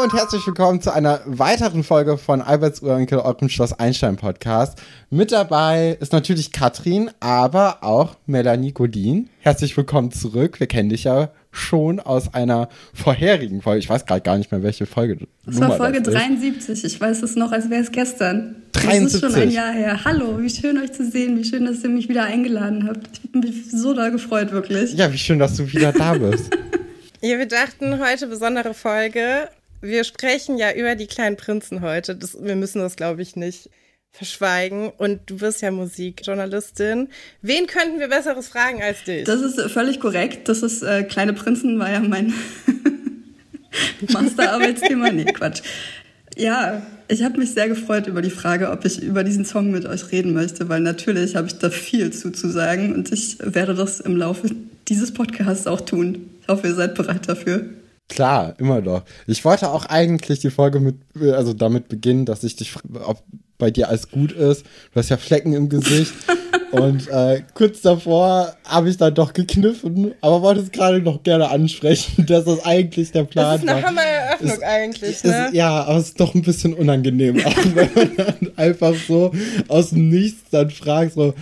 Hallo und herzlich willkommen zu einer weiteren Folge von Alberts Urenkel, eurem Schloss Einstein Podcast. Mit dabei ist natürlich Katrin, aber auch Melanie Godin. Herzlich willkommen zurück. Wir kennen dich ja schon aus einer vorherigen Folge. Ich weiß gerade gar nicht mehr, welche Folge. Das Nummer war Folge das 73. Ich weiß es noch, als wäre es gestern. 73. Das ist schon ein Jahr her. Hallo, wie schön euch zu sehen. Wie schön, dass ihr mich wieder eingeladen habt. Ich bin mich so da gefreut, wirklich. Ja, wie schön, dass du wieder da bist. ja, wir dachten, heute besondere Folge wir sprechen ja über die kleinen Prinzen heute. Das, wir müssen das, glaube ich, nicht verschweigen. Und du bist ja Musikjournalistin. Wen könnten wir Besseres fragen als dich? Das ist völlig korrekt. Das ist äh, Kleine Prinzen war ja mein Masterarbeitsthema. Nee, Quatsch. Ja, ich habe mich sehr gefreut über die Frage, ob ich über diesen Song mit euch reden möchte, weil natürlich habe ich da viel zu, zu sagen und ich werde das im Laufe dieses Podcasts auch tun. Ich hoffe, ihr seid bereit dafür. Klar, immer doch. Ich wollte auch eigentlich die Folge mit, also damit beginnen, dass ich dich, ob bei dir alles gut ist. Du hast ja Flecken im Gesicht. und äh, kurz davor habe ich dann doch gekniffen, aber wollte es gerade noch gerne ansprechen, dass das eigentlich der Plan war. Das ist eine Hammereröffnung eigentlich, ist, ne? ja, aber es ist doch ein bisschen unangenehm, auch wenn man dann einfach so aus dem Nichts dann fragt, so,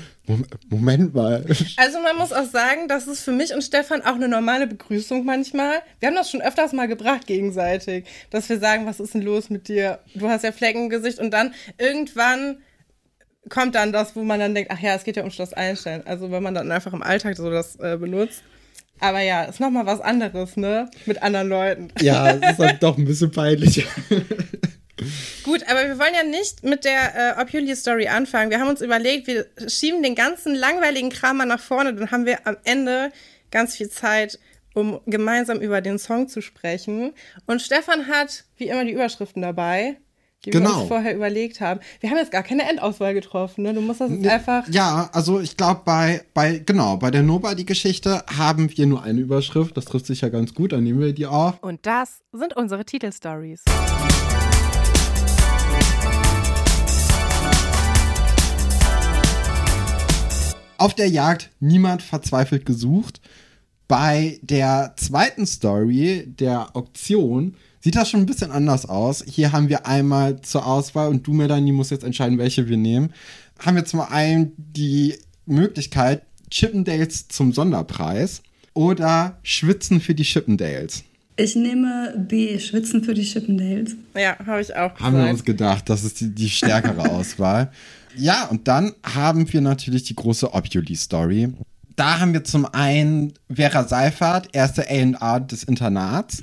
Moment mal. Also man muss auch sagen, das ist für mich und Stefan auch eine normale Begrüßung manchmal. Wir haben das schon öfters mal gebracht gegenseitig, dass wir sagen, was ist denn los mit dir? Du hast ja Flecken im Gesicht und dann irgendwann kommt dann das, wo man dann denkt, ach ja, es geht ja um Schloss Einstein. Also wenn man dann einfach im Alltag so das äh, benutzt. Aber ja, ist nochmal was anderes, ne? Mit anderen Leuten. Ja, es ist halt doch ein bisschen peinlich. Gut, aber wir wollen ja nicht mit der äh, Opuli Story anfangen. Wir haben uns überlegt, wir schieben den ganzen langweiligen Kram mal nach vorne, dann haben wir am Ende ganz viel Zeit, um gemeinsam über den Song zu sprechen. Und Stefan hat wie immer die Überschriften dabei, die genau. wir uns genau. vorher überlegt haben. Wir haben jetzt gar keine Endauswahl getroffen, ne? Du musst das ne, einfach. Ja, also ich glaube, bei, bei, genau, bei der Nobody-Geschichte haben wir nur eine Überschrift. Das trifft sich ja ganz gut, dann nehmen wir die auch. Und das sind unsere Titelstories. Auf der Jagd niemand verzweifelt gesucht. Bei der zweiten Story, der Auktion, sieht das schon ein bisschen anders aus. Hier haben wir einmal zur Auswahl und du, Melanie, musst jetzt entscheiden, welche wir nehmen. Haben wir zum einen die Möglichkeit Chippendales zum Sonderpreis oder Schwitzen für die Chippendales. Ich nehme B, Schwitzen für die Chippendales. Ja, habe ich auch. Haben gesagt. wir uns gedacht, das ist die, die stärkere Auswahl. Ja, und dann haben wir natürlich die große Obuli-Story. Da haben wir zum einen Vera Seifert, erste A&R des Internats.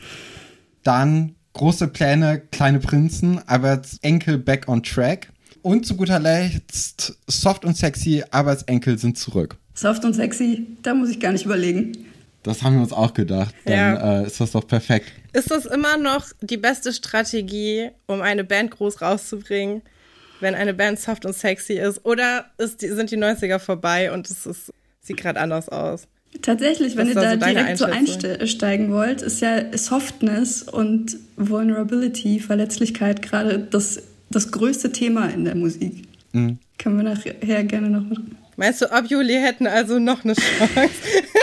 Dann große Pläne, kleine Prinzen, Alberts Enkel back on track. Und zu guter Letzt Soft und Sexy, Alberts Enkel sind zurück. Soft und Sexy, da muss ich gar nicht überlegen. Das haben wir uns auch gedacht. Dann ja. äh, ist das doch perfekt. Ist das immer noch die beste Strategie, um eine Band groß rauszubringen? Wenn eine Band soft und sexy ist? Oder ist die, sind die 90er vorbei und es ist, sieht gerade anders aus? Tatsächlich, wenn ihr da, so direkt so einsteigen wollt, ist ja Softness und Vulnerability, Verletzlichkeit gerade das, das größte Thema in der Musik. Mhm. Können wir nachher gerne noch. Meinst du, ob Juli hätten also noch eine Chance?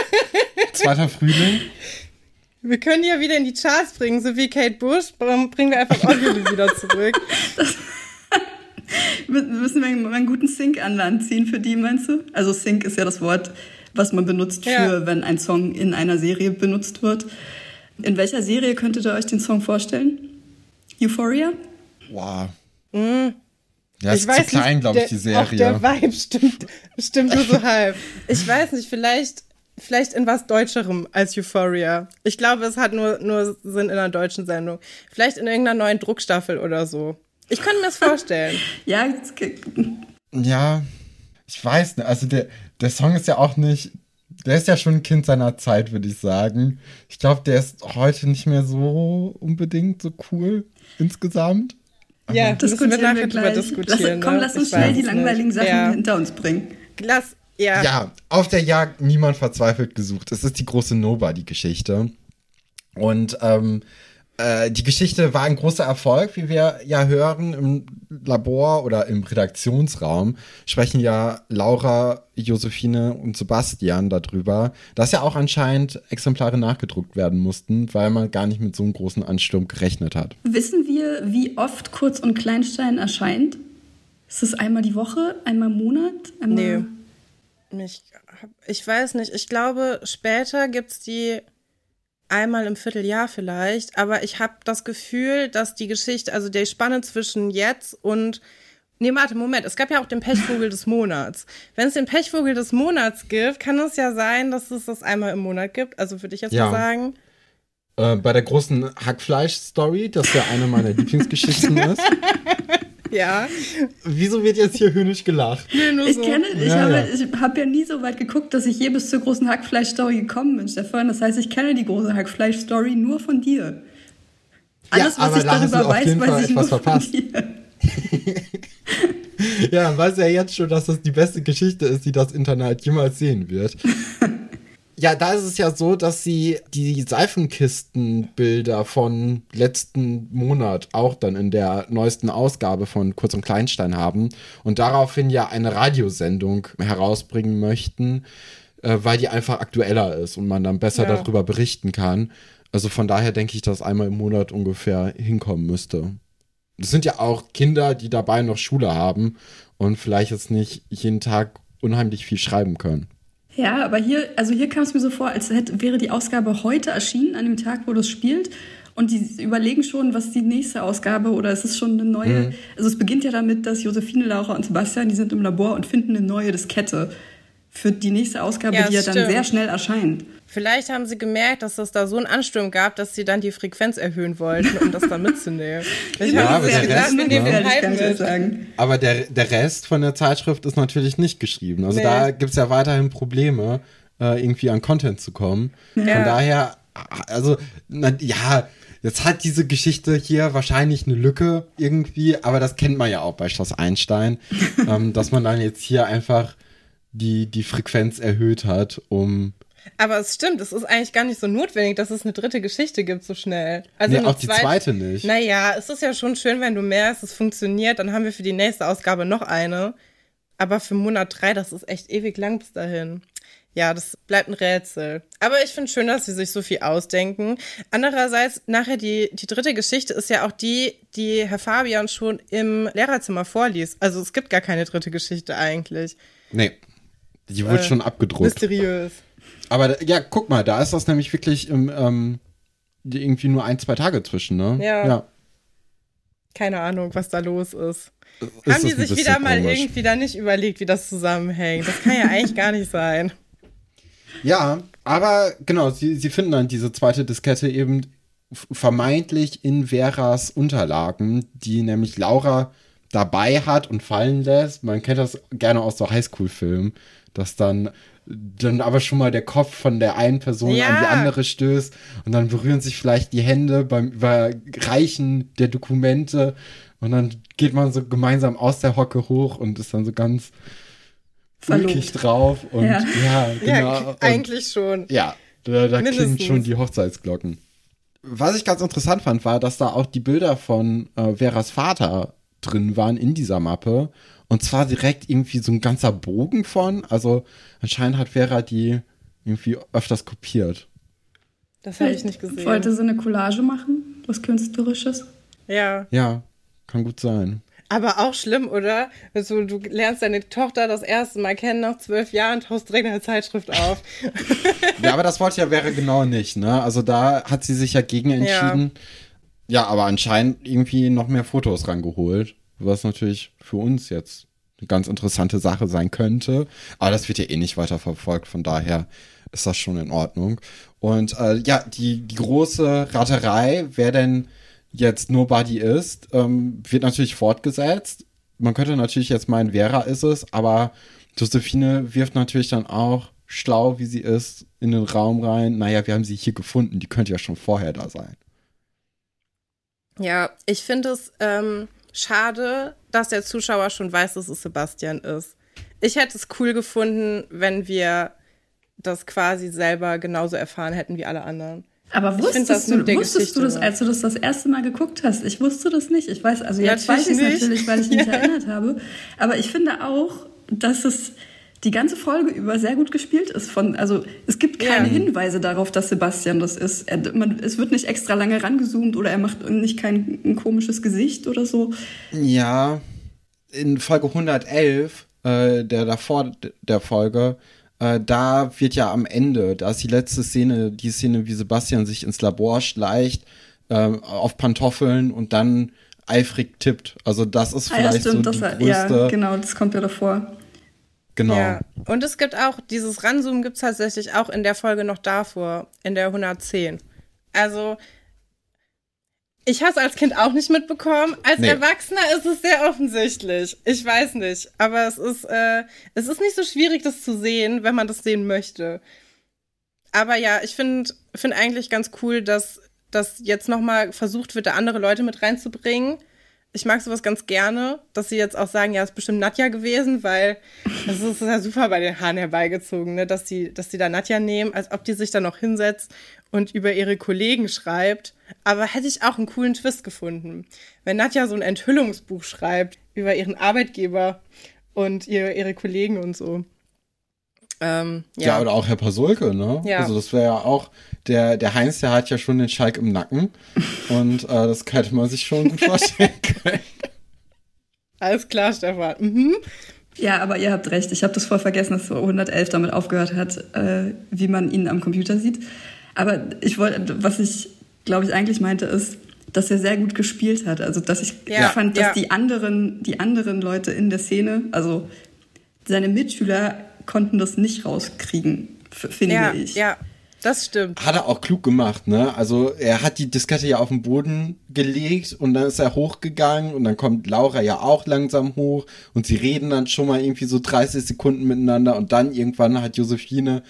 Zweiter Frühling. Wir können die ja wieder in die Charts bringen, so wie Kate Bush. Bringen wir einfach Obuli wieder zurück. Das Müssen wir einen guten Sync an Land ziehen für die, meinst du? Also Sync ist ja das Wort, was man benutzt für, ja. wenn ein Song in einer Serie benutzt wird. In welcher Serie könntet ihr euch den Song vorstellen? Euphoria? Wow. Mhm. Ja, ich ist weiß zu klein, glaube ich, die Serie. Auch der Vibe stimmt, stimmt nur so halb. Ich weiß nicht, vielleicht, vielleicht in was Deutscherem als Euphoria. Ich glaube, es hat nur, nur Sinn in einer deutschen Sendung. Vielleicht in irgendeiner neuen Druckstaffel oder so. Ich könnte mir das vorstellen. ja, ja, ich weiß nicht. Also der, der Song ist ja auch nicht, der ist ja schon ein Kind seiner Zeit, würde ich sagen. Ich glaube, der ist heute nicht mehr so unbedingt so cool insgesamt. Ja, das müssen wir nachher drüber diskutieren. Lass, komm, ne? lass uns ich schnell die langweiligen nicht. Sachen ja. hinter uns bringen. Lass, ja. Ja, auf der Jagd niemand verzweifelt gesucht. Es ist die große Nobody-Geschichte. Und ähm, äh, die Geschichte war ein großer Erfolg, wie wir ja hören im Labor oder im Redaktionsraum. Sprechen ja Laura, Josephine und Sebastian darüber, dass ja auch anscheinend Exemplare nachgedruckt werden mussten, weil man gar nicht mit so einem großen Ansturm gerechnet hat. Wissen wir, wie oft Kurz und Kleinstein erscheint? Ist es einmal die Woche, einmal im Monat? Einmal nee. Ich, ich weiß nicht. Ich glaube, später gibt es die einmal im Vierteljahr vielleicht, aber ich habe das Gefühl, dass die Geschichte, also die Spanne zwischen jetzt und Nee, warte, Moment. Es gab ja auch den Pechvogel des Monats. Wenn es den Pechvogel des Monats gibt, kann es ja sein, dass es das einmal im Monat gibt. Also würde ich jetzt ja. mal sagen. Äh, bei der großen Hackfleisch-Story, das ja eine meiner Lieblingsgeschichten ist. Ja. Wieso wird jetzt hier höhnisch gelacht? Nee, nur ich so. kenne, ich ja, habe ja. Ich hab ja nie so weit geguckt, dass ich je bis zur großen Hackfleisch-Story gekommen bin, Stefan. Das heißt, ich kenne die große Hackfleisch-Story nur von dir. Alles, ja, was ich darüber weiß, weiß ich nur verpasst. von dir. ja, man weiß ja jetzt schon, dass das die beste Geschichte ist, die das Internet jemals sehen wird. Ja, da ist es ja so, dass sie die Seifenkistenbilder von letzten Monat auch dann in der neuesten Ausgabe von Kurz und Kleinstein haben und daraufhin ja eine Radiosendung herausbringen möchten, äh, weil die einfach aktueller ist und man dann besser ja. darüber berichten kann. Also von daher denke ich, dass einmal im Monat ungefähr hinkommen müsste. Das sind ja auch Kinder, die dabei noch Schule haben und vielleicht jetzt nicht jeden Tag unheimlich viel schreiben können. Ja, aber hier, also hier kam es mir so vor, als hätte, wäre die Ausgabe heute erschienen, an dem Tag, wo das spielt. Und die überlegen schon, was die nächste Ausgabe oder es ist schon eine neue. Mhm. Also es beginnt ja damit, dass Josephine, Laura und Sebastian, die sind im Labor und finden eine neue Diskette für die nächste Ausgabe, ja, die ja dann sehr schnell erscheint. Vielleicht haben sie gemerkt, dass es da so einen Ansturm gab, dass sie dann die Frequenz erhöhen wollten, um das dann mitzunehmen. Ich ja, aber, der Rest, ne? sagen. aber der, der Rest von der Zeitschrift ist natürlich nicht geschrieben. Also nee. da gibt es ja weiterhin Probleme, äh, irgendwie an Content zu kommen. Ja. Von daher, also, na, ja, Jetzt hat diese Geschichte hier wahrscheinlich eine Lücke irgendwie, aber das kennt man ja auch bei Schloss Einstein, ähm, dass man dann jetzt hier einfach die, die Frequenz erhöht hat, um aber es stimmt, es ist eigentlich gar nicht so notwendig, dass es eine dritte Geschichte gibt so schnell. Also nee, auch die zweite nicht. Naja, es ist ja schon schön, wenn du merkst, es funktioniert, dann haben wir für die nächste Ausgabe noch eine. Aber für Monat drei, das ist echt ewig lang bis dahin. Ja, das bleibt ein Rätsel. Aber ich finde schön, dass sie sich so viel ausdenken. Andererseits, nachher die, die dritte Geschichte ist ja auch die, die Herr Fabian schon im Lehrerzimmer vorliest. Also es gibt gar keine dritte Geschichte eigentlich. Nee, die wurde äh, schon abgedruckt. Mysteriös. Aber ja, guck mal, da ist das nämlich wirklich im, ähm, irgendwie nur ein, zwei Tage zwischen, ne? Ja. ja. Keine Ahnung, was da los ist. ist Haben die sich wieder mal komisch. irgendwie da nicht überlegt, wie das zusammenhängt? Das kann ja eigentlich gar nicht sein. Ja, aber genau, sie, sie finden dann diese zweite Diskette eben vermeintlich in Veras Unterlagen, die nämlich Laura dabei hat und fallen lässt. Man kennt das gerne aus so Highschool-Filmen, dass dann dann aber schon mal der Kopf von der einen Person ja. an die andere stößt und dann berühren sich vielleicht die Hände beim Überreichen der Dokumente und dann geht man so gemeinsam aus der Hocke hoch und ist dann so ganz ulkig drauf und ja, ja genau. Ja, eigentlich schon. Ja, da, da klingen schon die Hochzeitsglocken. Was ich ganz interessant fand, war, dass da auch die Bilder von äh, Veras Vater drin waren in dieser Mappe und zwar direkt irgendwie so ein ganzer Bogen von. Also anscheinend hat Vera die irgendwie öfters kopiert. Das habe ich nicht gesehen. Wollte sie eine Collage machen? Was Künstlerisches? Ja. Ja, kann gut sein. Aber auch schlimm, oder? Also, du lernst deine Tochter das erste Mal kennen nach zwölf Jahren, tauchst direkt eine Zeitschrift auf. ja, aber das wollte ja Vera genau nicht, ne? Also da hat sie sich ja gegen entschieden. Ja, ja aber anscheinend irgendwie noch mehr Fotos rangeholt was natürlich für uns jetzt eine ganz interessante Sache sein könnte. Aber das wird ja eh nicht weiter verfolgt, von daher ist das schon in Ordnung. Und äh, ja, die, die große Raterei, wer denn jetzt Nobody ist, ähm, wird natürlich fortgesetzt. Man könnte natürlich jetzt meinen, Vera ist es, aber Josephine wirft natürlich dann auch schlau, wie sie ist, in den Raum rein. Naja, wir haben sie hier gefunden, die könnte ja schon vorher da sein. Ja, ich finde es ähm, schade, dass der Zuschauer schon weiß, dass es Sebastian ist. Ich hätte es cool gefunden, wenn wir das quasi selber genauso erfahren hätten wie alle anderen. Aber wusstest, du, wusstest du das, als du das das erste Mal geguckt hast? Ich wusste das nicht. Ich weiß, also jetzt natürlich weiß ich es natürlich, weil ich mich ja. erinnert habe. Aber ich finde auch, dass es die ganze Folge über sehr gut gespielt ist. Von, also es gibt keine ja. Hinweise darauf, dass Sebastian das ist. Er, man, es wird nicht extra lange rangezoomt oder er macht nicht kein ein komisches Gesicht oder so. Ja, in Folge 111, äh, der davor der Folge, äh, da wird ja am Ende, da ist die letzte Szene, die Szene, wie Sebastian sich ins Labor schleicht, äh, auf Pantoffeln und dann eifrig tippt. Also das ist vielleicht ah, ja, stimmt, so die das, größte. Ja, genau, das kommt ja davor. Genau. Ja. Und es gibt auch, dieses Ranzoomen gibt es tatsächlich auch in der Folge noch davor, in der 110. Also, ich habe es als Kind auch nicht mitbekommen. Als nee. Erwachsener ist es sehr offensichtlich. Ich weiß nicht. Aber es ist, äh, es ist nicht so schwierig, das zu sehen, wenn man das sehen möchte. Aber ja, ich finde find eigentlich ganz cool, dass, dass jetzt nochmal versucht wird, da andere Leute mit reinzubringen ich mag sowas ganz gerne, dass sie jetzt auch sagen, ja, ist bestimmt Nadja gewesen, weil das ist ja super bei den Haaren herbeigezogen, ne? dass die, dass die da Nadja nehmen, als ob die sich da noch hinsetzt und über ihre Kollegen schreibt. Aber hätte ich auch einen coolen Twist gefunden. Wenn Nadja so ein Enthüllungsbuch schreibt über ihren Arbeitgeber und ihre, ihre Kollegen und so. Ähm, ja. ja. oder auch Herr Pasulke, ne? Ja. Also das wäre ja auch, der, der Heinz, der hat ja schon den Schalk im Nacken und äh, das könnte man sich schon gut vorstellen können. Alles klar, Stefan. Mhm. Ja, aber ihr habt recht. Ich habe das voll vergessen, dass so 111 damit aufgehört hat, äh, wie man ihn am Computer sieht. Aber ich wollte, was ich, glaube ich, eigentlich meinte, ist, dass er sehr gut gespielt hat. Also, dass ich ja, fand, dass ja. die anderen, die anderen Leute in der Szene, also seine Mitschüler konnten das nicht rauskriegen, finde ja, ich. Ja, das stimmt. Hat er auch klug gemacht, ne? Also er hat die Diskette ja auf den Boden gelegt und dann ist er hochgegangen und dann kommt Laura ja auch langsam hoch und sie reden dann schon mal irgendwie so 30 Sekunden miteinander und dann irgendwann hat Josephine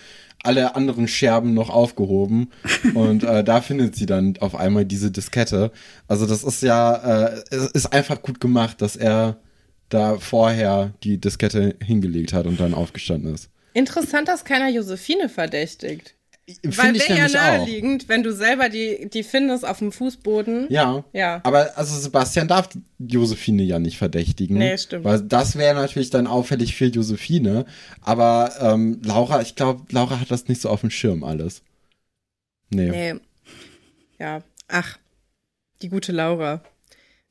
alle anderen Scherben noch aufgehoben und äh, da findet sie dann auf einmal diese Diskette. Also das ist ja, äh, ist einfach gut gemacht, dass er da vorher die Diskette hingelegt hat und dann aufgestanden ist. Interessant, dass keiner Josephine verdächtigt. Weil wäre ja naheliegend, auch. wenn du selber die, die findest auf dem Fußboden. Ja. Ja. Aber also Sebastian darf Josephine ja nicht verdächtigen. Nee, stimmt. Weil das wäre natürlich dann auffällig für Josephine. Aber ähm, Laura, ich glaube, Laura hat das nicht so auf dem Schirm alles. Nee. Nee. Ja. Ach, die gute Laura.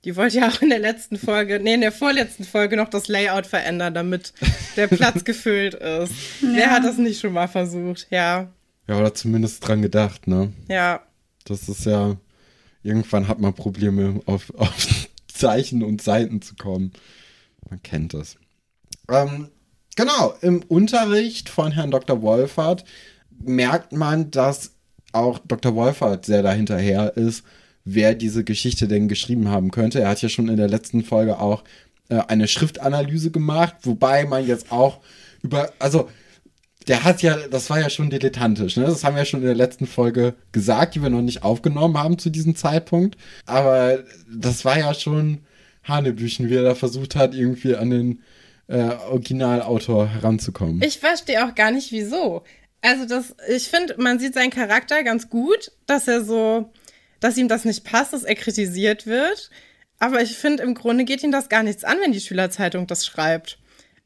Die wollte ja auch in der letzten Folge, nee, in der vorletzten Folge noch das Layout verändern, damit der Platz gefüllt ist. Ja. Wer hat das nicht schon mal versucht? Ja. Ja, oder zumindest dran gedacht, ne? Ja. Das ist ja, irgendwann hat man Probleme, auf, auf Zeichen und Seiten zu kommen. Man kennt das. Ähm, genau, im Unterricht von Herrn Dr. Wolfert merkt man, dass auch Dr. Wolfert sehr dahinterher ist, wer diese Geschichte denn geschrieben haben könnte. Er hat ja schon in der letzten Folge auch äh, eine Schriftanalyse gemacht, wobei man jetzt auch über, also der hat ja, das war ja schon dilettantisch, ne? Das haben wir ja schon in der letzten Folge gesagt, die wir noch nicht aufgenommen haben zu diesem Zeitpunkt. Aber das war ja schon Hanebüchen, wie er da versucht hat, irgendwie an den äh, Originalautor heranzukommen. Ich verstehe auch gar nicht, wieso. Also das, ich finde, man sieht seinen Charakter ganz gut, dass er so dass ihm das nicht passt, dass er kritisiert wird. Aber ich finde, im Grunde geht ihm das gar nichts an, wenn die Schülerzeitung das schreibt.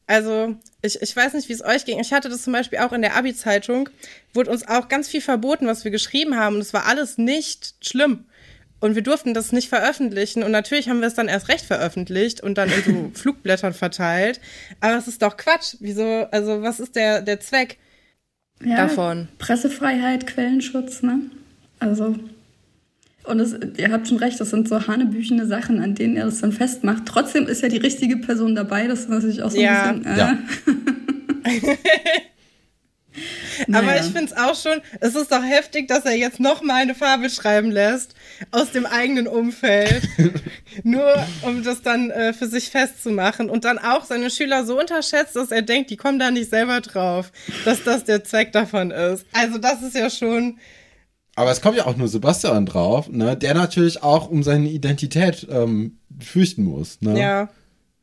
Also, ich, ich weiß nicht, wie es euch ging. Ich hatte das zum Beispiel auch in der Abi-Zeitung, wurde uns auch ganz viel verboten, was wir geschrieben haben. Und es war alles nicht schlimm. Und wir durften das nicht veröffentlichen. Und natürlich haben wir es dann erst recht veröffentlicht und dann in so Flugblättern verteilt. Aber es ist doch Quatsch. Wieso, also was ist der, der Zweck ja, davon? Pressefreiheit, Quellenschutz, ne? Also und es, ihr habt schon recht, das sind so hanebüchene Sachen, an denen er das dann festmacht. Trotzdem ist ja die richtige Person dabei, das ist natürlich auch so ja. ein bisschen. Äh. Ja. naja. Aber ich finde es auch schon, es ist doch heftig, dass er jetzt nochmal eine Farbe schreiben lässt aus dem eigenen Umfeld. nur um das dann äh, für sich festzumachen und dann auch seine Schüler so unterschätzt, dass er denkt, die kommen da nicht selber drauf, dass das der Zweck davon ist. Also das ist ja schon aber es kommt ja auch nur Sebastian drauf, ne? Der natürlich auch um seine Identität ähm, fürchten muss. Ne? Ja.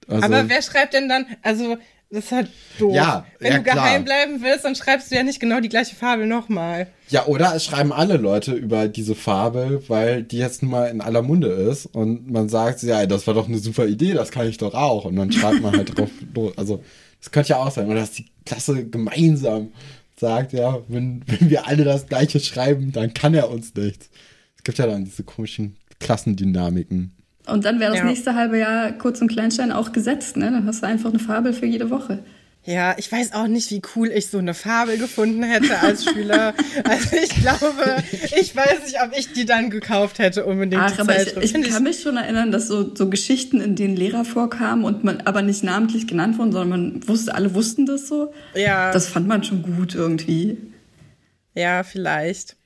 Also, aber wer schreibt denn dann, also Das ist halt doof. Ja, Wenn ja, du geheim klar. bleiben willst, dann schreibst du ja nicht genau die gleiche Fabel nochmal. Ja, oder es schreiben alle Leute über diese Fabel, weil die jetzt nun mal in aller Munde ist und man sagt, ja, das war doch eine super Idee, das kann ich doch auch. Und dann schreibt man halt drauf los. Also, das könnte ja auch sein. Oder dass die Klasse gemeinsam sagt, ja, wenn, wenn wir alle das Gleiche schreiben, dann kann er uns nichts. Es gibt ja dann diese komischen Klassendynamiken. Und dann wäre das Ja. nächste halbe Jahr Kurz- und Kleinstein auch gesetzt, ne? Dann hast du einfach eine Fabel für jede Woche. Ja, ich weiß auch nicht, wie cool ich so eine Fabel gefunden hätte als Schüler. Also ich glaube, ich weiß nicht, ob ich die dann gekauft hätte unbedingt. Ach, aber ich, ich Find kann mich schon erinnern, dass so, so Geschichten, in denen Lehrer vorkamen und man aber nicht namentlich genannt wurden, sondern man wusste, alle wussten das so. ja, Das fand man schon gut irgendwie. ja, vielleicht.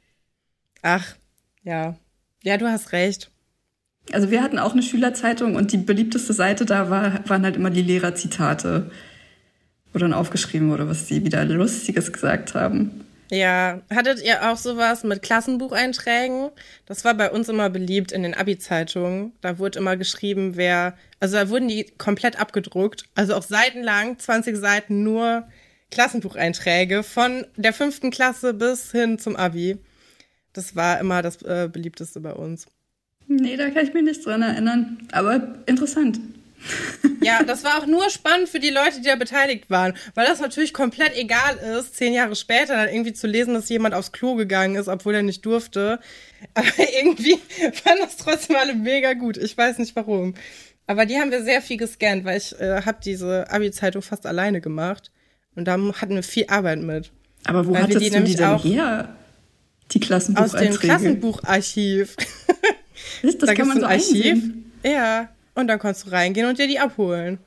Ach, ja. Ja, du hast recht. Also wir hatten auch eine Schülerzeitung und die beliebteste Seite da war, waren halt immer die Lehrerzitate, wo dann aufgeschrieben wurde, was die wieder Lustiges gesagt haben. Ja, hattet ihr auch sowas mit Klassenbucheinträgen? Das war bei uns immer beliebt in den Abi-Zeitungen. Da wurde immer geschrieben, wer, also da wurden die komplett abgedruckt, also auch seitenlang, 20 Seiten nur Klassenbucheinträge von der fünften Klasse bis hin zum Abi. Das war immer das äh, beliebteste bei uns. Nee, da kann ich mich nicht dran erinnern. Aber interessant. Ja, das war auch nur spannend für die Leute, die da beteiligt waren, weil das natürlich komplett egal ist, zehn Jahre später dann irgendwie zu lesen, dass jemand aufs Klo gegangen ist, obwohl er nicht durfte. Aber irgendwie fanden das trotzdem alle mega gut. Ich weiß nicht warum. Aber die haben wir sehr viel gescannt, weil ich äh, habe diese Abi-Zeitung fast alleine gemacht. Und da hatten wir viel Arbeit mit. Aber wo Weil hattest die du die nämlich denn auch her? Die Aus dem Klassenbucheinträge. Klassenbucharchiv. Das, das da kann man ein so Archiv. einsehen. Ja. Und dann konntest du reingehen und dir die abholen.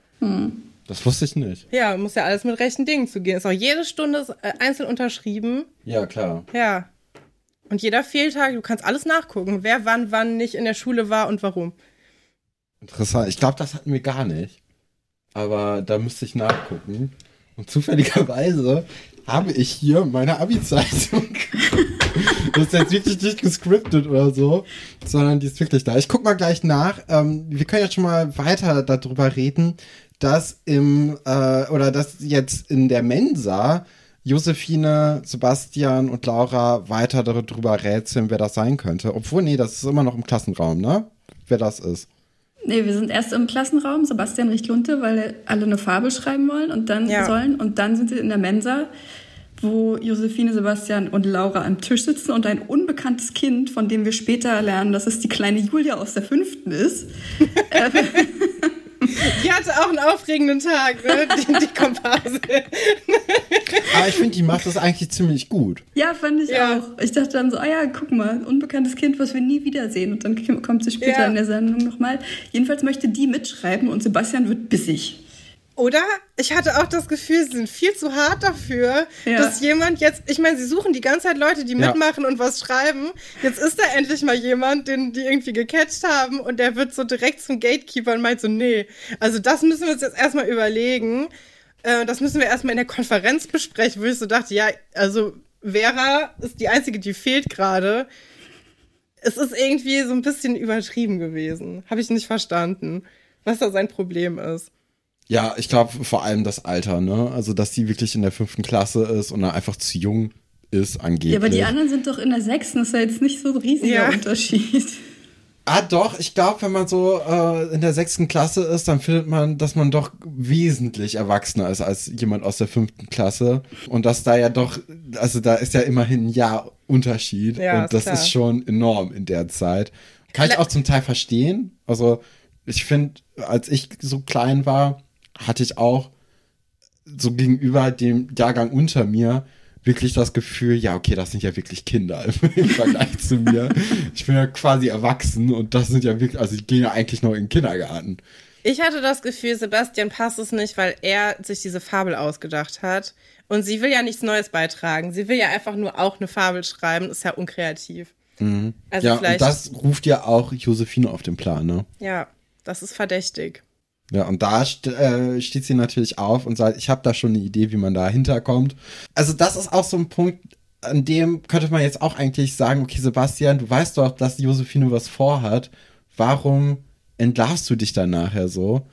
Das wusste ich nicht. Ja, muss ja alles mit rechten Dingen zugehen. Ist auch jede Stunde äh, einzeln unterschrieben. Ja, klar. Ja. Und jeder Fehltag, du kannst alles nachgucken, wer wann, wann nicht in der Schule war und warum. Interessant. Ich glaube, das hatten wir gar nicht. Aber da müsste ich nachgucken. Und zufälligerweise habe ich hier meine Abi-Zeitung. Das ist jetzt wirklich nicht gescriptet oder so, sondern die ist wirklich da. Ich guck mal gleich nach. Ähm, wir können jetzt schon mal weiter darüber reden, dass im, äh, oder dass jetzt in der Mensa Josephine, Sebastian und Laura weiter darüber rätseln, wer das sein könnte. Obwohl, nee, das ist immer noch im Klassenraum, ne? Wer das ist. Nee, wir sind erst im Klassenraum, Sebastian riecht Lunte, weil alle eine Fabel schreiben wollen und dann Ja. sollen. Und dann sind sie in der Mensa, wo Josephine, Sebastian und Laura am Tisch sitzen und ein unbekanntes Kind, von dem wir später lernen, dass es die kleine Julia aus der fünften ist. Die hatte auch einen aufregenden Tag, ne? Die, die Komparse. Aber ich finde, die macht das eigentlich ziemlich gut. Ja, fand ich Ja. auch. Ich dachte dann so, ah ja, guck mal, unbekanntes Kind, was wir nie wiedersehen. Und dann kommt sie später Ja. in der Sendung nochmal. Jedenfalls möchte die mitschreiben und Sebastian wird bissig. Oder? Ich hatte auch das Gefühl, sie sind viel zu hart dafür, Ja. dass jemand jetzt, ich meine, sie suchen die ganze Zeit Leute, die Ja. mitmachen und was schreiben. Jetzt ist da endlich mal jemand, den die irgendwie gecatcht haben und der wird so direkt zum Gatekeeper und meint so, nee, also das müssen wir uns jetzt erstmal überlegen. Äh, das müssen wir erstmal in der Konferenz besprechen, wo ich so dachte, ja, also Vera ist die einzige, die fehlt gerade. Es ist irgendwie so ein bisschen übertrieben gewesen. Habe ich nicht verstanden, was da sein Problem ist. Ja, ich glaube vor allem das Alter, ne? Also, dass sie wirklich in der fünften Klasse ist und dann einfach zu jung ist, angeblich. Ja, aber die anderen sind doch in der sechsten. Das ist ja jetzt nicht so ein riesiger Ja. Unterschied. Ah, doch, ich glaube, wenn man so äh, in der sechsten Klasse ist, dann findet man, dass man doch wesentlich erwachsener ist als jemand aus der fünften Klasse. Und dass da ja doch, also da ist ja immerhin ein Jahr Unterschied. Ja, und ist das klar. ist schon enorm in der Zeit. Kann ich auch zum Teil verstehen. Also, ich finde, als ich so klein war, hatte ich auch so gegenüber dem Jahrgang unter mir wirklich das Gefühl, ja, okay, das sind ja wirklich Kinder im Vergleich zu mir. Ich bin ja quasi erwachsen und das sind ja wirklich, also ich gehe ja eigentlich noch in den Kindergarten. Ich hatte das Gefühl, Sebastian passt es nicht, weil er sich diese Fabel ausgedacht hat. Und sie will ja nichts Neues beitragen. Sie will ja einfach nur auch eine Fabel schreiben. Ist ja unkreativ. Also Mhm. ja, und vielleicht. das ruft ja auch Josephine auf den Plan, ne? ja, das ist verdächtig. Ja, und da st äh, steht sie natürlich auf und sagt, ich habe da schon eine Idee, wie man da hinterkommt. Also das ist auch so ein Punkt, an dem könnte man jetzt auch eigentlich sagen, okay, Sebastian, du weißt doch, dass Josephine was vorhat. Warum entlarvst du dich dann nachher so?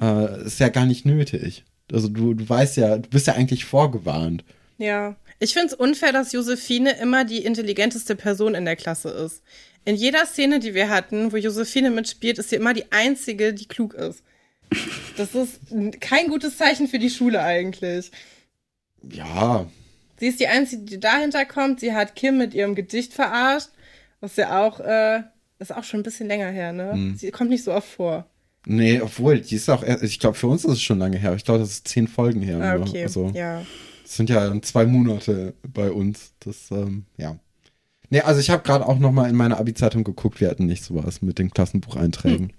Äh, ist ja gar nicht nötig. Also du, du weißt ja, du bist ja eigentlich vorgewarnt. Ja. Ich finde es unfair, dass Josephine immer die intelligenteste Person in der Klasse ist. In jeder Szene, die wir hatten, wo Josephine mitspielt, ist sie immer die einzige, die klug ist. Das ist kein gutes Zeichen für die Schule eigentlich. Ja. Sie ist die einzige, die dahinter kommt. Sie hat Kim mit ihrem Gedicht verarscht, was ja auch, äh, ist auch schon ein bisschen länger her, ne? Hm. Sie kommt nicht so oft vor. Nee, obwohl, die ist auch, ich glaube, für uns ist es schon lange her. Ich glaube, das ist zehn Folgen her. Ah, okay, also, ja. Das sind ja zwei Monate bei uns. Das, ähm, ja. Nee, also ich habe gerade auch noch mal in meiner Abi-Zeitung geguckt, wir hatten nicht sowas mit den Klassenbucheinträgen. Hm.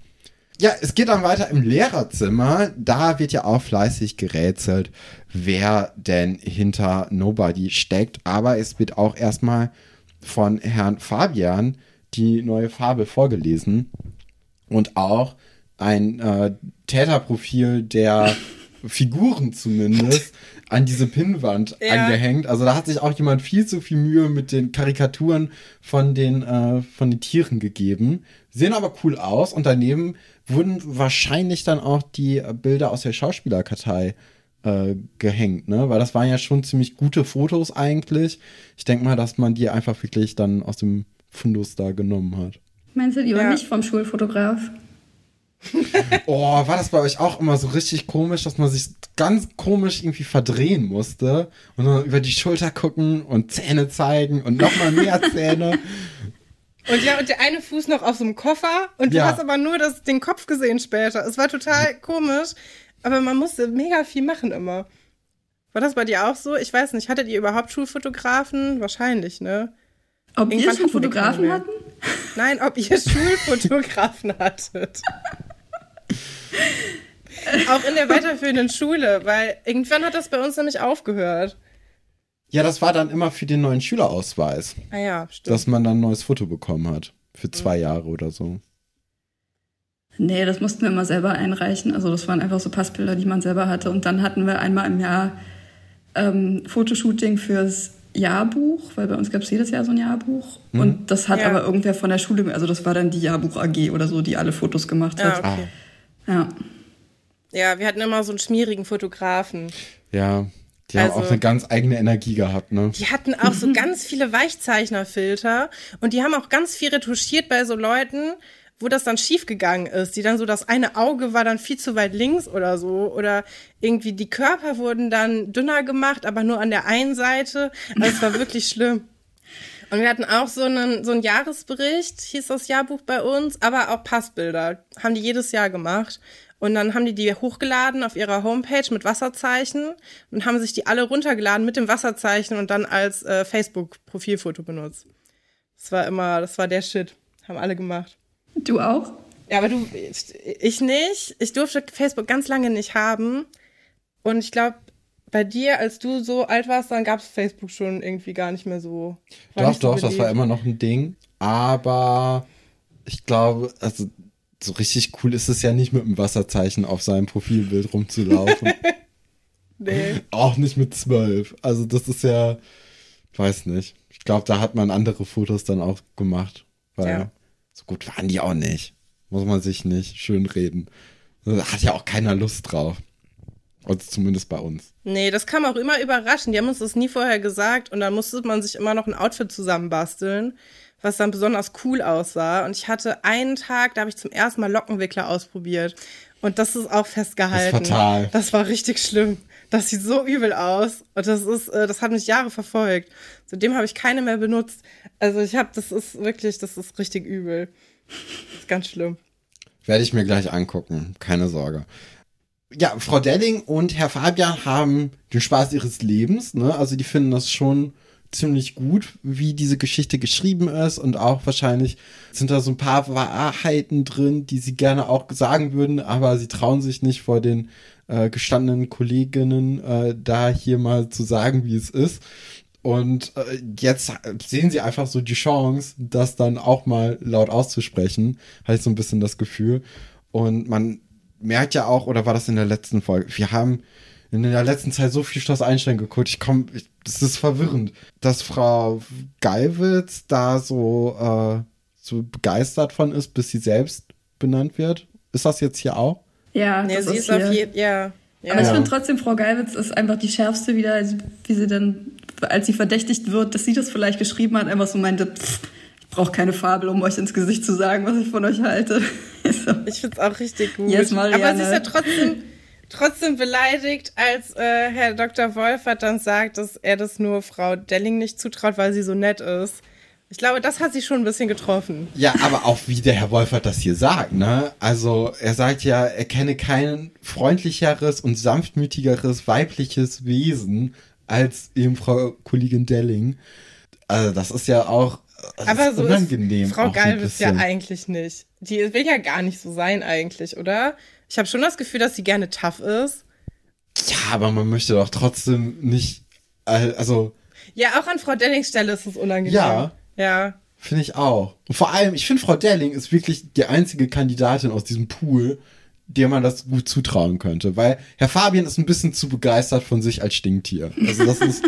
Ja, es geht dann weiter im Lehrerzimmer. Da wird ja auch fleißig gerätselt, wer denn hinter Nobody steckt. Aber es wird auch erstmal von Herrn Fabian die neue Fabel vorgelesen. Und auch ein äh, Täterprofil der Figuren zumindest an diese Pinnwand ja. angehängt. Also da hat sich auch jemand viel zu viel Mühe mit den Karikaturen von den, äh, von den Tieren gegeben. Sehen aber cool aus und daneben wurden wahrscheinlich dann auch die Bilder aus der Schauspielerkartei äh, gehängt, ne? Weil das waren ja schon ziemlich gute Fotos eigentlich. Ich denke mal, dass man die einfach wirklich dann aus dem Fundus da genommen hat. Meinst du die ja. nicht vom Schulfotograf? oh, war das bei euch auch immer so richtig komisch, dass man sich ganz komisch irgendwie verdrehen musste und dann über die Schulter gucken und Zähne zeigen und nochmal mehr Zähne. Und ja, und der eine Fuß noch auf so einem Koffer und du hast aber nur das, den Kopf gesehen später. Es war total komisch, aber man musste mega viel machen immer. War das bei dir auch so? Ich weiß nicht, hattet ihr überhaupt Schulfotografen? Wahrscheinlich, ne? Ob Irgendwann ihr Schulfotografen hatten? Nein, ob ihr Schulfotografen hattet. Auch in der weiterführenden Schule, weil irgendwann hat das bei uns nämlich aufgehört. Ja, das war dann immer für den neuen Schülerausweis. Ah ja, stimmt. Dass man dann ein neues Foto bekommen hat. Für zwei mhm. Jahre oder so. Nee, das mussten wir immer selber einreichen. Also das waren einfach so Passbilder, die man selber hatte. Und dann hatten wir einmal im Jahr ähm, Fotoshooting fürs Jahrbuch, weil bei uns gab es jedes Jahr so ein Jahrbuch. Mhm. Und das hat ja. aber irgendwer von der Schule, also das war dann die Jahrbuch AG oder so, die alle Fotos gemacht hat. Ja, okay. ja. ja, wir hatten immer so einen schmierigen Fotografen. Ja, die also, haben auch eine ganz eigene Energie gehabt, ne? Die hatten auch so ganz viele Weichzeichnerfilter und die haben auch ganz viel retuschiert bei so Leuten, wo das dann schiefgegangen ist, die dann so, das eine Auge war dann viel zu weit links oder so, oder irgendwie die Körper wurden dann dünner gemacht, aber nur an der einen Seite. Also es war wirklich schlimm. Und wir hatten auch so einen, so einen Jahresbericht, hieß das Jahrbuch bei uns, aber auch Passbilder. Haben die jedes Jahr gemacht. Und dann haben die die hochgeladen auf ihrer Homepage mit Wasserzeichen und haben sich die alle runtergeladen mit dem Wasserzeichen und dann als äh, Facebook-Profilfoto benutzt. Das war immer, das war der Shit. Haben alle gemacht. Du auch? Ja, aber du, ich nicht. Ich durfte Facebook ganz lange nicht haben. Und ich glaube, bei dir, als du so alt warst, dann gab es Facebook schon irgendwie gar nicht mehr so. Doch, so doch, beliebt. das war immer noch ein Ding. Aber ich glaube, also so richtig cool ist es ja nicht mit einem Wasserzeichen auf seinem Profilbild rumzulaufen. nee. Auch nicht mit zwölf. Also das ist ja, weiß nicht. Ich glaube, da hat man andere Fotos dann auch gemacht. Weil ja. So gut waren die auch nicht. Muss man sich nicht schön reden. Da hat ja auch keiner Lust drauf. Also zumindest bei uns. Nee, das kam auch immer überraschend. Die haben uns das nie vorher gesagt und dann musste man sich immer noch ein Outfit zusammenbasteln, was dann besonders cool aussah. Und ich hatte einen Tag, da habe ich zum ersten Mal Lockenwickler ausprobiert. Und das ist auch festgehalten. Das ist fatal. Das war richtig schlimm. Das sieht so übel aus. Und das ist, äh, das hat mich Jahre verfolgt. Seitdem habe ich keine mehr benutzt. Also ich habe, das ist wirklich, das ist richtig übel. Das ist ganz schlimm. Werde ich mir gleich angucken, keine Sorge. Ja, Frau Delling und Herr Fabian haben den Spaß ihres Lebens, ne? Also die finden das schon ziemlich gut, wie diese Geschichte geschrieben ist und auch wahrscheinlich sind da so ein paar Wahrheiten drin, die sie gerne auch sagen würden, aber sie trauen sich nicht vor den äh, gestandenen Kolleginnen äh, da hier mal zu sagen, wie es ist. Und äh, jetzt sehen sie einfach so die Chance, das dann auch mal laut auszusprechen. Habe ich so ein bisschen das Gefühl. Und man merkt ja auch, oder war das in der letzten Folge? Wir haben in der letzten Zeit so viel Schloss Einstein geguckt. Ich komme, das ist verwirrend, dass Frau Geiwitz da so, äh, so begeistert von ist, bis sie selbst benannt wird. Ist das jetzt hier auch? Ja, nee, sie ist, ist auf jeden ja. Ja. Aber ich finde trotzdem, Frau Geilwitz ist einfach die schärfste wieder, also wie sie dann, als sie verdächtigt wird, dass sie das vielleicht geschrieben hat, einfach so meinte, pff, ich brauche keine Fabel, um euch ins Gesicht zu sagen, was ich von euch halte. so. Ich finde es auch richtig gut. Yes, Aber sie ist ja trotzdem, trotzdem beleidigt, als äh, Herr Dr. Wolfert dann sagt, dass er das nur Frau Delling nicht zutraut, weil sie so nett ist. Ich glaube, das hat sie schon ein bisschen getroffen. Ja, aber auch wie der Herr Wolfert das hier sagt, ne? Also, er sagt ja, er kenne kein freundlicheres und sanftmütigeres weibliches Wesen als eben Frau Kollegin Delling. Also, das ist ja auch aber so unangenehm. Ist Frau Galvis ja eigentlich nicht. Die will ja gar nicht so sein eigentlich, oder? Ich habe schon das Gefühl, dass sie gerne tough ist. Ja, aber man möchte doch trotzdem nicht, also. Ja, auch an Frau Dellings Stelle ist es unangenehm. Ja, ja. Finde ich auch. Und vor allem, ich finde, Frau Derling ist wirklich die einzige Kandidatin aus diesem Pool, der man das gut zutrauen könnte. Weil Herr Fabian ist ein bisschen zu begeistert von sich als Stinktier. Also das ist,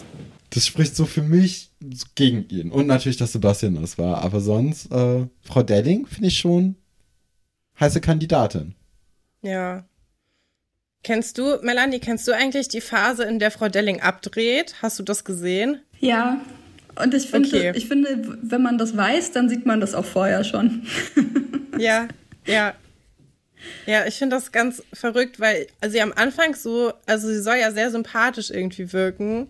das spricht so für mich gegen ihn. Und natürlich, dass Sebastian das war. Aber sonst, äh, Frau Delling finde ich schon heiße Kandidatin. Ja. Kennst du, Melanie, kennst du eigentlich die Phase, in der Frau Delling abdreht? Hast du das gesehen? Ja, und ich finde, okay. ich finde, wenn man das weiß, dann sieht man das auch vorher schon. ja, ja. Ja, ich finde das ganz verrückt, weil sie am Anfang so, also sie soll ja sehr sympathisch irgendwie wirken.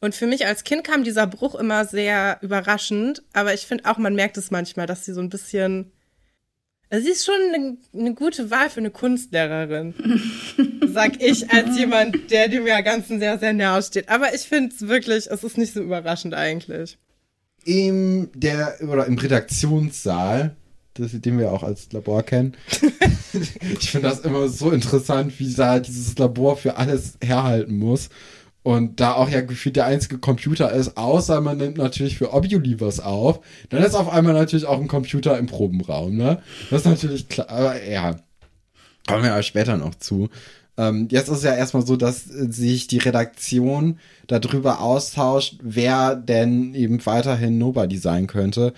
Und für mich als Kind kam dieser Bruch immer sehr überraschend, aber ich finde auch, man merkt es manchmal, dass sie so ein bisschen. Also sie ist schon eine, eine gute Wahl für eine Kunstlehrerin, sag ich als jemand, der dem ja Ganzen sehr, sehr nahe steht. Aber ich finde es wirklich, es ist nicht so überraschend eigentlich. Im, der, oder im Redaktionssaal, das, den wir auch als Labor kennen. ich finde das immer so interessant, wie da dieses Labor für alles herhalten muss. Und da auch ja gefühlt der einzige Computer ist, außer man nimmt natürlich für Obuli was auf, dann ist auf einmal natürlich auch ein Computer im Probenraum, ne? Das ist natürlich klar, aber ja, kommen wir ja später noch zu. Ähm, jetzt ist es ja erstmal so, dass sich die Redaktion darüber austauscht, wer denn eben weiterhin Nobody sein könnte.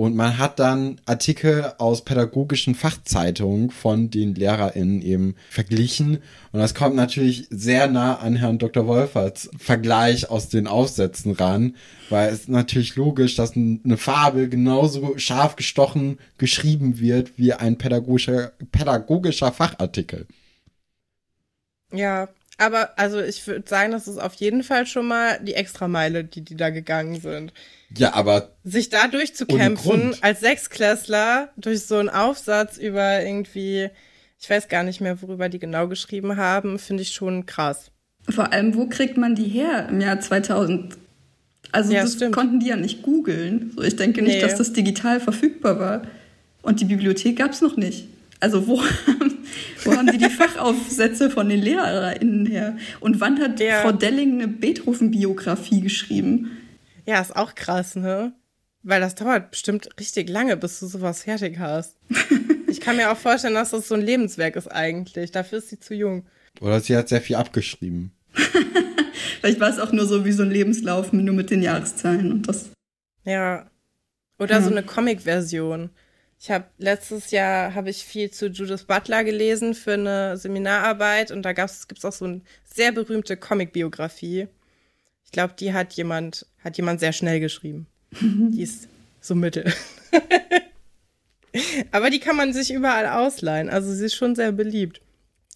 Und man hat dann Artikel aus pädagogischen Fachzeitungen von den LehrerInnen eben verglichen. Und das kommt natürlich sehr nah an Herrn Dr. Wolferts Vergleich aus den Aufsätzen ran, weil es natürlich logisch, dass eine Fabel genauso scharf gestochen geschrieben wird wie ein pädagogischer, pädagogischer Fachartikel. Ja, aber also ich würde sagen, das ist auf jeden Fall schon mal die Extrameile, die die da gegangen sind. Ja, aber. Sich da durchzukämpfen als Sechsklässler durch so einen Aufsatz über irgendwie, ich weiß gar nicht mehr, worüber die genau geschrieben haben, finde ich schon krass. Vor allem, wo kriegt man die her im Jahr 2000? Also, ja, das stimmt. konnten die ja nicht googeln. So, ich denke nicht, nee. dass das digital verfügbar war. Und die Bibliothek gab es noch nicht. Also, wo, wo haben die die Fachaufsätze von den LehrerInnen her? Und wann hat ja. Frau Delling eine Beethoven-Biografie geschrieben? Ja, ist auch krass, ne? Weil das dauert bestimmt richtig lange, bis du sowas fertig hast. ich kann mir auch vorstellen, dass das so ein Lebenswerk ist eigentlich. Dafür ist sie zu jung. Oder sie hat sehr viel abgeschrieben. Vielleicht war es auch nur so wie so ein Lebenslauf, nur mit den Jahreszahlen und das. Ja. Oder ja. so eine Comic-Version. Ich habe letztes Jahr habe ich viel zu Judith Butler gelesen für eine Seminararbeit und da gibt es auch so eine sehr berühmte Comic-Biografie. Ich glaube, die hat jemand, hat jemand sehr schnell geschrieben. die ist so mittel. Aber die kann man sich überall ausleihen. Also sie ist schon sehr beliebt.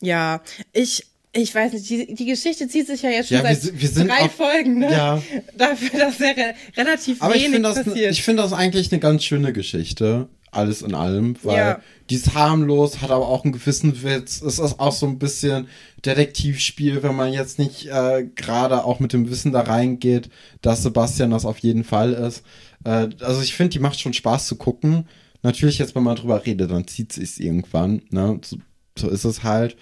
Ja, ich, ich weiß nicht, die, die Geschichte zieht sich ja jetzt schon ja, seit wir, wir drei auf, Folgen, ne? Ja. Dafür, dass ja re relativ Aber wenig ich das, passiert. Ich finde das eigentlich eine ganz schöne Geschichte alles in allem, weil ja. die ist harmlos, hat aber auch einen gewissen Witz. Es ist auch so ein bisschen Detektivspiel, wenn man jetzt nicht äh, gerade auch mit dem Wissen da reingeht, dass Sebastian das auf jeden Fall ist. Äh, also ich finde, die macht schon Spaß zu gucken. Natürlich jetzt, wenn man drüber redet, dann zieht sich irgendwann. Ne? So, so ist es halt.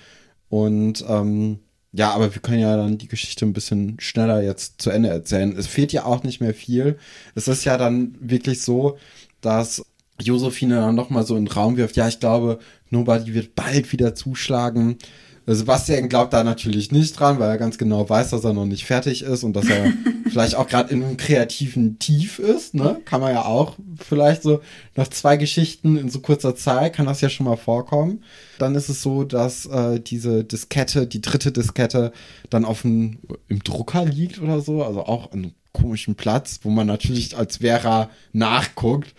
Und ähm, ja, aber wir können ja dann die Geschichte ein bisschen schneller jetzt zu Ende erzählen. Es fehlt ja auch nicht mehr viel. Es ist ja dann wirklich so, dass Josephine dann nochmal so in den Raum wirft, ja, ich glaube, Nobody wird bald wieder zuschlagen. Sebastian glaubt da natürlich nicht dran, weil er ganz genau weiß, dass er noch nicht fertig ist und dass er vielleicht auch gerade in einem kreativen Tief ist. Ne? Kann man ja auch vielleicht so nach zwei Geschichten in so kurzer Zeit kann das ja schon mal vorkommen. Dann ist es so, dass äh, diese Diskette, die dritte Diskette, dann auf dem im Drucker liegt oder so, also auch an einem komischen Platz, wo man natürlich als Vera nachguckt.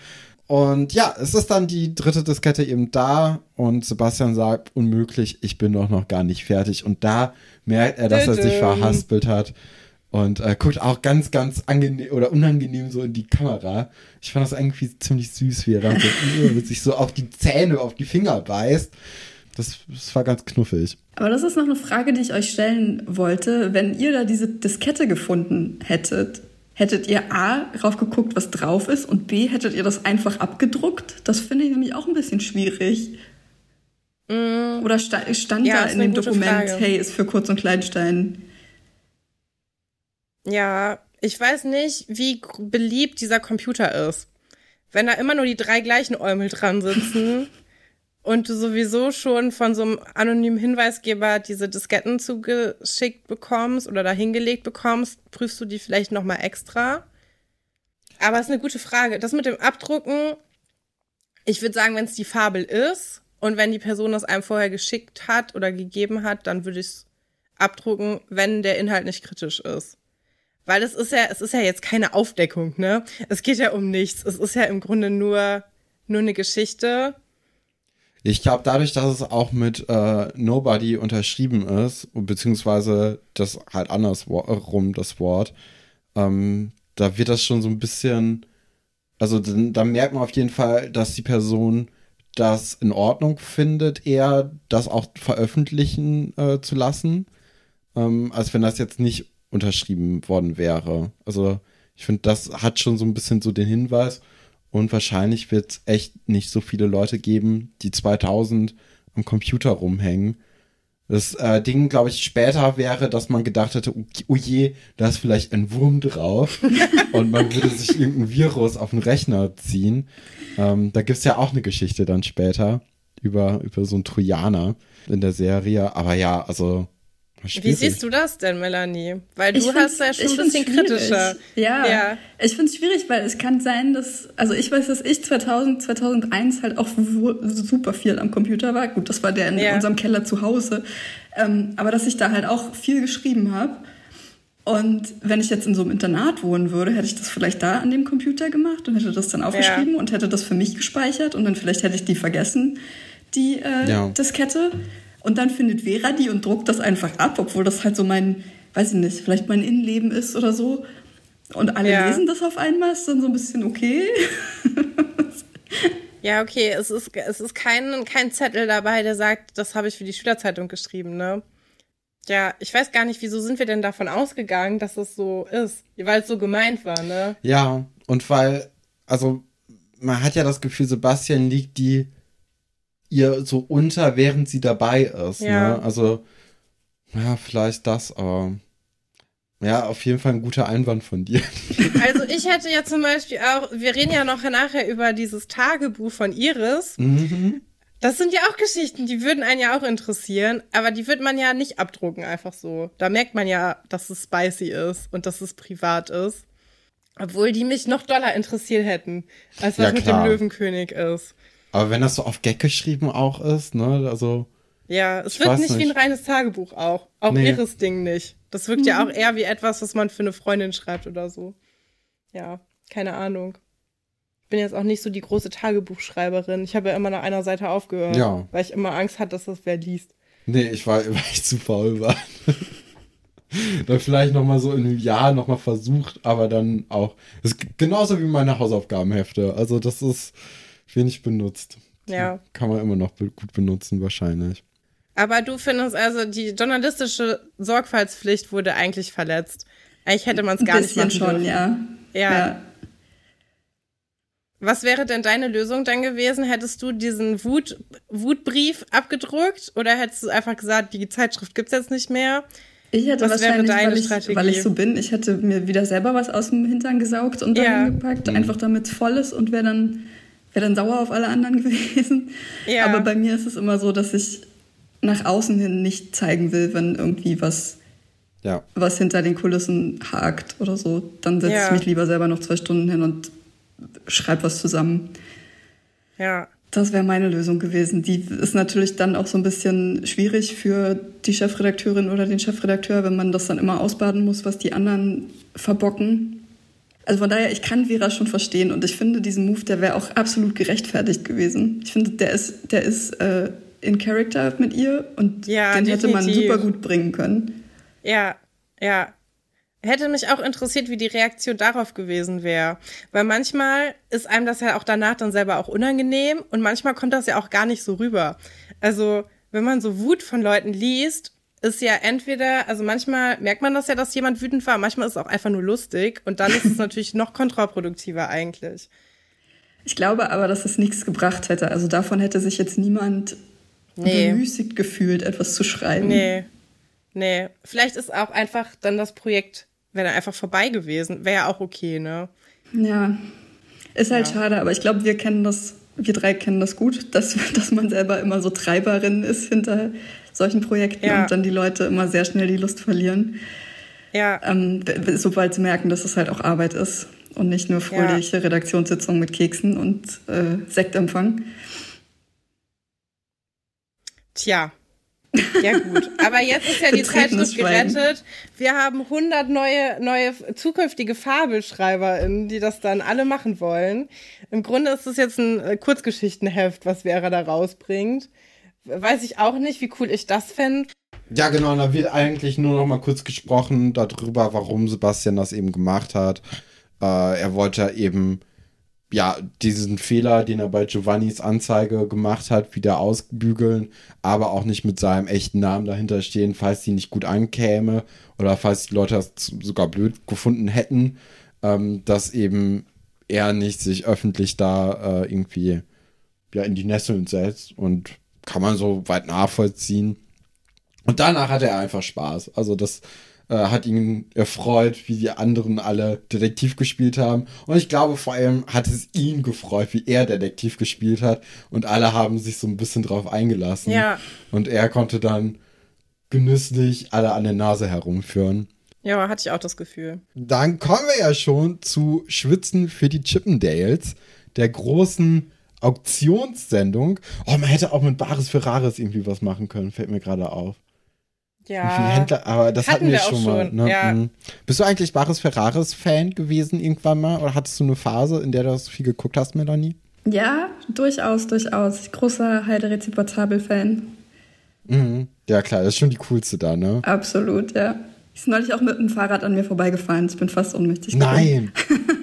Und ja, es ist dann die dritte Diskette eben da und Sebastian sagt, unmöglich, ich bin doch noch gar nicht fertig. Und da merkt er, dass er sich verhaspelt hat und äh, guckt auch ganz, ganz angenehm oder unangenehm so in die Kamera. Ich fand das irgendwie ziemlich süß, wie er dann so, sich so auf die Zähne, auf die Finger beißt. Das, das war ganz knuffig. Aber das ist noch eine Frage, die ich euch stellen wollte. Wenn ihr da diese Diskette gefunden hättet, Hättet ihr A drauf geguckt, was drauf ist und B hättet ihr das einfach abgedruckt? Das finde ich nämlich auch ein bisschen schwierig. Mm. Oder sta stand ja, da in dem Dokument, Frage. hey, ist für Kurz und Kleinstein. Ja, ich weiß nicht, wie beliebt dieser Computer ist. Wenn da immer nur die drei gleichen Eumel dran sitzen, und du sowieso schon von so einem anonymen Hinweisgeber diese Disketten zugeschickt bekommst oder dahingelegt bekommst, prüfst du die vielleicht nochmal extra. Aber es ist eine gute Frage. Das mit dem Abdrucken, ich würde sagen, wenn es die Fabel ist und wenn die Person das einem vorher geschickt hat oder gegeben hat, dann würde ich es abdrucken, wenn der Inhalt nicht kritisch ist. Weil es ist ja, es ist ja jetzt keine Aufdeckung, ne? Es geht ja um nichts. Es ist ja im Grunde nur, nur eine Geschichte ich glaube, dadurch, dass es auch mit äh, Nobody unterschrieben ist, beziehungsweise das halt andersrum das Wort, ähm, da wird das schon so ein bisschen, also da merkt man auf jeden Fall, dass die Person das in Ordnung findet, eher das auch veröffentlichen äh, zu lassen, ähm, als wenn das jetzt nicht unterschrieben worden wäre. Also ich finde, das hat schon so ein bisschen so den Hinweis. Und wahrscheinlich wird es echt nicht so viele Leute geben, die 2000 am Computer rumhängen. Das äh, Ding, glaube ich, später wäre, dass man gedacht hätte, oh je, da ist vielleicht ein Wurm drauf und man würde sich irgendein Virus auf den Rechner ziehen. Ähm, da gibt es ja auch eine Geschichte dann später über, über so einen Trojaner in der Serie. Aber ja, also Schwierig. Wie siehst du das denn, Melanie? Weil du ich hast ja schon ein bisschen kritischer. Ja, ja. ich finde es schwierig, weil es kann sein, dass, also ich weiß, dass ich 2000, 2001 halt auch super viel am Computer war. Gut, das war der in ja. unserem Keller zu Hause. Ähm, aber dass ich da halt auch viel geschrieben habe. Und wenn ich jetzt in so einem Internat wohnen würde, hätte ich das vielleicht da an dem Computer gemacht und hätte das dann aufgeschrieben ja. und hätte das für mich gespeichert und dann vielleicht hätte ich die vergessen, die äh, ja. Diskette. Und dann findet Vera die und druckt das einfach ab, obwohl das halt so mein, weiß ich nicht, vielleicht mein Innenleben ist oder so. Und alle ja. lesen das auf einmal, ist dann so ein bisschen okay. ja, okay, es ist, es ist kein, kein Zettel dabei, der sagt, das habe ich für die Schülerzeitung geschrieben, ne? Ja, ich weiß gar nicht, wieso sind wir denn davon ausgegangen, dass es so ist, weil es so gemeint war, ne? Ja, und weil, also man hat ja das Gefühl, Sebastian liegt die ihr so unter, während sie dabei ist. Ja. Ne? Also, ja, vielleicht das, aber ja, auf jeden Fall ein guter Einwand von dir. Also ich hätte ja zum Beispiel auch, wir reden ja noch nachher über dieses Tagebuch von Iris. Mhm. Das sind ja auch Geschichten, die würden einen ja auch interessieren, aber die wird man ja nicht abdrucken, einfach so. Da merkt man ja, dass es spicy ist und dass es privat ist. Obwohl die mich noch doller interessiert hätten, als was ja, mit dem Löwenkönig ist. Aber wenn das so auf Gag geschrieben auch ist, ne, also. Ja, es wirkt nicht, nicht, wie ein reines Tagebuch auch. Auch nee. ihres Ding nicht. Das wirkt mhm. ja auch eher wie etwas, was man für eine Freundin schreibt oder so. Ja, keine Ahnung. Ich bin jetzt auch nicht so die große Tagebuchschreiberin. Ich habe ja immer nach einer Seite aufgehört, ja. weil ich immer Angst hatte, dass das wer liest. Nee, ich war, weil ich zu faul war. dann vielleicht noch mal so in einem Jahr noch mal versucht, aber dann auch. Das ist genauso wie meine Hausaufgabenhefte. Also das ist wenig benutzt. Ja. Kann man immer noch gut benutzen, wahrscheinlich. Aber du findest also, die journalistische Sorgfaltspflicht wurde eigentlich verletzt. Eigentlich hätte man es gar nicht machen schon, dürfen. Ja. ja. ja. Was wäre denn deine Lösung dann gewesen? Hättest du diesen Wut, Wutbrief abgedruckt oder hättest du einfach gesagt, die Zeitschrift gibt es jetzt nicht mehr? Ich hätte was wahrscheinlich, weil ich, weil ich, so bin, ich hätte mir wieder selber was aus dem Hintern gesaugt und ja. gepackt, mhm. einfach damit es voll ist und wäre dann wäre dann sauer auf alle anderen gewesen. Ja. Aber bei mir ist es immer so, dass ich nach außen hin nicht zeigen will, wenn irgendwie was, ja. was hinter den Kulissen hakt oder so. Dann setze Ja. ich mich lieber selber noch zwei Stunden hin und schreibe was zusammen. Ja. Das wäre meine Lösung gewesen. Die ist natürlich dann auch so ein bisschen schwierig für die Chefredakteurin oder den Chefredakteur, wenn man das dann immer ausbaden muss, was die anderen verbocken. Also von daher, ich kann Vera schon verstehen und ich finde diesen Move, der wäre auch absolut gerechtfertigt gewesen. Ich finde, der ist, der ist äh, in Character mit ihr und Ja, den hätte man definitiv. super gut bringen können. Ja, ja. Hätte mich auch interessiert, wie die Reaktion darauf gewesen wäre. Weil manchmal ist einem das ja auch danach dann selber auch unangenehm und manchmal kommt das ja auch gar nicht so rüber. Also, wenn man so Wut von Leuten liest, ist ja entweder, also manchmal merkt man das ja, dass jemand wütend war, manchmal ist es auch einfach nur lustig und dann ist es natürlich noch kontraproduktiver eigentlich. Ich glaube aber, dass es nichts gebracht hätte. Also davon hätte sich jetzt niemand Nee. bemüßigt gefühlt, etwas zu schreiben. Nee. Nee. Vielleicht ist auch einfach dann das Projekt, wäre dann einfach vorbei gewesen. Wäre ja auch okay, ne? Ja, ist halt Ja. schade, aber ich glaube, wir kennen das, wir drei kennen das gut, dass, dass man selber immer so Treiberin ist hinter solchen Projekten Ja. und dann die Leute immer sehr schnell die Lust verlieren, Ja. ähm, sobald sie merken, dass es halt auch Arbeit ist und nicht nur fröhliche Redaktionssitzungen mit Keksen und äh, Sektempfang. Tja. Ja, gut. Aber jetzt ist ja die Zeitschrift gerettet. Wir haben 100 neue, neue zukünftige FabelschreiberInnen, die das dann alle machen wollen. Im Grunde ist es jetzt ein äh, Kurzgeschichtenheft, was Vera da rausbringt. Weiß ich auch nicht, wie cool ich das fände. Ja, genau, da wird eigentlich nur noch mal kurz gesprochen darüber, warum Sebastian das eben gemacht hat. Äh, er wollte eben, ja, diesen Fehler, den er bei Giovannis Anzeige gemacht hat, wieder ausbügeln, aber auch nicht mit seinem echten Namen dahinter stehen, falls die nicht gut ankäme oder falls die Leute das sogar blöd gefunden hätten, ähm, dass eben er nicht sich öffentlich da äh, irgendwie ja, in die Nesseln setzt und kann man so weit nachvollziehen. Und danach hatte er einfach Spaß. Also das äh, hat ihn erfreut, wie die anderen alle Detektiv gespielt haben. Und ich glaube vor allem hat es ihn gefreut, wie er Detektiv gespielt hat. Und alle haben sich so ein bisschen drauf eingelassen. Ja. Und er konnte dann genüsslich alle an der Nase herumführen. Ja, hatte ich auch das Gefühl. Dann kommen wir ja schon zu Schwitzen für die Chippendales, der großen Auktionssendung. Oh, man hätte auch mit Bares Ferraris irgendwie was machen können, fällt mir gerade auf. Wie viele Ja. Händler, aber das hatten, Hatten wir schon mal. schon, Ne? ja. Mhm. Bist du eigentlich Bares Ferraris-Fan gewesen irgendwann mal? Oder hattest du eine Phase, in der du das viel geguckt hast, Melanie? Ja, durchaus, durchaus. Großer Heide Reziportabel-Fan. Mhm. Ja, klar, das ist schon die coolste da, ne? Absolut, ja. Ist neulich auch mit dem Fahrrad an mir vorbeigefahren. Ich bin fast ohnmächtig geworden. Nein!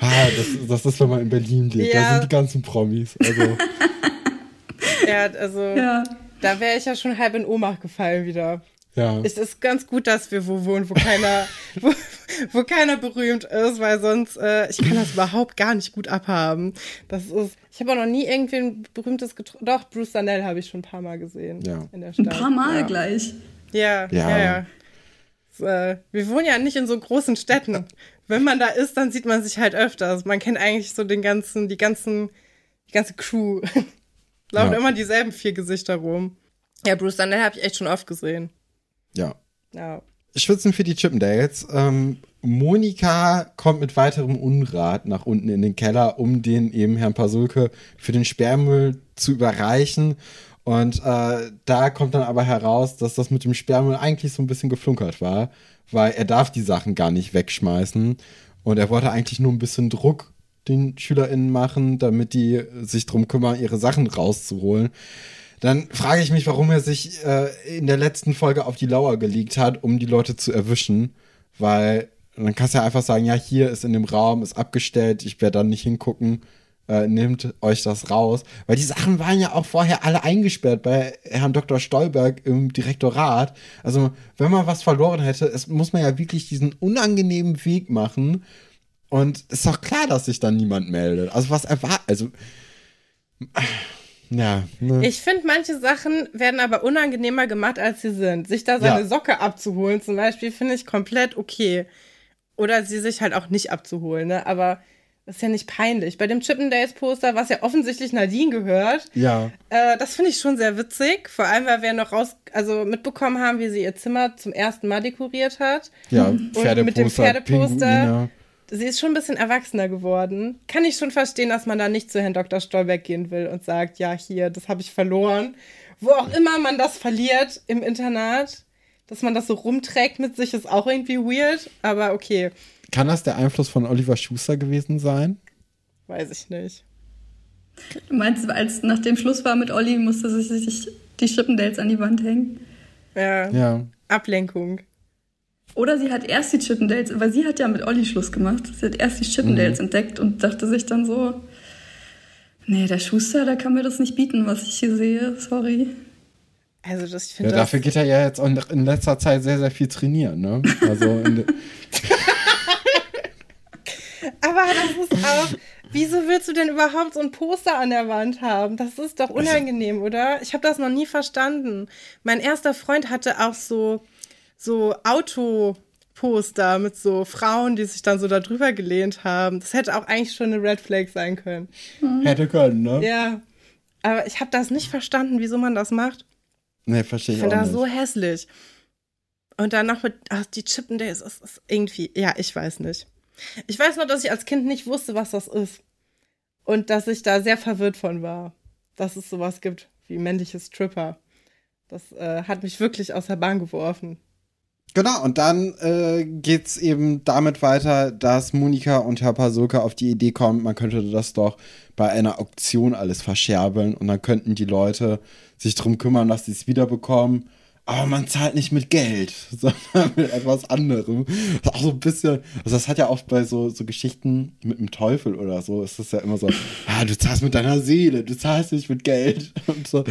ah, das, das ist, wenn man in Berlin lebt. Da Ja. sind die ganzen Promis. Also, Ja, also, Ja. da wäre ich ja schon halb in Ohnmacht gefallen wieder. ja. Es ist ganz gut, dass wir wo wohnen, wo keiner, wo, wo keiner berühmt ist, weil sonst, äh, ich kann das überhaupt gar nicht gut abhaben. Das ist, ich habe auch noch nie irgendwen berühmtes getroffen. Doch, Bruce Danell habe ich schon ein paar Mal gesehen. Ja. In der Ein Stadt. paar Mal ja. gleich. Ja, Ja. ja, ja. Das, äh, wir wohnen ja nicht in so großen Städten. Wenn man da ist, dann sieht man sich halt öfters. Man kennt eigentlich so den ganzen, die ganzen, die ganze Crew. Laufen Ja. immer dieselben vier Gesichter rum. Ja, Bruce Danell habe ich echt schon oft gesehen. ja. Ja. Schwitzen für die Chippendales. Ähm, Monika kommt mit weiterem Unrat nach unten in den Keller, um den eben Herrn Pasulke für den Sperrmüll zu überreichen. Und äh, da kommt dann aber heraus, dass das mit dem Sperrmüll eigentlich so ein bisschen geflunkert war, weil er darf die Sachen gar nicht wegschmeißen. Und er wollte eigentlich nur ein bisschen Druck den SchülerInnen machen, damit die sich drum kümmern, ihre Sachen rauszuholen. Dann frage ich mich, warum er sich äh, in der letzten Folge auf die Lauer gelegt hat, um die Leute zu erwischen. Weil dann kannst du ja einfach sagen, ja, hier ist in dem Raum, ist abgestellt, ich werde dann nicht hingucken, äh, nehmt euch das raus. Weil die Sachen waren ja auch vorher alle eingesperrt bei Herrn Dr. Stolberg im Direktorat. Also, wenn man was verloren hätte, es muss man ja wirklich diesen unangenehmen Weg machen. Und ist doch klar, dass sich dann niemand meldet. Also, was erwartet, also, ja, ne? Ich finde, manche Sachen werden aber unangenehmer gemacht, als sie sind. Sich da seine Ja. Socke abzuholen, zum Beispiel, finde ich komplett okay. Oder sie sich halt auch nicht abzuholen, ne? Aber Das ist ja nicht peinlich. Bei dem Chippendales-Poster, was ja offensichtlich Nadine gehört, Ja. äh, das finde ich schon sehr witzig. Vor allem, weil wir noch raus, also mitbekommen haben, wie sie ihr Zimmer zum ersten Mal dekoriert hat. Ja, Und mit dem Pferdeposter, Pferdeposter. Sie ist schon ein bisschen erwachsener geworden. Kann ich schon verstehen, dass man da nicht zu Herrn Dr. Stolberg gehen will und sagt, ja, hier, das habe ich verloren. Wo auch immer man das verliert im Internat, dass man das so rumträgt mit sich, ist auch irgendwie weird. Aber okay, Kann das der Einfluss von Oliver Schuster gewesen sein? weiß ich nicht. Du meinst, als nach dem Schluss war mit Olli, musste sie sich die Chippendales an die Wand hängen? Ja, Ja. Ablenkung. Oder sie hat erst die Chippendales, weil sie hat ja mit Olli Schluss gemacht. Sie hat erst die Chippendales entdeckt und dachte sich dann so, nee, der Schuster, der kann mir das nicht bieten, was ich hier sehe, sorry. Also, das, ich Ja, finde das. dafür geht er ja jetzt auch in letzter Zeit sehr, sehr viel trainieren, ne? Also Aber das ist auch. Wieso willst du denn überhaupt so ein Poster an der Wand haben? Das ist doch unangenehm, oder? Ich habe das noch nie verstanden. Mein erster Freund hatte auch so, so Autoposter mit so Frauen, die sich dann so da drüber gelehnt haben. Das hätte auch eigentlich schon eine Red Flag sein können. hätte können, ne? Ja. Aber ich habe das nicht verstanden, wieso man das macht. Nee, verstehe Ich ich finde auch das nicht. so hässlich. Und dann noch mit, ach, die Chippendales, das ist irgendwie, ja, ich weiß nicht. Ich weiß nur, dass ich als Kind nicht wusste, was das ist. Und dass ich da sehr verwirrt von war, dass es sowas gibt wie männliche Stripper. Das äh, hat mich wirklich aus der Bahn geworfen. Genau, und dann äh, geht's eben damit weiter, dass Monika und Herr Pasulka auf die Idee kommen, man könnte das doch bei einer Auktion alles verscherbeln und dann könnten die Leute sich drum kümmern, dass sie es wiederbekommen. Aber man zahlt nicht mit Geld, sondern mit etwas anderem. Das auch so ein bisschen, also das hat ja oft bei so, so Geschichten mit dem Teufel oder so, ist das ja immer so, ah, du zahlst mit deiner Seele, du zahlst nicht mit Geld. Und so.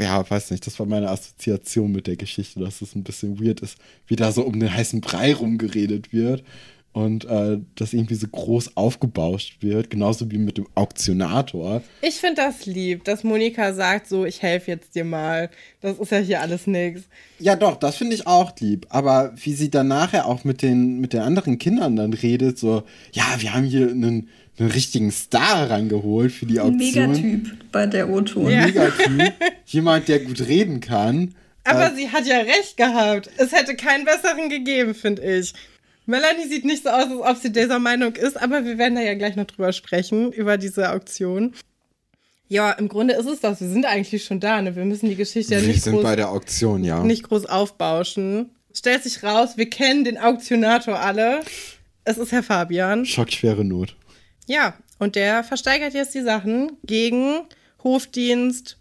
Ja, weiß nicht, das war meine Assoziation mit der Geschichte, dass es ein bisschen weird ist, wie da so um den heißen Brei rumgeredet wird und äh, das irgendwie so groß aufgebauscht wird, genauso wie mit dem Auktionator. Ich finde das lieb, dass Monika sagt, so, ich helfe jetzt dir mal. Das ist ja hier alles nix. Ja, doch, das finde ich auch lieb. Aber wie sie dann nachher auch mit den, mit den anderen Kindern dann redet, so, ja, wir haben hier einen, einen richtigen Star rangeholt für die Ein Auktion. Megatyp bei der O-Ton. Ja. Megatyp. Jemand, der gut reden kann. Aber Äh, sie hat ja recht gehabt. Es hätte keinen besseren gegeben, finde ich. Melanie sieht nicht so aus, als ob sie dieser Meinung ist, aber wir werden da ja gleich noch drüber sprechen, über diese Auktion. Ja, im Grunde ist es das. Wir sind eigentlich schon da. Ne? Wir müssen die Geschichte ja wir nicht sind groß, bei der Auktion, ja. nicht groß aufbauschen. Stellt sich raus, wir kennen den Auktionator alle. Es ist Herr Fabian. Schockschwere Not. Ja, und der versteigert jetzt die Sachen gegen Hofdienst,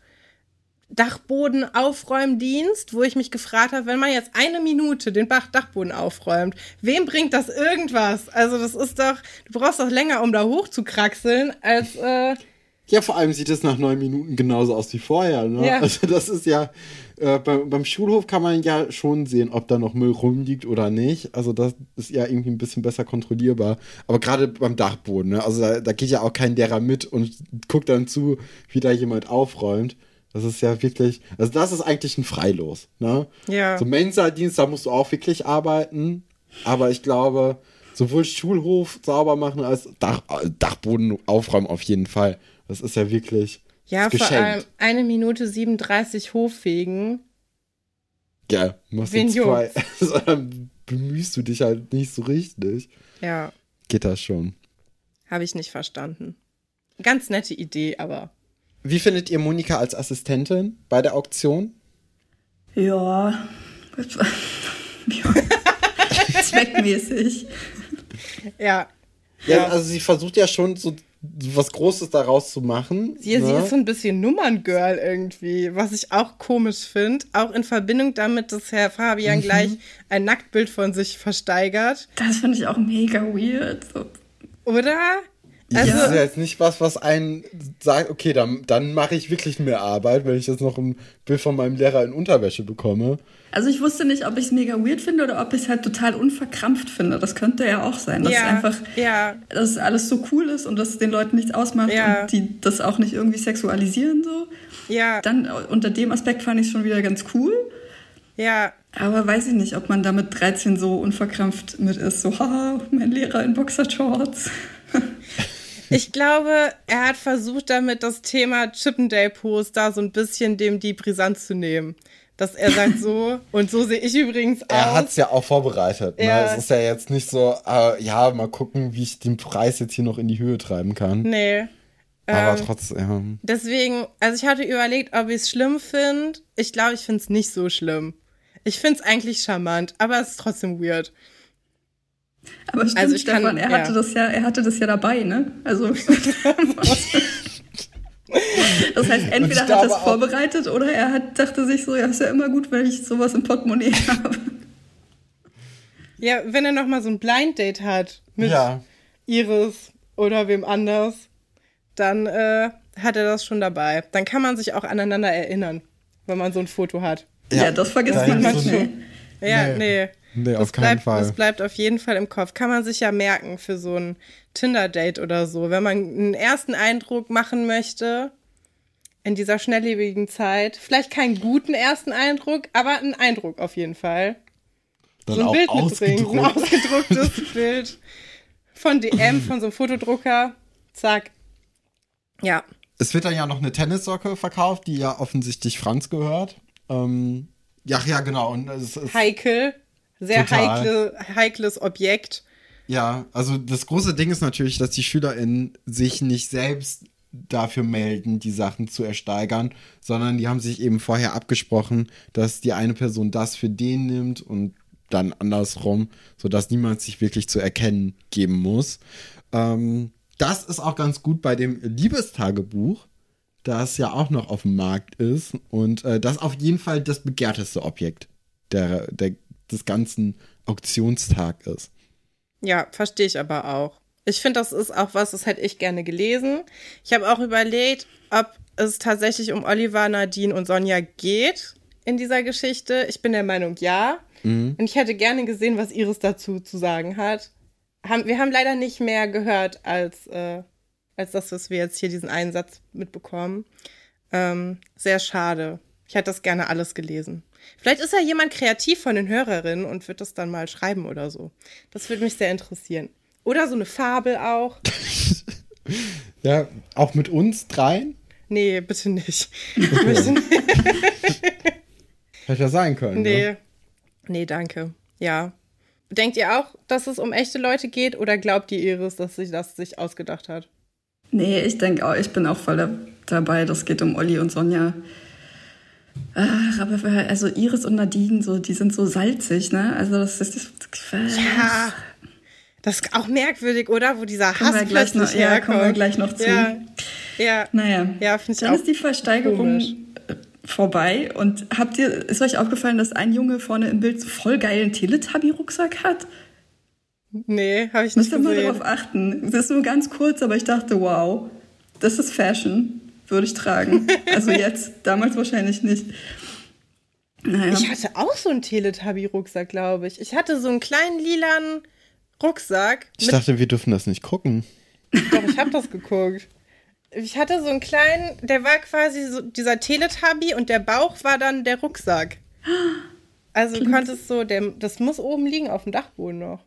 Dachbodenaufräumdienst, wo ich mich gefragt habe, wenn man jetzt eine Minute den Bach Dachboden aufräumt, wem bringt das irgendwas? Also das ist doch, du brauchst doch länger, um da hochzukraxeln, als äh, Ja, vor allem sieht es nach neun Minuten genauso aus wie vorher. Ne? Ja. Also das ist ja, äh, beim, beim Schulhof kann man ja schon sehen, ob da noch Müll rumliegt oder nicht. Also das ist ja irgendwie ein bisschen besser kontrollierbar. Aber gerade beim Dachboden, ne? also da, da geht ja auch kein Lehrer mit und guckt dann zu, wie da jemand aufräumt. Das ist ja wirklich, also das ist eigentlich ein Freilos. Ne? Ja. So Mensa-Dienst, da musst du auch wirklich arbeiten. Aber ich glaube, sowohl Schulhof sauber machen als Dach, äh, Dachboden aufräumen auf jeden Fall. Das ist ja wirklich ja, vor geschenkt. allem eine Minute 37 hochfegen. Ja, machst Wen du zwei. Dann bemühst du dich halt nicht so richtig. Ja, Geht das schon. habe ich nicht verstanden. Ganz nette Idee, aber Wie findet ihr Monika als Assistentin bei der Auktion? Ja. ja. Zweckmäßig. ja. Ja, also sie versucht ja schon so, was Großes daraus zu machen. Sie, sie ne? ist so ein bisschen Nummerngirl irgendwie, was ich auch komisch finde. Auch in Verbindung damit, dass Herr Mhm. Fabian gleich ein Nacktbild von sich versteigert. Das finde ich auch mega weird. So. Oder? Das Also, ist ja jetzt nicht was, was einen sagt, okay, dann, dann mache ich wirklich mehr Arbeit, wenn ich jetzt noch ein Bild von meinem Lehrer in Unterwäsche bekomme. Also ich wusste nicht, ob ich es mega weird finde oder ob ich es halt total unverkrampft finde. Das könnte ja auch sein, dass ja, einfach ja, dass alles so cool ist und dass es den Leuten nichts ausmacht Ja. und die das auch nicht irgendwie sexualisieren so. ja, Dann unter dem Aspekt fand ich es schon wieder ganz cool. ja. Aber weiß ich nicht, ob man da mit 13 so unverkrampft mit ist. So, haha, mein Lehrer in Boxershorts. Ich glaube, er hat versucht, damit das Thema Chippendale-Post da so ein bisschen dem die Brisanz zu nehmen. Dass er sagt so, und so sehe ich übrigens aus. Er hat es ja auch vorbereitet. Ne? Ja. Es ist ja jetzt nicht so, äh, ja, mal gucken, wie ich den Preis jetzt hier noch in die Höhe treiben kann. Nee. Aber Ähm, trotzdem. Deswegen, also ich hatte überlegt, ob ich es schlimm finde. Ich glaube, ich finde es nicht so schlimm. Ich finde es eigentlich charmant, aber es ist trotzdem weird. Aber stimmt, Also ich kann- Stefan, er hatte ja. das ja, er hatte das ja dabei, ne? Also. das heißt, entweder hat er es vorbereitet oder er hat, dachte sich so, ja, ist ja immer gut, wenn ich sowas im Portemonnaie habe. Ja, wenn er noch mal so ein Blind Date hat mit Ja. Iris oder wem anders, dann äh, hat er das schon dabei. Dann kann man sich auch aneinander erinnern, wenn man so ein Foto hat. Ja, das vergisst man nicht so Ja, Nee. nee. Nee, das auf keinen bleibt, Fall. Das bleibt auf jeden Fall im Kopf. Kann man sich ja merken für so ein Tinder-Date oder so. Wenn man einen ersten Eindruck machen möchte in dieser schnelllebigen Zeit, vielleicht keinen guten ersten Eindruck, aber einen Eindruck auf jeden Fall. Dann so ein auch Bild mitbringen, ein ausgedruckt. ausgedrucktes Bild von DM, von so einem Fotodrucker. Zack. Ja. Es wird dann ja noch eine Tennissocke verkauft, die ja offensichtlich Franz gehört. Ähm, ja, ja, genau. Und es ist, Heikel. Sehr Total. heikle, heikles Objekt. ja, also das große Ding ist natürlich, dass die SchülerInnen sich nicht selbst dafür melden, die Sachen zu ersteigern, sondern die haben sich eben vorher abgesprochen, dass die eine Person das für den nimmt und dann andersrum, sodass niemand sich wirklich zu erkennen geben muss. Ähm, das ist auch ganz gut bei dem Liebestagebuch, das ja auch noch auf dem Markt ist und äh, das auf jeden Fall das begehrteste Objekt der, der, des ganzen Auktionstag ist. Ja, verstehe ich aber auch. Ich finde, das ist auch was, das hätte ich gerne gelesen. Ich habe auch überlegt, ob es tatsächlich um Oliver, Nadine und Sonja geht in dieser Geschichte. Ich bin der Meinung, ja. Und ich hätte gerne gesehen, was Iris dazu zu sagen hat. Haben, wir haben leider nicht mehr gehört als, äh, als das, was wir jetzt hier diesen einen Satz mitbekommen. Ähm, sehr schade. Ich hätte das gerne alles gelesen. Vielleicht ist ja jemand kreativ von den Hörerinnen und wird das dann mal schreiben oder so. Das würde mich sehr interessieren. Oder so eine Fabel auch. Ja, auch mit uns dreien? Nee, bitte nicht. Ich möchte nicht. Hätte ja sein können. Nee. Ne? Nee, danke. Ja. Denkt ihr auch, dass es um echte Leute geht oder glaubt ihr Iris, dass sich das sich ausgedacht hat? Nee, ich denke auch, ich bin auch voll da, dabei. Das geht um Olli und Sonja. Ach, aber also Iris und Nadine, so, die sind so salzig, ne? Also das ist das, Ja. Das ist auch merkwürdig, oder? Wo dieser Kommen Hass wir gleich noch- ja, kommen wir gleich noch zu. Ja. Ja. Naja. Ja, finde ich Dann auch ist die Versteigerung komisch. äh, vorbei. Und habt ihr, ist euch aufgefallen, dass ein Junge vorne im Bild so voll geilen Teletubby-Rucksack hat? Nee, habe ich nicht Müsst ihr mal gesehen. darauf achten. Das ist nur ganz kurz, aber ich dachte, wow, das ist Fashion. Würde ich tragen. Also jetzt, damals wahrscheinlich nicht. Naja. Ich hatte auch so einen Teletubby-Rucksack, glaube ich. Ich hatte so einen kleinen lilanen Rucksack. Ich dachte, wir dürfen das nicht gucken. doch, ich habe das geguckt. Ich hatte so einen kleinen, der war quasi so dieser Teletubby und der Bauch war dann der Rucksack. Also du konntest so, der, das muss oben liegen auf dem Dachboden noch.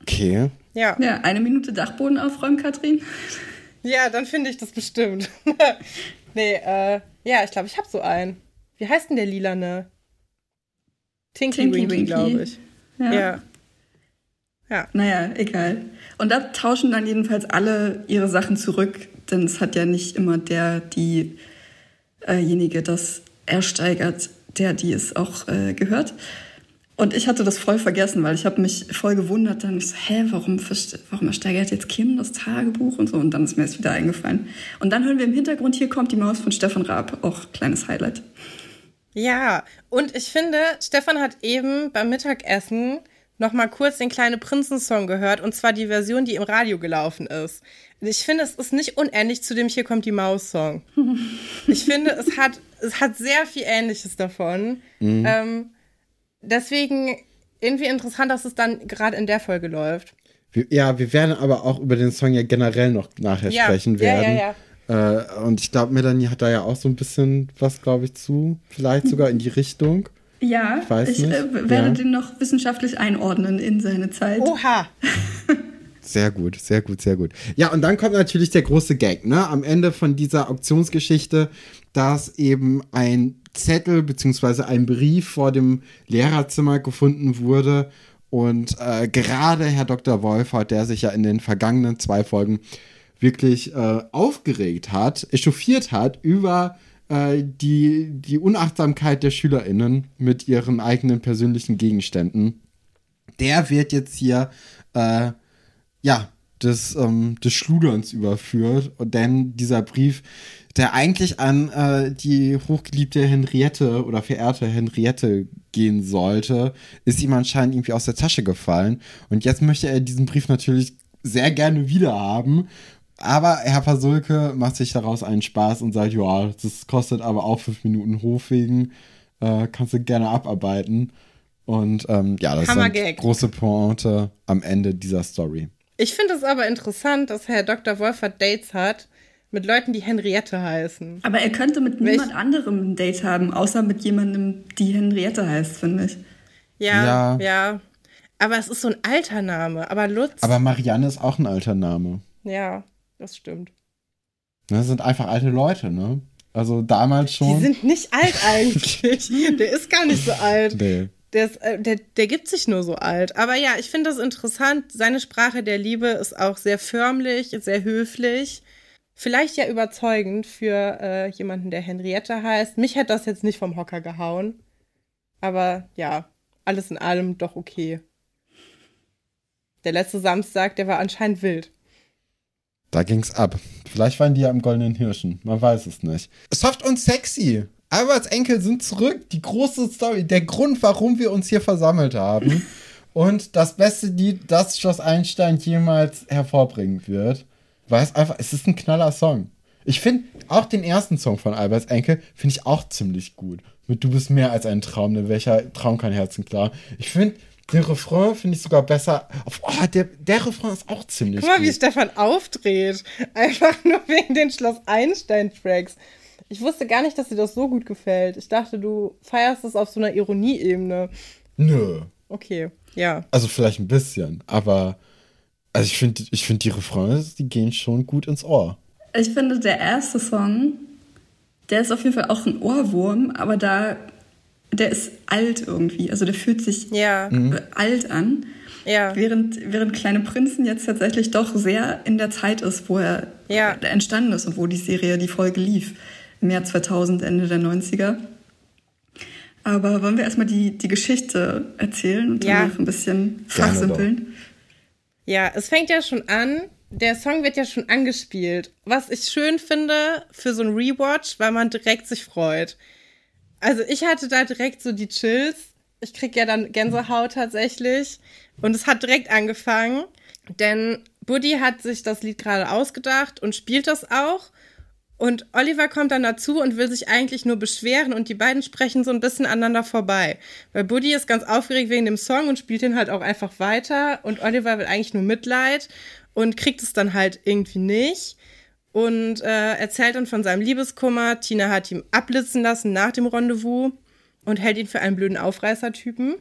Okay. Ja, ja, eine Minute Dachboden aufräumen, Katrin. Ja, dann finde ich das bestimmt. nee, äh, ja, ich glaube, ich habe so einen. Wie heißt denn der lilane? Tinky, Tinky Winky, Winky. glaube ich. Ja. ja. Ja. Naja, egal. Und da tauschen dann jedenfalls alle ihre Sachen zurück, denn es hat ja nicht immer der, diejenige das ersteigert, der, die es auch äh, gehört. Und ich hatte das voll vergessen, weil ich habe mich voll gewundert. Dann ich so, hä, warum, warum ersteigert jetzt Kim das Tagebuch und so? Und dann ist mir es wieder eingefallen. Und dann hören wir im Hintergrund, hier kommt die Maus von Stefan Raab, auch kleines Highlight. Ja, und ich finde, Stefan hat eben beim Mittagessen noch mal kurz den kleine Prinzen-Song gehört, und zwar die Version, die im Radio gelaufen ist. Ich finde, es ist nicht unähnlich zu dem Hier kommt die Maus-Song. Ich finde, es hat, es hat sehr viel Ähnliches davon. Ähm, deswegen irgendwie interessant, dass es dann gerade in der Folge läuft. Wir, ja, wir werden aber auch über den Song ja generell noch nachher Ja, sprechen ja, werden. ja, Äh, und ich glaube, Melanie hat da ja auch so ein bisschen was, glaube ich, zu. Vielleicht sogar in die Richtung. Ja, Ich weiß ich nicht. äh, werde Ja. den noch wissenschaftlich einordnen in seine Zeit. Oha! Sehr gut, sehr gut, sehr gut. Ja, und dann kommt natürlich der große Gag, ne? Am Ende von dieser Auktionsgeschichte, dass eben ein Zettel bzw. ein Brief vor dem Lehrerzimmer gefunden wurde. Und äh, gerade Herr Dr. Wolfert, der sich ja in den vergangenen zwei Folgen wirklich äh, aufgeregt hat, echauffiert hat über äh, die, die Unachtsamkeit der SchülerInnen mit ihren eigenen persönlichen Gegenständen, der wird jetzt hier, äh, ja, des, ähm, des Schluderns überführt. Und denn dieser Brief, der eigentlich an äh, die hochgeliebte Henriette oder verehrte Henriette gehen sollte, ist ihm anscheinend irgendwie aus der Tasche gefallen. Und jetzt möchte er diesen Brief natürlich sehr gerne wiederhaben. Aber Herr Pasulke macht sich daraus einen Spaß und sagt, ja, das kostet aber auch fünf Minuten Hofwegen, äh, kannst du gerne abarbeiten. Und ähm, ja, das ist eine große Pointe am Ende dieser Story. Ich finde es aber interessant, dass Herr Dr. Wolfert Dates hat mit Leuten, die Henriette heißen. Aber er könnte mit Welch? niemand anderem ein Date haben, außer mit jemandem, die Henriette heißt, finde ich. Ja, ja, ja. Aber es ist so ein alter Name. Aber Lutz. Aber Marianne ist auch ein alter Name. Ja, das stimmt. Das sind einfach alte Leute, ne? Also damals schon. Die sind nicht alt eigentlich. Der ist gar nicht so alt. Nee. Der, ist, äh, der, der gibt sich nur so alt. Aber ja, ich finde das interessant. Seine Sprache der Liebe ist auch sehr förmlich, sehr höflich. Vielleicht ja überzeugend für äh, jemanden, der Henriette heißt. Mich hätte das jetzt nicht vom Hocker gehauen. Aber ja, alles in allem doch okay. Der letzte Samstag, der war anscheinend wild. Da ging's ab. Vielleicht waren die ja im Goldenen Hirschen. Man weiß es nicht. Soft und sexy. Alberts Enkel sind zurück. Die große Story. Der Grund, warum wir uns hier versammelt haben. und das beste Lied, das Schloss Einstein jemals hervorbringen wird. Weil es einfach, es ist ein knaller Song. Ich finde auch den ersten Song von Alberts Enkel finde ich auch ziemlich gut. Mit Du bist mehr als ein Traum, denn welcher Traum kann Herzen klar. Ich finde den Refrain finde ich sogar besser. Oh, der, der Refrain ist auch ziemlich Guck mal, gut. wie Stefan aufdreht. Einfach nur wegen den Schloss Einstein-Tracks. Ich wusste gar nicht, dass dir das so gut gefällt. Ich dachte, du feierst es auf so einer Ironieebene. Nö. Okay, ja. Also vielleicht ein bisschen, aber also ich finde, ich find die Refrains, die gehen schon gut ins Ohr. Ich finde, der erste Song, der ist auf jeden Fall auch ein Ohrwurm, aber da der ist alt irgendwie. Also der fühlt sich ja. Mhm. alt an. Ja. Während, während Kleine Prinzen jetzt tatsächlich doch sehr in der Zeit ist, wo er ja. entstanden ist und wo die Serie, die Folge lief. Im Jahr 2000, Ende der 90er. Aber wollen wir erstmal die, die Geschichte erzählen und ja. dann ein bisschen fachsimpeln? Ja, es fängt ja schon an. Der Song wird ja schon angespielt. Was ich schön finde für so ein Rewatch, weil man direkt sich freut. Also ich hatte da direkt so die Chills. Ich krieg ja dann Gänsehaut tatsächlich. Und es hat direkt angefangen, denn Buddy hat sich das Lied gerade ausgedacht und spielt das auch. Und Oliver kommt dann dazu und will sich eigentlich nur beschweren und die beiden sprechen so ein bisschen aneinander vorbei. Weil Buddy ist ganz aufgeregt wegen dem Song und spielt den halt auch einfach weiter und Oliver will eigentlich nur Mitleid und kriegt es dann halt irgendwie nicht und äh, erzählt dann von seinem Liebeskummer. Tina hat ihn abblitzen lassen nach dem Rendezvous und hält ihn für einen blöden Aufreißertypen.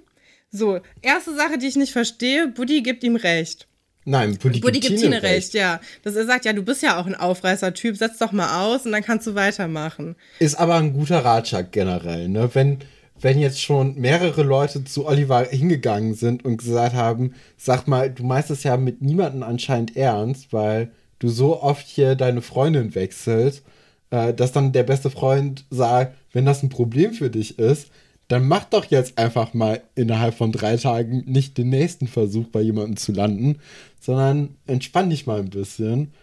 So, erste Sache, die ich nicht verstehe, Buddy gibt ihm recht. Nein, Buddy, Buddy gibt Tine recht. recht, ja. Dass er sagt, ja, du bist ja auch ein Aufreißertyp, setz doch mal aus und dann kannst du weitermachen. Ist aber ein guter Ratschlag generell, ne? Wenn, wenn jetzt schon mehrere Leute zu Oliver hingegangen sind und gesagt haben, sag mal, du meinst es ja mit niemandem anscheinend ernst, weil du so oft hier deine Freundin wechselst, äh, dass dann der beste Freund sagt, wenn das ein Problem für dich ist, dann mach doch jetzt einfach mal innerhalb von drei Tagen nicht den nächsten Versuch bei jemandem zu landen, sondern entspann dich mal ein bisschen.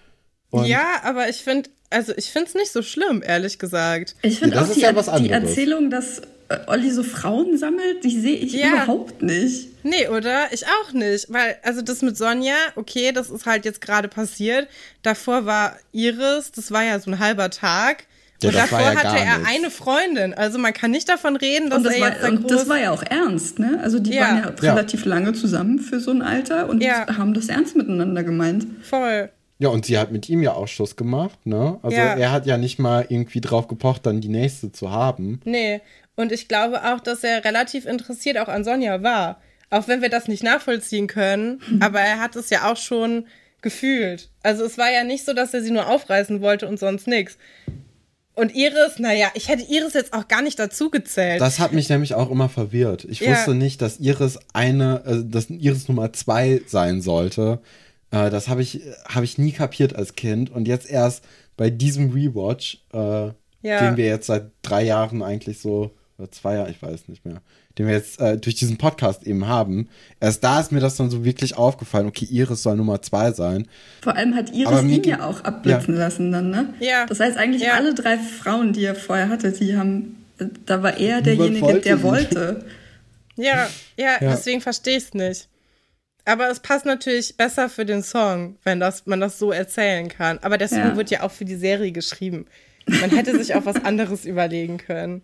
ja, aber ich finde, also ich finde es nicht so schlimm, ehrlich gesagt. Ich finde ja, auch die, ja die Erzählung, dass äh, Olli so Frauen sammelt, die sehe ich ja. überhaupt nicht. Nee, oder? Ich auch nicht. Weil, also das mit Sonja, okay, das ist halt jetzt gerade passiert. Davor war Iris, das war ja so ein halber Tag. Ja, und davor ja hatte er eine Freundin. Also man kann nicht davon reden, dass das er war, jetzt Und das war ja auch ernst, ne? Also die ja. waren ja relativ lange zusammen für so ein Alter und haben das ernst miteinander gemeint. Voll. Ja, und sie hat mit ihm ja auch Schluss gemacht, ne? Also er hat ja nicht mal irgendwie drauf gepocht, dann die nächste zu haben. Nee. Und ich glaube auch, dass er relativ interessiert auch an Sonja war. Auch wenn wir das nicht nachvollziehen können, aber er hat es ja auch schon gefühlt. Also es war ja nicht so, dass er sie nur aufreißen wollte und sonst nichts. Und Iris, naja, ich hätte Iris jetzt auch gar nicht dazu gezählt. Das hat mich nämlich auch immer verwirrt. Ich Ja. wusste nicht, dass Iris eine, äh, dass Iris Nummer zwei sein sollte. Äh, das habe ich, habe ich nie kapiert als Kind. Und jetzt erst bei diesem Rewatch, äh, Ja. den wir jetzt seit drei Jahren eigentlich so, oder zwei Jahren, ich weiß nicht mehr, den wir jetzt äh, durch diesen Podcast eben haben, erst da ist mir das dann so wirklich aufgefallen, okay, Iris soll Nummer zwei sein. Vor allem hat Iris ihn ja auch abblitzen lassen dann, ne? Ja. Das heißt eigentlich Ja. alle drei Frauen, die er vorher hatte, die haben, da war er derjenige, wollte der sie. wollte. Ja, ja, Ja. deswegen verstehe ich es nicht. Aber es passt natürlich besser für den Song, wenn das, man das so erzählen kann. Aber der Song Ja. wird ja auch für die Serie geschrieben. Man hätte sich auch was anderes überlegen können.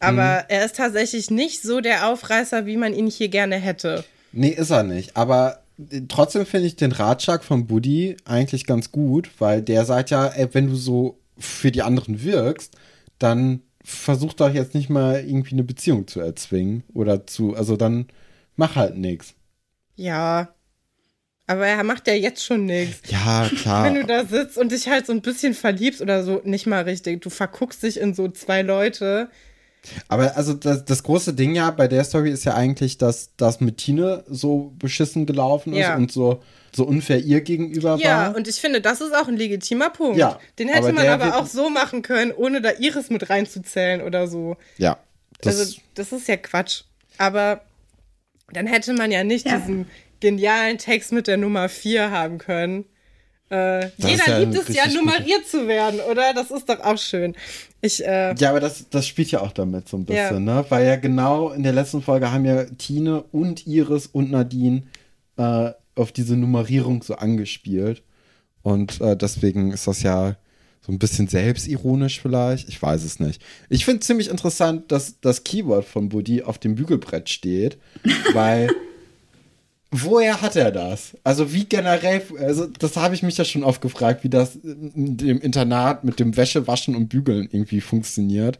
Aber er ist tatsächlich nicht so der Aufreißer, wie man ihn hier gerne hätte. Nee, ist er nicht. Aber äh, trotzdem finde ich den Ratschlag von Buddy eigentlich ganz gut, weil der sagt ja, ey, wenn du so für die anderen wirkst, dann versuch doch jetzt nicht mal irgendwie eine Beziehung zu erzwingen oder zu, also dann mach halt nichts. Ja. Aber er macht ja jetzt schon nichts. Ja, klar. Wenn du da sitzt und dich halt so ein bisschen verliebst oder so, nicht mal richtig. Du verguckst dich in so zwei Leute. Aber also das, das große Ding ja bei der Story ist ja eigentlich, dass das mit Tine so beschissen gelaufen ist Ja. und so, so unfair ihr gegenüber Ja, war. und ich finde, das ist auch ein legitimer Punkt. Ja, Den hätte aber man aber auch so machen können, ohne da Iris mit reinzuzählen oder so. ja. Das, also, das ist ja Quatsch. Aber dann hätte man ja nicht Ja. diesen genialen Text mit der Nummer 4 haben können. Äh, jeder ja liebt es ja, nummeriert zu werden, oder? Das ist doch auch schön. Ich, äh, Ja, aber das, das spielt ja auch damit so ein bisschen, Ja. ne? Weil ja genau in der letzten Folge haben ja Tine und Iris und Nadine äh, auf diese Nummerierung so angespielt. Und äh, deswegen ist das ja so ein bisschen selbstironisch vielleicht. Ich weiß es nicht. Ich finde ziemlich interessant, dass das Keyword von Buddy auf dem Bügelbrett steht, weil woher hat er das? Also wie generell, also das habe ich mich ja schon oft gefragt, wie das in dem Internat mit dem Wäschewaschen und Bügeln irgendwie funktioniert.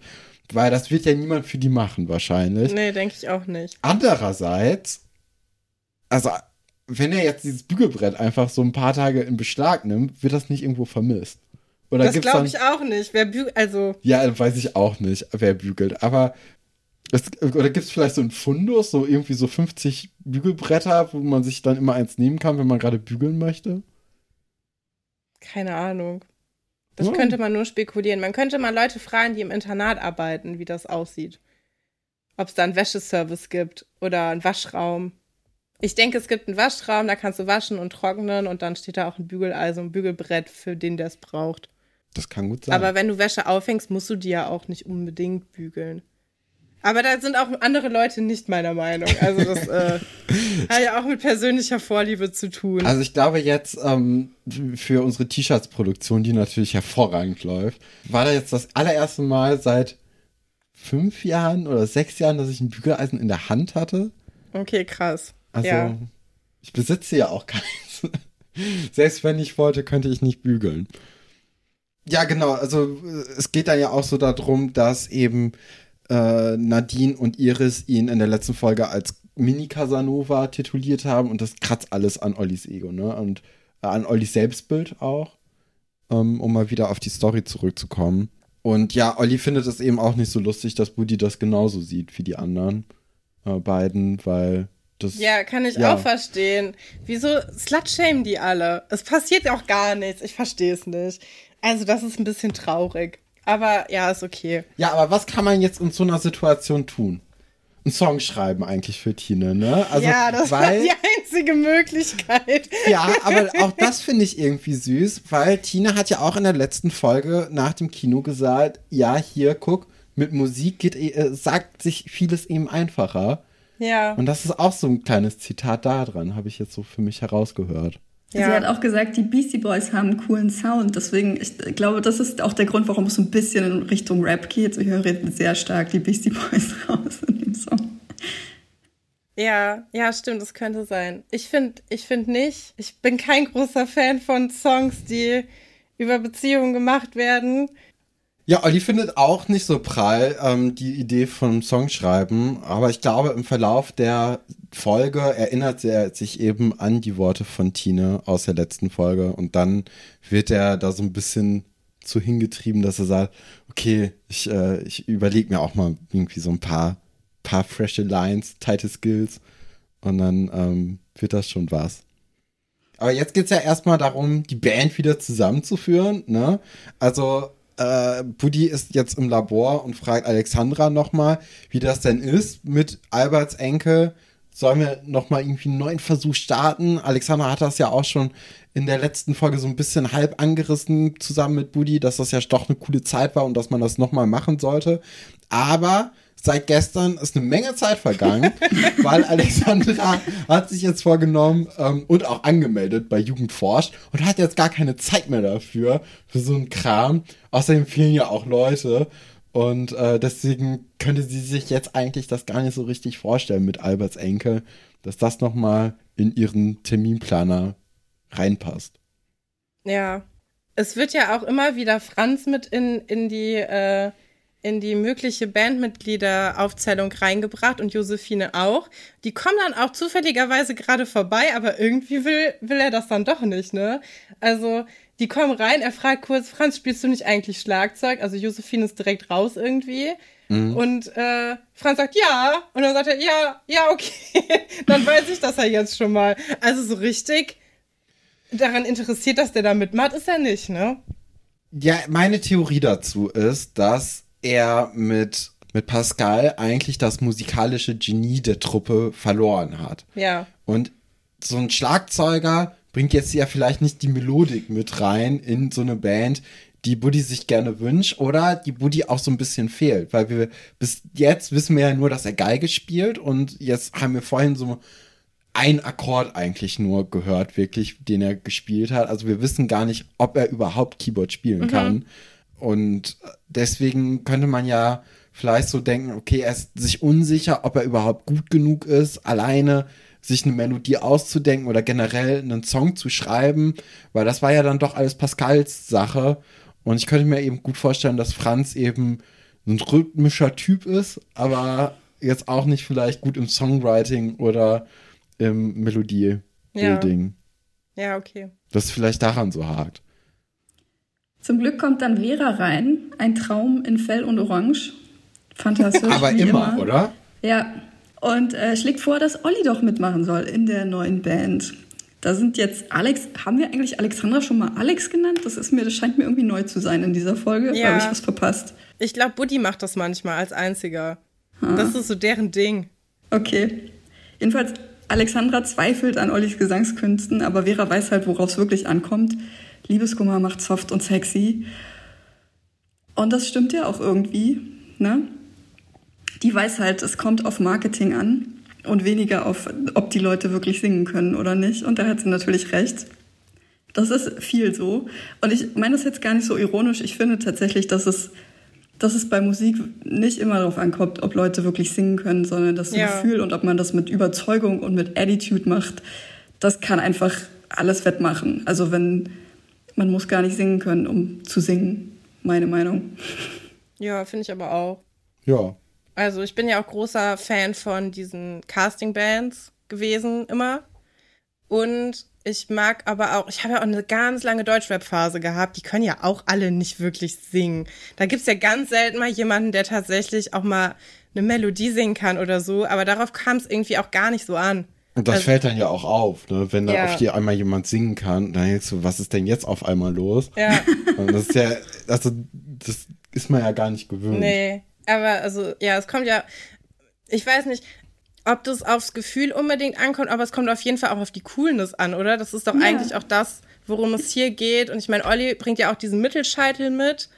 Weil das wird ja niemand für die machen wahrscheinlich. nee, denke ich auch nicht. Andererseits, also wenn er jetzt dieses Bügelbrett einfach so ein paar Tage in Beschlag nimmt, wird das nicht irgendwo vermisst. Oder das glaube ich auch nicht. Wer bü also, Ja, weiß ich auch nicht, wer bügelt. Aber es, oder gibt es vielleicht so ein Fundus, so irgendwie so 50 Bügelbretter, wo man sich dann immer eins nehmen kann, wenn man gerade bügeln möchte? keine Ahnung. Das Ja. könnte man nur spekulieren. Man könnte mal Leute fragen, die im Internat arbeiten, wie das aussieht. Ob es da einen Wäscheservice gibt oder einen Waschraum. Ich denke, es gibt einen Waschraum, da kannst du waschen und trocknen und dann steht da auch ein Bügeleisen, ein Bügelbrett für den, der es braucht. Das kann gut sein. Aber wenn du Wäsche aufhängst, musst du die ja auch nicht unbedingt bügeln. Aber da sind auch andere Leute nicht meiner Meinung. Also das äh, hat ja auch mit persönlicher Vorliebe zu tun. Also ich glaube jetzt ähm, für unsere T-Shirts-Produktion, die natürlich hervorragend läuft, war da jetzt das allererste Mal seit fünf Jahren oder sechs Jahren, dass ich ein Bügeleisen in der Hand hatte. okay, krass. Also ja. ich besitze ja auch keins. Selbst wenn ich wollte, könnte ich nicht bügeln. Ja, genau. Also äh, es geht dann ja auch so darum, dass eben äh, Nadine und Iris ihn in der letzten Folge als Mini-Casanova tituliert haben und das kratzt alles an Ollis Ego, ne? Und äh, an Ollis Selbstbild auch, ähm, um mal wieder auf die Story zurückzukommen. Und ja, Olli findet es eben auch nicht so lustig, dass Buddy das genauso sieht wie die anderen äh, beiden, weil das. Ja, kann ich Ja. auch verstehen. Wieso slutshamen die alle? Es passiert auch gar nichts. Ich verstehe es nicht. Also, das ist ein bisschen traurig. Aber ja, ist okay. Ja, aber was kann man jetzt in so einer Situation tun? Einen Song schreiben eigentlich für Tine, ne? Also, ja, das war weil, die einzige Möglichkeit. Ja, aber auch das finde ich irgendwie süß, weil Tine hat ja auch in der letzten Folge nach dem Kino gesagt, ja, hier, guck, mit Musik geht, äh, sagt sich vieles eben einfacher. Ja. Und das ist auch so ein kleines Zitat da dran, habe ich jetzt so für mich herausgehört. Ja. Sie hat auch gesagt, die Beastie Boys haben einen coolen Sound. Deswegen, ich glaube, das ist auch der Grund, warum es so ein bisschen in Richtung Rap geht. Ich höre sehr stark die Beastie Boys raus in dem Song. Ja, ja, stimmt, das könnte sein. Ich finde ich find nicht, ich bin kein großer Fan von Songs, die über Beziehungen gemacht werden. Ja, Olli findet auch nicht so prall ähm, die Idee vom Songschreiben, aber ich glaube, im Verlauf der Folge erinnert er sich eben an die Worte von Tine aus der letzten Folge und dann wird er da so ein bisschen zu hingetrieben, dass er sagt, okay, ich, äh, ich überlege mir auch mal irgendwie so ein paar, paar frische Lines, tighte Skills und dann ähm, wird das schon was. Aber jetzt geht es ja erstmal darum, die Band wieder zusammenzuführen. Ne? Also äh, Buddy ist jetzt im Labor und fragt Alexandra nochmal, wie das denn ist mit Alberts Enkel. Sollen wir nochmal irgendwie einen neuen Versuch starten? Alexandra hat das ja auch schon in der letzten Folge so ein bisschen halb angerissen zusammen mit Buddy, dass das ja doch eine coole Zeit war und dass man das nochmal machen sollte. Aber seit gestern ist eine Menge Zeit vergangen, weil Alexandra hat sich jetzt vorgenommen ähm, und auch angemeldet bei Jugendforscht und hat jetzt gar keine Zeit mehr dafür, für so einen Kram. Außerdem fehlen ja auch Leute. Und äh, deswegen könnte sie sich jetzt eigentlich das gar nicht so richtig vorstellen mit Alberts Enkel, dass das nochmal in ihren Terminplaner reinpasst. Ja. Es wird ja auch immer wieder Franz mit in, in die äh, in die mögliche Bandmitgliederaufzählung reingebracht und Josephine auch. Die kommen dann auch zufälligerweise gerade vorbei, aber irgendwie will, will er das dann doch nicht, ne? Also, die kommen rein, er fragt kurz, Franz, spielst du nicht eigentlich Schlagzeug? Also Josephine ist direkt raus irgendwie. Mhm. Und äh, Franz sagt ja. Und dann sagt er, ja, ja, okay. dann weiß ich das ja jetzt schon mal. Also so richtig daran interessiert, dass der da mitmacht, ist er nicht, ne? Ja, meine Theorie dazu ist, dass er mit, mit Pascal eigentlich das musikalische Genie der Truppe verloren hat. Ja. Und so ein Schlagzeuger bringt jetzt ja vielleicht nicht die Melodik mit rein in so eine Band, die Buddy sich gerne wünscht oder die Buddy auch so ein bisschen fehlt, weil wir bis jetzt wissen wir ja nur, dass er Geige spielt und jetzt haben wir vorhin so ein Akkord eigentlich nur gehört, wirklich, den er gespielt hat. Also wir wissen gar nicht, ob er überhaupt Keyboard spielen mhm. kann. Und deswegen könnte man ja vielleicht so denken, okay, er ist sich unsicher, ob er überhaupt gut genug ist, alleine sich eine Melodie auszudenken oder generell einen Song zu schreiben, weil das war ja dann doch alles Pascals Sache. Und ich könnte mir eben gut vorstellen, dass Franz eben ein rhythmischer Typ ist, aber jetzt auch nicht vielleicht gut im Songwriting oder im Melodie-Building. Ja. ja, okay. Das ist vielleicht daran so hakt. Zum Glück kommt dann Vera rein, ein Traum in Fell und Orange. Fantastisch. Aber immer, immer, oder? Ja. Und äh, schlägt vor, dass Olli doch mitmachen soll in der neuen Band. Da sind jetzt Alex, haben wir eigentlich Alexandra schon mal Alex genannt? Das ist mir, das scheint mir irgendwie neu zu sein in dieser Folge. Ja. Habe ich was verpasst? Ich glaube, Buddy macht das manchmal als einziger. Ha. Das ist so deren Ding. Okay. Jedenfalls, Alexandra zweifelt an Ollis Gesangskünsten, aber Vera weiß halt, worauf es wirklich ankommt. Liebeskummer macht soft und sexy. Und das stimmt ja auch irgendwie, ne? Die weiß halt, es kommt auf Marketing an und weniger auf, ob die Leute wirklich singen können oder nicht. Und da hat sie natürlich recht. Das ist viel so. Und ich meine das jetzt gar nicht so ironisch. Ich finde tatsächlich, dass es, dass es bei Musik nicht immer darauf ankommt, ob Leute wirklich singen können, sondern das ja. Gefühl und ob man das mit Überzeugung und mit Attitude macht, das kann einfach alles wettmachen. Also wenn man muss gar nicht singen können, um zu singen. Meine Meinung. Ja, finde ich aber auch. Ja. Also ich bin ja auch großer Fan von diesen Casting-Bands gewesen, immer. Und ich mag aber auch, ich habe ja auch eine ganz lange Deutschrap-Phase gehabt, die können ja auch alle nicht wirklich singen. Da gibt es ja ganz selten mal jemanden, der tatsächlich auch mal eine Melodie singen kann oder so, aber darauf kam es irgendwie auch gar nicht so an. Und das also, fällt dann ja auch auf, ne? wenn da ja. auf dir einmal jemand singen kann, dann denkst du, was ist denn jetzt auf einmal los? Ja. Und das ist ja, also das ist man ja gar nicht gewöhnt. Nee, aber also, ja, es kommt ja, ich weiß nicht, ob das aufs Gefühl unbedingt ankommt, aber es kommt auf jeden Fall auch auf die Coolness an, oder? Das ist doch ja. eigentlich auch das, worum es hier geht. Und ich meine, Olli bringt ja auch diesen Mittelscheitel mit,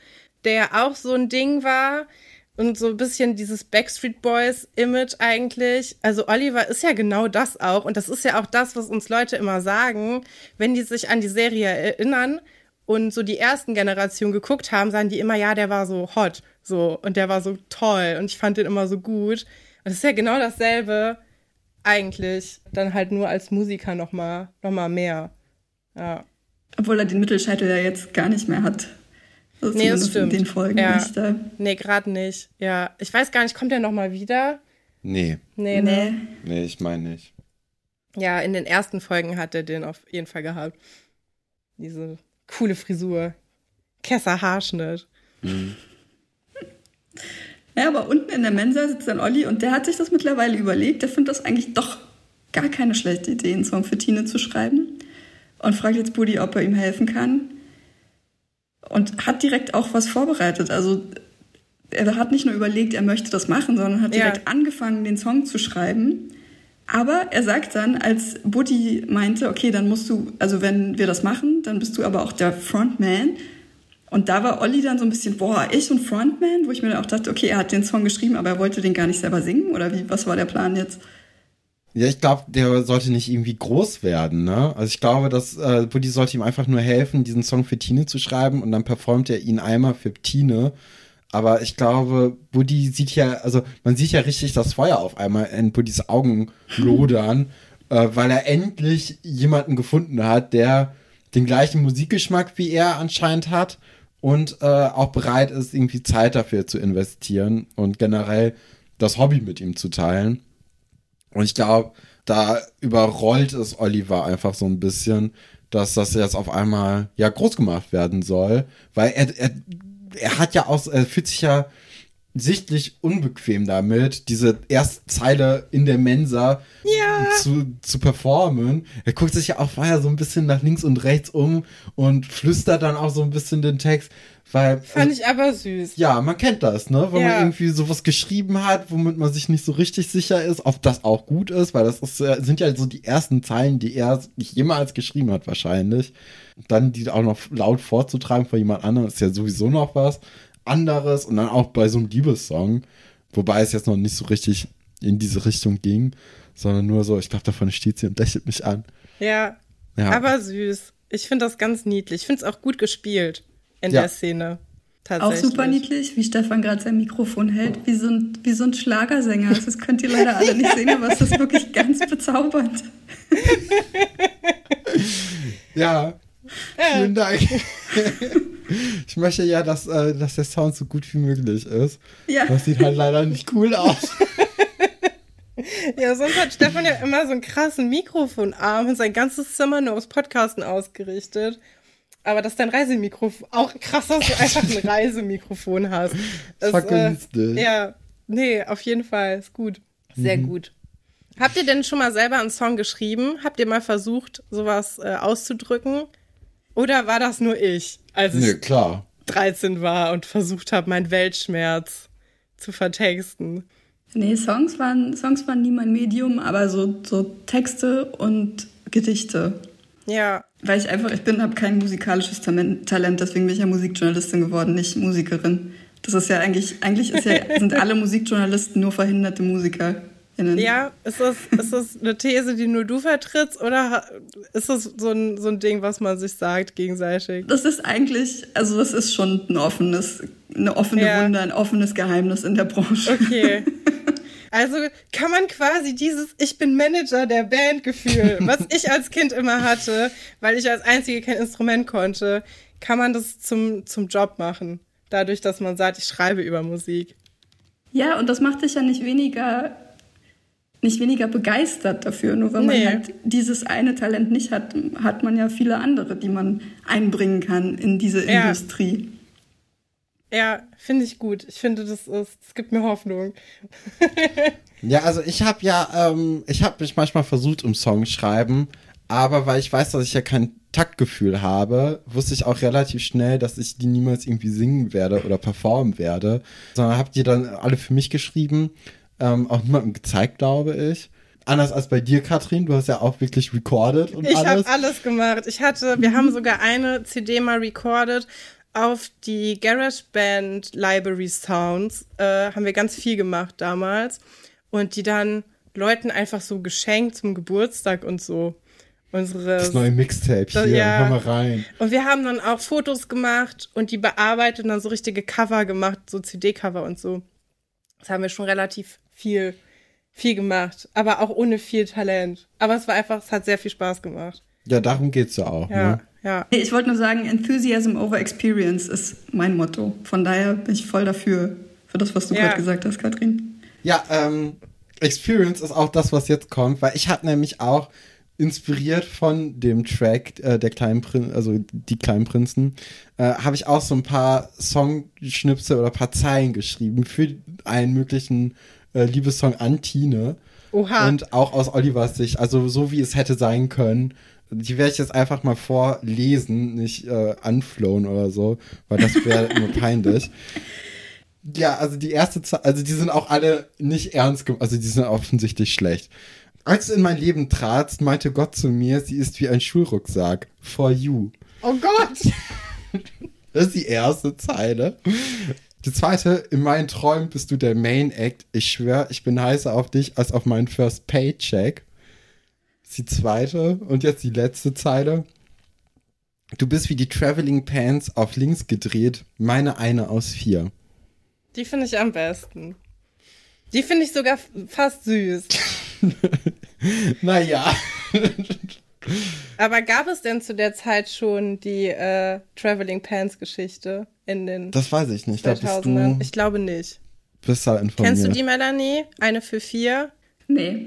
der auch so ein Ding war und so ein bisschen dieses Backstreet Boys Image eigentlich. Also Oliver ist ja genau das auch und das ist ja auch das, was uns Leute immer sagen, wenn die sich an die Serie erinnern und so die ersten Generationen geguckt haben, sagen die immer, ja, der war so hot, so und der war so toll und ich fand den immer so gut. Und das ist ja genau dasselbe eigentlich, dann halt nur als Musiker noch mal, noch mal mehr. Ja. Obwohl er den Mittelscheitel ja jetzt gar nicht mehr hat. Also nee, das stimmt. in den Folgen ja. nicht da. Nee, gerade nicht. Ja. Ich weiß gar nicht, kommt der nochmal wieder? Nee, Nee, Nee. ne? nee, ich meine nicht. Ja, in den ersten Folgen hat er den auf jeden Fall gehabt. Diese coole Frisur. Kesser Haarschnitt. Ja, aber unten in der Mensa sitzt dann Olli und der hat sich das mittlerweile überlegt. Der findet das eigentlich doch gar keine schlechte Idee, einen Song für Tine zu schreiben. Und fragt jetzt Buddy, ob er ihm helfen kann. Und hat direkt auch was vorbereitet. Also er hat nicht nur überlegt, er möchte das machen, sondern hat Ja. direkt angefangen, den Song zu schreiben. Aber er sagt dann, als Buddy meinte, okay, dann musst du, also wenn wir das machen, dann bist du aber auch der Frontman. Und da war Olli dann so ein bisschen, boah, ich und Frontman, wo ich mir dann auch dachte, okay, er hat den Song geschrieben, aber er wollte den gar nicht selber singen oder wie, was war der Plan jetzt? Ja, ich glaube, der sollte nicht irgendwie groß werden, ne? Also ich glaube, dass äh, Buddy sollte ihm einfach nur helfen, diesen Song für Tine zu schreiben und dann performt er ihn einmal für Tine. Aber ich glaube, Buddy sieht ja, also man sieht ja richtig das Feuer auf einmal in Buddys Augen lodern, äh, weil er endlich jemanden gefunden hat, der den gleichen Musikgeschmack wie er anscheinend hat und äh, auch bereit ist, irgendwie Zeit dafür zu investieren und generell das Hobby mit ihm zu teilen. Und ich glaube, da überrollt es Oliver einfach so ein bisschen, dass das jetzt auf einmal ja groß gemacht werden soll, weil er, er, er hat ja auch, er fühlt sich ja sichtlich unbequem damit, diese erste Zeile in der Mensa Ja. zu, zu performen. Er guckt sich ja auch vorher so ein bisschen nach links und rechts um und flüstert dann auch so ein bisschen den Text, weil Fand ich aber süß. ja, man kennt das, ne? Wenn Ja. man irgendwie sowas geschrieben hat, womit man sich nicht so richtig sicher ist, ob das auch gut ist, weil das ist, äh, sind ja so die ersten Zeilen, die er nicht jemals geschrieben hat, wahrscheinlich. Dann die auch noch laut vorzutragen vor jemand anderem, ist ja sowieso noch was anderes. Und dann auch bei so einem Liebessong, wobei es jetzt noch nicht so richtig in diese Richtung ging, sondern nur so, ich glaube, davon steht sie und lächelt mich an. Ja. Ja. Aber süß. Ich finde das ganz niedlich. Ich finde es auch gut gespielt in Ja. der Szene. Auch super niedlich, wie Stefan gerade sein Mikrofon hält, wie so ein, wie so ein Schlagersänger. Das könnt ihr leider alle nicht sehen, aber es ist wirklich ganz bezaubernd. Ja, vielen Dank. ich möchte ja, dass, äh, dass der Sound so gut wie möglich ist. Ja. Das sieht halt leider nicht cool aus. Ja, sonst hat Stefan ja immer so einen krassen Mikrofonarm und sein ganzes Zimmer nur aufs Podcasten ausgerichtet. Aber das ist dein Reisemikrofon. Auch krass, dass du einfach ein Reisemikrofon hast. Das, Vergünstigt. ja, nee, auf jeden Fall. Ist gut. Sehr Mhm. gut. Habt ihr denn schon mal selber einen Song geschrieben? Habt ihr mal versucht, sowas äh, auszudrücken? Oder war das nur ich, als ich Nö, klar. 13 war und versucht habe, meinen Weltschmerz zu vertexten? Nee, Songs waren, Songs waren nie mein Medium, aber so, so Texte und Gedichte. Ja, Weil ich einfach, ich bin, habe kein musikalisches Talent, Talent, deswegen bin ich ja Musikjournalistin geworden, nicht Musikerin. Das ist ja eigentlich, eigentlich ist ja, sind alle Musikjournalisten nur verhinderte MusikerInnen. Ja, ist das, ist das eine These, die nur du vertrittst oder ist das so ein, so ein Ding, was man sich sagt gegenseitig? Das ist eigentlich, also das ist schon ein offenes, eine offene Ja. Wunde, ein offenes Geheimnis in der Branche. Okay. Also kann man quasi dieses Ich bin Manager der Band-Gefühl, was ich als Kind immer hatte, weil ich als Einzige kein Instrument konnte, kann man das zum, zum Job machen. Dadurch, dass man sagt, ich schreibe über Musik. Ja, und das macht dich ja nicht weniger, nicht weniger begeistert dafür. Nur wenn Nee. man halt dieses eine Talent nicht hat, hat man ja viele andere, die man einbringen kann in diese Ja. Industrie. Ja, finde ich gut. Ich finde, das ist, es gibt mir Hoffnung. Ja, also ich habe ja, ähm, ich habe mich manchmal versucht im Song schreiben, aber weil ich weiß, dass ich ja kein Taktgefühl habe, wusste ich auch relativ schnell, dass ich die niemals irgendwie singen werde oder performen werde, sondern habe die dann alle für mich geschrieben, ähm, auch niemandem gezeigt, glaube ich. Anders als bei dir, Katrin, du hast ja auch wirklich recorded und Ich alles. habe alles gemacht. Ich hatte, wir haben sogar eine CD mal recorded auf die GarageBand Library Sounds. Äh, haben wir ganz viel gemacht damals. Und die dann Leuten einfach so geschenkt zum Geburtstag und so. Unsere. das neue Mixtape hier, ja. hör mal rein. Und wir haben dann auch Fotos gemacht und die bearbeitet und dann so richtige Cover gemacht, so CD-Cover und so. Das haben wir schon relativ viel, viel gemacht, aber auch ohne viel Talent. Aber es war einfach, es hat sehr viel Spaß gemacht. Ja, darum geht's ja auch. Ja, ne? ja. Ich wollte nur sagen, Enthusiasm over Experience ist mein Motto. Von daher bin ich voll dafür, für das, was du Ja. gerade gesagt hast, Katrin. Ja, ähm, Experience ist auch das, was jetzt kommt, weil ich habe nämlich auch inspiriert von dem Track äh, der kleinen Prin also die kleinen Prinzen, äh, habe ich auch so ein paar Songschnipsel oder paar Zeilen geschrieben für einen möglichen äh, Liebessong an Tine. Oha. Und auch aus Olivers Sicht, also so wie es hätte sein können. Die werde ich jetzt einfach mal vorlesen, nicht äh, anflowen oder so, weil das wäre nur peinlich. Ja, also die erste Zeit, also die sind auch alle nicht ernst gemeint, also die sind offensichtlich schlecht. Als du in mein Leben tratst, meinte Gott zu mir, sie ist wie ein Schulrucksack. For you. Oh Gott! Das ist die erste Zeile. Die zweite, in meinen Träumen bist du der Main Act. Ich schwör, ich bin heißer auf dich als auf meinen First Paycheck. Ist die zweite. Und jetzt die letzte Zeile. Du bist wie die Traveling Pants auf links gedreht. Meine eine aus vier. Die finde ich am besten. Die finde ich sogar fast süß. Naja. Aber gab es denn zu der Zeit schon die äh, Traveling Pants Geschichte in den Das weiß ich nicht. Da bist 2000ern? du Ich glaube nicht. besser informiert. Kennst du die, Melanie? Eine für vier? Nee.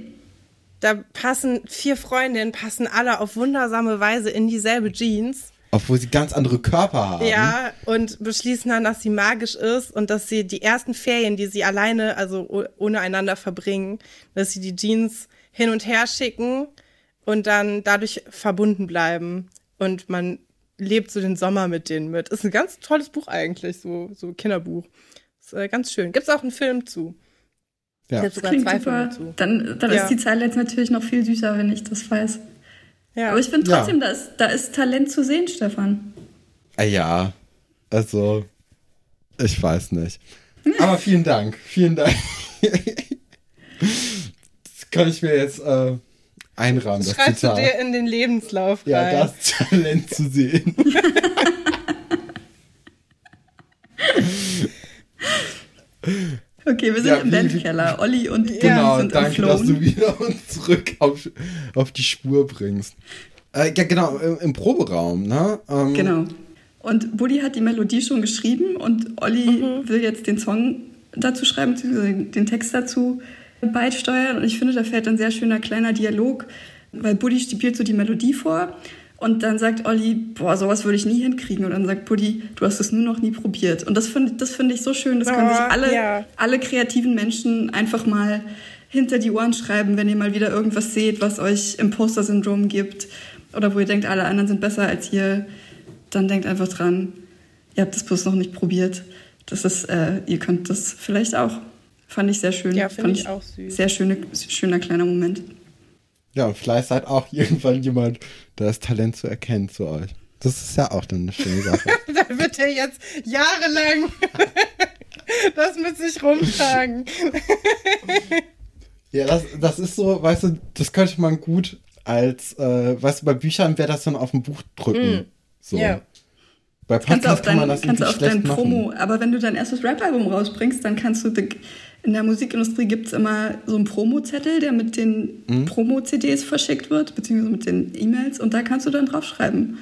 Da passen vier Freundinnen, passen alle auf wundersame Weise in dieselbe Jeans. Obwohl sie ganz andere Körper haben. Ja, und beschließen dann, dass sie magisch ist und dass sie die ersten Ferien, die sie alleine, also oh- ohne einander verbringen, dass sie die Jeans hin und her schicken und dann dadurch verbunden bleiben. Und man lebt so den Sommer mit denen mit. Ist ein ganz tolles Buch eigentlich, so, so Kinderbuch. Ist äh, ganz schön. Gibt's auch einen Film zu. Ja. Gibt's sogar Klingt zwei super. Filme zu. Dann, dann Ja. ist die Zeile jetzt natürlich noch viel süßer, wenn ich das weiß. Ja. Aber ich finde Ja. trotzdem, da, ist, da ist Talent zu sehen, Stefan. Ah ja, also, ich weiß nicht. Aber vielen Dank, vielen Dank. das kann ich mir jetzt äh, einrahmen, das Schreibst du Zitat. dir in den Lebenslauf ja, rein. das Talent zu sehen. Okay, wir sind Ja, im Bandkeller. Olli und Bulli genau, sind danke, dass du entflohen. wieder uns zurück auf, auf die Spur bringst. Äh, ja, genau, im, im Proberaum, ne? Ähm, Genau. Und Buddy hat die Melodie schon geschrieben und Olli Mhm. will jetzt den Song dazu schreiben, den Text dazu beisteuern. Und ich finde, da fällt ein sehr schöner kleiner Dialog, weil Buddy spielt so die Melodie vor und dann sagt Olli, boah, sowas würde ich nie hinkriegen. Und dann sagt Buddy, du hast es nur noch nie probiert. Und das finde das finde ich so schön. Das können Oh, sich alle, ja. alle kreativen Menschen einfach mal hinter die Ohren schreiben, wenn ihr mal wieder irgendwas seht, was euch Imposter-Syndrom gibt oder wo ihr denkt, alle anderen sind besser als ihr, dann denkt einfach dran, ihr habt das bloß noch nicht probiert. Das ist, äh, ihr könnt das vielleicht auch. Fand ich sehr schön. Ja, finde Fand ich auch süß. Sehr schöne, schöner kleiner Moment. Ja, und vielleicht seid auch irgendwann jemand, der das Talent zu erkennen zu euch. Das ist ja auch dann eine schöne Sache. Da wird er jetzt jahrelang das mit sich rumtragen. Ja, das, das ist so, weißt du, das könnte man gut als, äh, weißt du, bei Büchern wäre das dann auf dem Buch drücken. So. Mm. Ja. Bei Kannst du auf Podcasts kann man dein, das kannst du auf dein Promo, machen. aber wenn du dein erstes Rap-Album rausbringst, dann kannst du, in der Musikindustrie gibt es immer so einen Promo-Zettel, der mit den Mhm. Promo-CDs verschickt wird, beziehungsweise mit den E-Mails und da kannst du dann draufschreiben.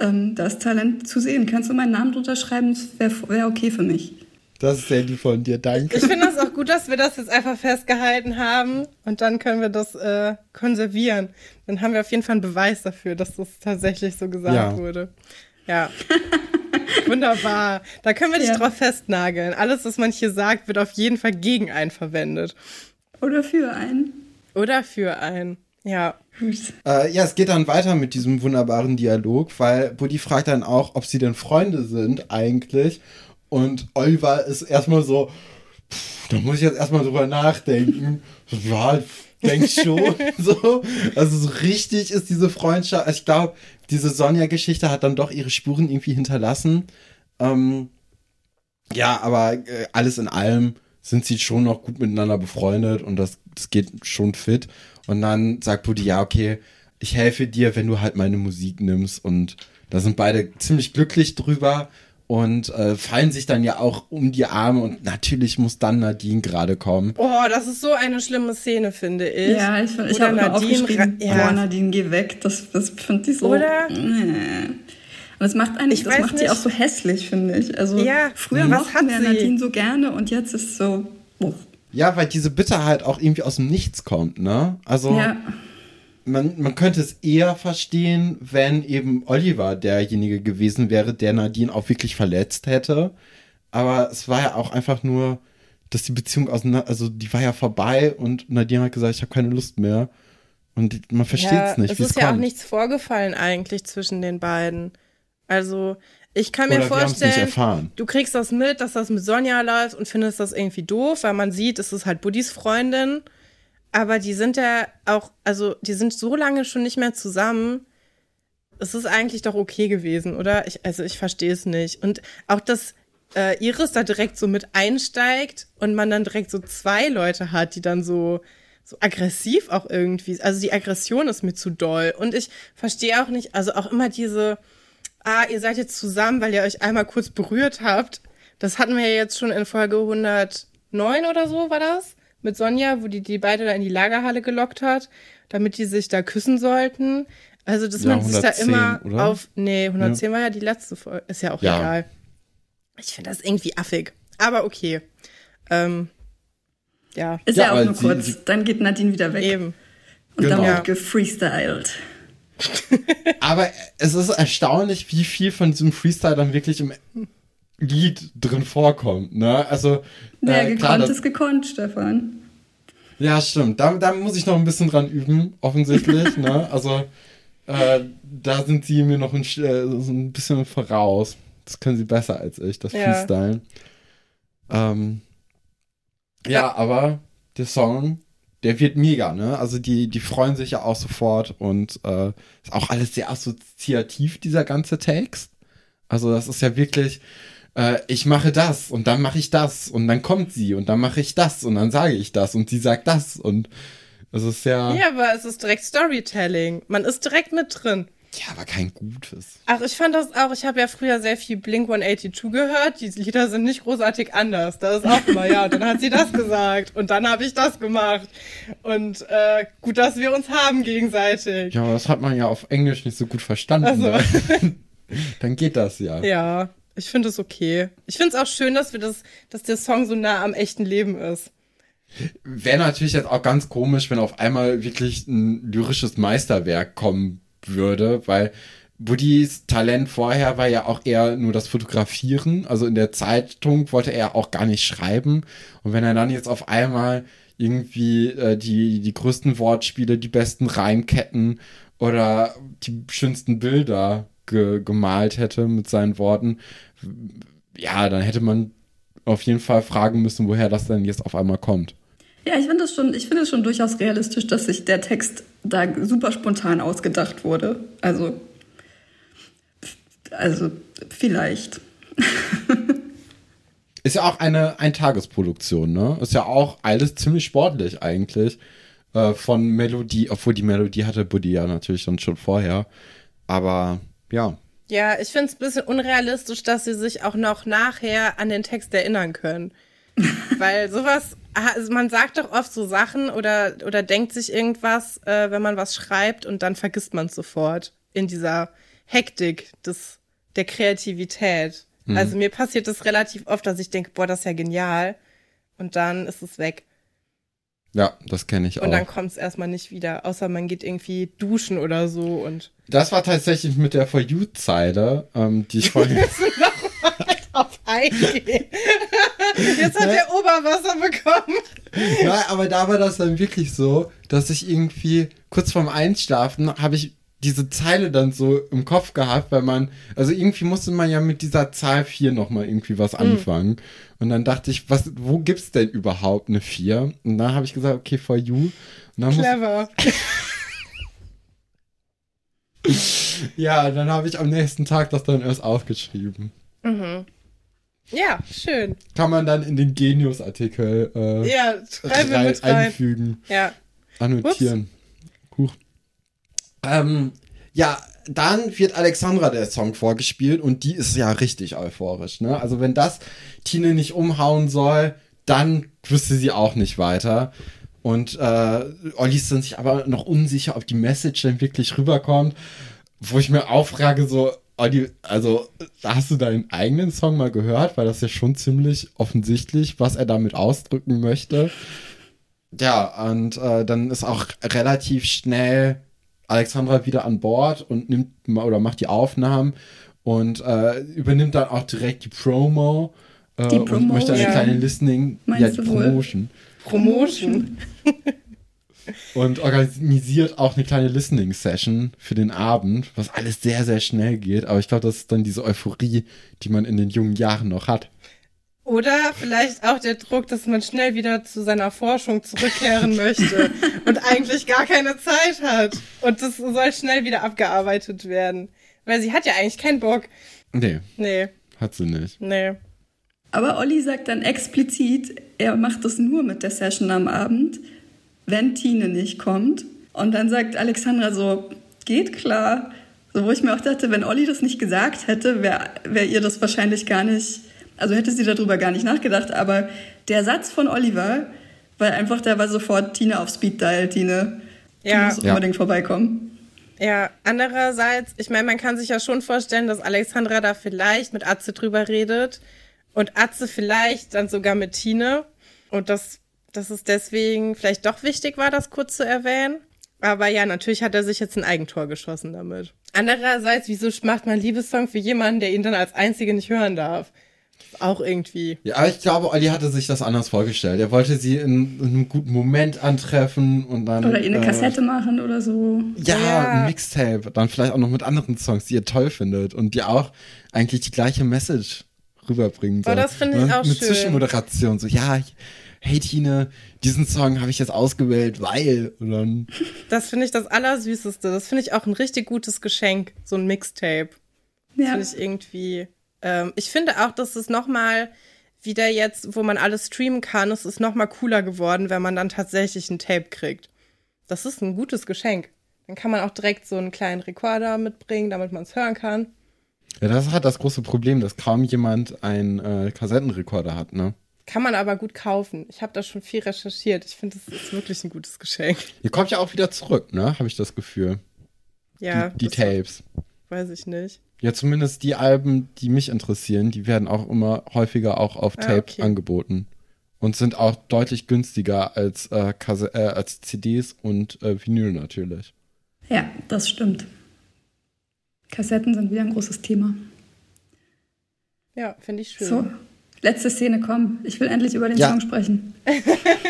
Ähm, da ist Talent zu sehen. Kannst du meinen Namen drunter schreiben? Das wäre wär okay für mich. Das ist sehr lieb von dir, danke. Ich finde das auch gut, dass wir das jetzt einfach festgehalten haben und dann können wir das äh, konservieren. Dann haben wir auf jeden Fall einen Beweis dafür, dass das tatsächlich so gesagt Ja. wurde. Ja. Wunderbar. Da können wir dich Ja. drauf festnageln. Alles, was man hier sagt, wird auf jeden Fall gegen einen verwendet. Oder für einen. Oder für einen. Ja. Äh, ja, es geht dann weiter mit diesem wunderbaren Dialog, weil Buddy fragt dann auch, ob sie denn Freunde sind eigentlich. Und Oliver ist erstmal so, pff, da muss ich jetzt erstmal drüber nachdenken. Ja, ich denk schon. so. Also so richtig ist diese Freundschaft. Also ich glaube, diese Sonja-Geschichte hat dann doch ihre Spuren irgendwie hinterlassen. Ähm, ja, aber äh, alles in allem sind sie schon noch gut miteinander befreundet und das, das geht schon fit. Und dann sagt Buddy, ja, okay, ich helfe dir, wenn du halt meine Musik nimmst. Und da sind beide ziemlich glücklich drüber. Und äh, fallen sich dann ja auch um die Arme und natürlich muss dann Nadine gerade kommen. Oh, das ist so eine schlimme Szene, finde ich. Ja, ich, ich habe Nadine aufgeschrieben, ja. boah, Nadine, geh weg. Das, das finde ich so... Oder? Nee. Und das macht eigentlich, das macht nicht. sie auch so hässlich, finde ich. Also ja, früher was hat wir Nadine so gerne und jetzt ist so. Oh. Ja, weil diese Bitterheit auch irgendwie aus dem Nichts kommt, ne? Also ja. Man, man könnte es eher verstehen, wenn eben Oliver derjenige gewesen wäre, der Nadine auch wirklich verletzt hätte. Aber es war ja auch einfach nur, dass die Beziehung auseinander, also die war ja vorbei und Nadine hat gesagt, ich habe keine Lust mehr. Und man versteht ja, es nicht. Es ist ja kommt. auch nichts vorgefallen eigentlich zwischen den beiden. Also, ich kann mir vorstellen, du kriegst das mit, dass das mit Sonja läuft und findest das irgendwie doof, weil man sieht, es ist halt Buddys Freundin. Aber die sind ja auch, also die sind so lange schon nicht mehr zusammen. Es ist eigentlich doch okay gewesen, oder? Ich, also ich verstehe es nicht. Und auch, dass äh, Iris da direkt so mit einsteigt und man dann direkt so zwei Leute hat, die dann so, so aggressiv auch irgendwie. Also die Aggression ist mir zu doll. Und ich verstehe auch nicht, also auch immer diese, ah, ihr seid jetzt zusammen, weil ihr euch einmal kurz berührt habt. Das hatten wir ja jetzt schon in Folge 109 oder so, war das? Mit Sonja, wo die die beide da in die Lagerhalle gelockt hat, damit die sich da küssen sollten. Also, dass ja, man sich da immer oder? auf. Nee, 110 ja. war ja die letzte Folge. Ist ja auch ja. egal. Ich finde das irgendwie affig. Aber okay. Ähm, ja. Ist ja, auch nur kurz. Sie, dann geht Nadine wieder weg. Eben. Und genau. dann wird gefreestylt. Aber es ist erstaunlich, wie viel von diesem Freestyle dann wirklich im Lied drin vorkommt. Ne? Also, ja, äh, gekonnt klar, das, ist gekonnt, Stefan. Ja, stimmt. Da, da muss ich noch ein bisschen dran üben, offensichtlich. ne? Also, äh, da sind sie mir noch ein, äh, so ein bisschen voraus. Das können sie besser als ich, das ja. Freestylen. Ähm, ja, aber der Song der wird mega, ne? Also die, die freuen sich ja auch sofort und äh, ist auch alles sehr assoziativ, dieser ganze Text. Also das ist ja wirklich, äh, ich mache das und dann mache ich das und dann kommt sie und dann mache ich das und dann sage ich das und sie sagt das und es ist ja. Ja, aber es ist direkt Storytelling. Man ist direkt mit drin. Ja, aber kein gutes. Ach, ich fand das auch, ich habe ja früher sehr viel Blink 182 gehört. Die Lieder sind nicht großartig anders. Da ist auch immer, ja, und dann hat sie das gesagt und dann habe ich das gemacht. Und äh, gut, dass wir uns haben gegenseitig. Ja, aber das hat man ja auf Englisch nicht so gut verstanden. Also. Ne? dann geht das ja. Ja, ich finde es okay. Ich finde es auch schön, dass wir das, dass der Song so nah am echten Leben ist. Wäre natürlich jetzt auch ganz komisch, wenn auf einmal wirklich ein lyrisches Meisterwerk kommen würde, weil Woodys Talent vorher war ja auch eher nur das Fotografieren. Also in der Zeitung wollte er auch gar nicht schreiben. Und wenn er dann jetzt auf einmal irgendwie äh, die, die größten Wortspiele, die besten Reimketten oder die schönsten Bilder ge gemalt hätte mit seinen Worten, ja, dann hätte man auf jeden Fall fragen müssen, woher das denn jetzt auf einmal kommt. Ja, ich finde es schon, ich finde es schon durchaus realistisch, dass sich der Text da super spontan ausgedacht wurde. Also, also vielleicht. Ist ja auch eine Eintagesproduktion, ne? Ist ja auch alles ziemlich sportlich eigentlich. Äh, von Melodie, obwohl die Melodie hatte Buddy ja natürlich dann schon vorher. Aber ja. Ja, ich finde es ein bisschen unrealistisch, dass sie sich auch noch nachher an den Text erinnern können. Weil sowas, also man sagt doch oft so Sachen oder, oder denkt sich irgendwas, äh, wenn man was schreibt und dann vergisst man es sofort in dieser Hektik des, der Kreativität. Mhm. Also mir passiert das relativ oft, dass ich denke, boah, das ist ja genial. Und dann ist es weg. Ja, das kenne ich auch. Und dann kommt es erstmal nicht wieder, außer man geht irgendwie duschen oder so und. Das war tatsächlich mit der For You-Zeile, ähm, die ich vorhin. drauf eingehen. Jetzt hat der Oberwasser bekommen. Ja, aber da war das dann wirklich so, dass ich irgendwie kurz vorm Einschlafen habe ich diese Zeile dann so im Kopf gehabt, weil man, also irgendwie musste man ja mit dieser Zahl 4 nochmal irgendwie was hm. anfangen. Mhm. Und dann dachte ich, was, wo gibt's denn überhaupt eine 4? Und dann habe ich gesagt, okay, for you. Clever. ja, dann habe ich am nächsten Tag das dann erst aufgeschrieben. Mhm. Ja, schön. Kann man dann in den Genius-Artikel äh, ja, rein, einfügen. Ja. Annotieren. Huch. Ähm, ja, dann wird Alexandra der Song vorgespielt und die ist ja richtig euphorisch. Ne? Also wenn das Tine nicht umhauen soll, dann wüsste sie auch nicht weiter. Und äh, Olli sind sich aber noch unsicher, ob die Message dann wirklich rüberkommt. Wo ich mir auch frage, so, Olli, also hast du deinen eigenen Song mal gehört? Weil das ist ja schon ziemlich offensichtlich, was er damit ausdrücken möchte. Ja, und äh, dann ist auch relativ schnell Alexandra wieder an Bord und nimmt oder macht die Aufnahmen und äh, übernimmt dann auch direkt die Promo, äh, die Promo und möchte eine ja. kleine Listening, Meinst ja, die Promotion. Promotion. und organisiert auch eine kleine Listening-Session für den Abend, was alles sehr, sehr schnell geht. Aber ich glaube, das ist dann diese Euphorie, die man in den jungen Jahren noch hat. Oder vielleicht auch der Druck, dass man schnell wieder zu seiner Forschung zurückkehren möchte und eigentlich gar keine Zeit hat. Und das soll schnell wieder abgearbeitet werden. Weil sie hat ja eigentlich keinen Bock. Nee. Nee. Hat sie nicht. Nee. Aber Olli sagt dann explizit, er macht das nur mit der Session am Abend, wenn Tine nicht kommt. Und dann sagt Alexandra so, geht klar. So, wo ich mir auch dachte, wenn Olli das nicht gesagt hätte, wäre wär ihr das wahrscheinlich gar nicht also hätte sie darüber gar nicht nachgedacht, aber der Satz von Oliver, weil einfach da war sofort Tine auf Speed Dial, Tine. Ja. Du musst ja. unbedingt vorbeikommen. Ja, andererseits, ich meine, man kann sich ja schon vorstellen, dass Alexandra da vielleicht mit Atze drüber redet und Atze vielleicht dann sogar mit Tine und dass, dass es deswegen vielleicht doch wichtig war, das kurz zu erwähnen. Aber ja, natürlich hat er sich jetzt ein Eigentor geschossen damit. Andererseits, wieso macht man einen Liebessong für jemanden, der ihn dann als Einzige nicht hören darf? Auch irgendwie. Ja, aber ich glaube, Olli hatte sich das anders vorgestellt. Er wollte sie in, in einem guten Moment antreffen und dann. Oder ihr eine äh, Kassette machen oder so. Ja, ja, ein Mixtape. Dann vielleicht auch noch mit anderen Songs, die ihr toll findet und die auch eigentlich die gleiche Message rüberbringen. Oh, das finde ich ne? auch mit schön. Mit Zwischenmoderation. So, ja, hey Tine, diesen Song habe ich jetzt ausgewählt, weil. Und dann das finde ich das Allersüßeste. Das finde ich auch ein richtig gutes Geschenk, so ein Mixtape. Ja. Finde ich irgendwie ähm, ich finde auch, dass es nochmal wieder jetzt, wo man alles streamen kann, es ist nochmal cooler geworden, wenn man dann tatsächlich ein Tape kriegt. Das ist ein gutes Geschenk. Dann kann man auch direkt so einen kleinen Rekorder mitbringen, damit man es hören kann. Ja, das hat das große Problem, dass kaum jemand einen äh, Kassettenrekorder hat, ne? Kann man aber gut kaufen. Ich habe da schon viel recherchiert. Ich finde, es ist wirklich ein gutes Geschenk. Ihr kommt ja auch wieder zurück, ne? Habe ich das Gefühl. Ja. Die, die Tapes. Weiß ich nicht. Ja, zumindest die Alben, die mich interessieren, die werden auch immer häufiger auch auf ah, Tape okay. angeboten. Und sind auch deutlich günstiger als, äh, äh, als CDs und äh, Vinyl natürlich. Ja, das stimmt. Kassetten sind wieder ein großes Thema. Ja, finde ich schön. So, letzte Szene, komm. Ich will endlich über den ja. Song sprechen.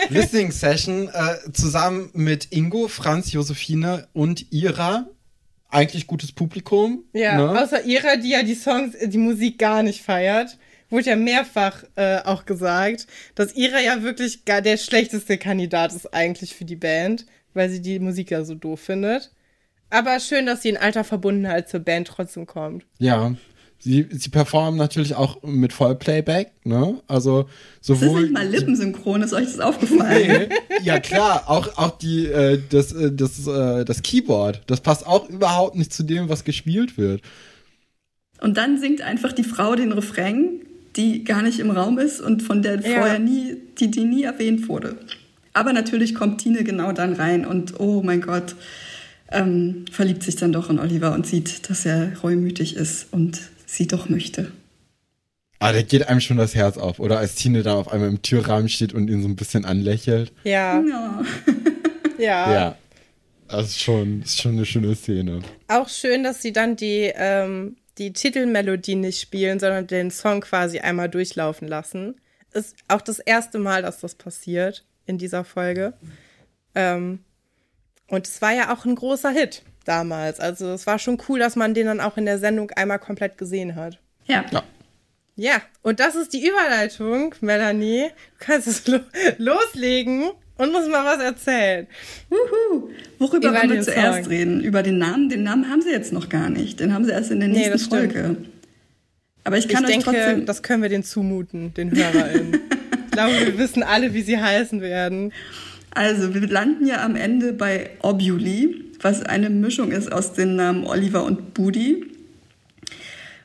Listening Session äh, zusammen mit Ingo, Franz, Josephine und Ira eigentlich gutes Publikum. Ja, ne? außer ihrer, die ja die Songs, die Musik gar nicht feiert. Wurde ja mehrfach äh, auch gesagt, dass Ira ja wirklich gar der schlechteste Kandidat ist eigentlich für die Band, weil sie die Musik ja so doof findet. Aber schön, dass sie in alter Verbundenheit zur Band trotzdem kommt. Ja, Sie, sie performen natürlich auch mit Vollplayback, ne? Also sowohl. Das ist nicht mal lippensynchron, ist euch das aufgefallen? Nee, ja klar, auch, auch die, äh, das, äh, das, äh, das Keyboard, das passt auch überhaupt nicht zu dem, was gespielt wird. Und dann singt einfach die Frau den Refrain, die gar nicht im Raum ist und von der ja. vorher nie, die, die nie erwähnt wurde. Aber natürlich kommt Tine genau dann rein und oh mein Gott, ähm, verliebt sich dann doch in Oliver und sieht, dass er reumütig ist und sie doch möchte. Ah, da geht einem schon das Herz auf, oder? Als Tine da auf einmal im Türrahmen steht und ihn so ein bisschen anlächelt. Ja. Ja. ja. ja. Das ist schon, ist schon eine schöne Szene. Auch schön, dass sie dann die, ähm, die Titelmelodie nicht spielen, sondern den Song quasi einmal durchlaufen lassen. Ist auch das erste Mal, dass das passiert in dieser Folge. Ähm, und es war ja auch ein großer Hit damals. Also es war schon cool, dass man den dann auch in der Sendung einmal komplett gesehen hat. Ja. ja. Ja, und das ist die Überleitung, Melanie. Du kannst es lo loslegen und musst mal was erzählen. Uhu. Worüber wollen wir zuerst Song. reden? Über den Namen? Den Namen haben sie jetzt noch gar nicht. Den haben sie erst in der nächsten nee, Folge. Aber ich kann ich euch denke, trotzdem... das können wir denen zumuten, den HörerInnen. ich glaube, wir wissen alle, wie sie heißen werden. Also, wir landen ja am Ende bei Obuli was eine Mischung ist aus den Namen Oliver und Budi.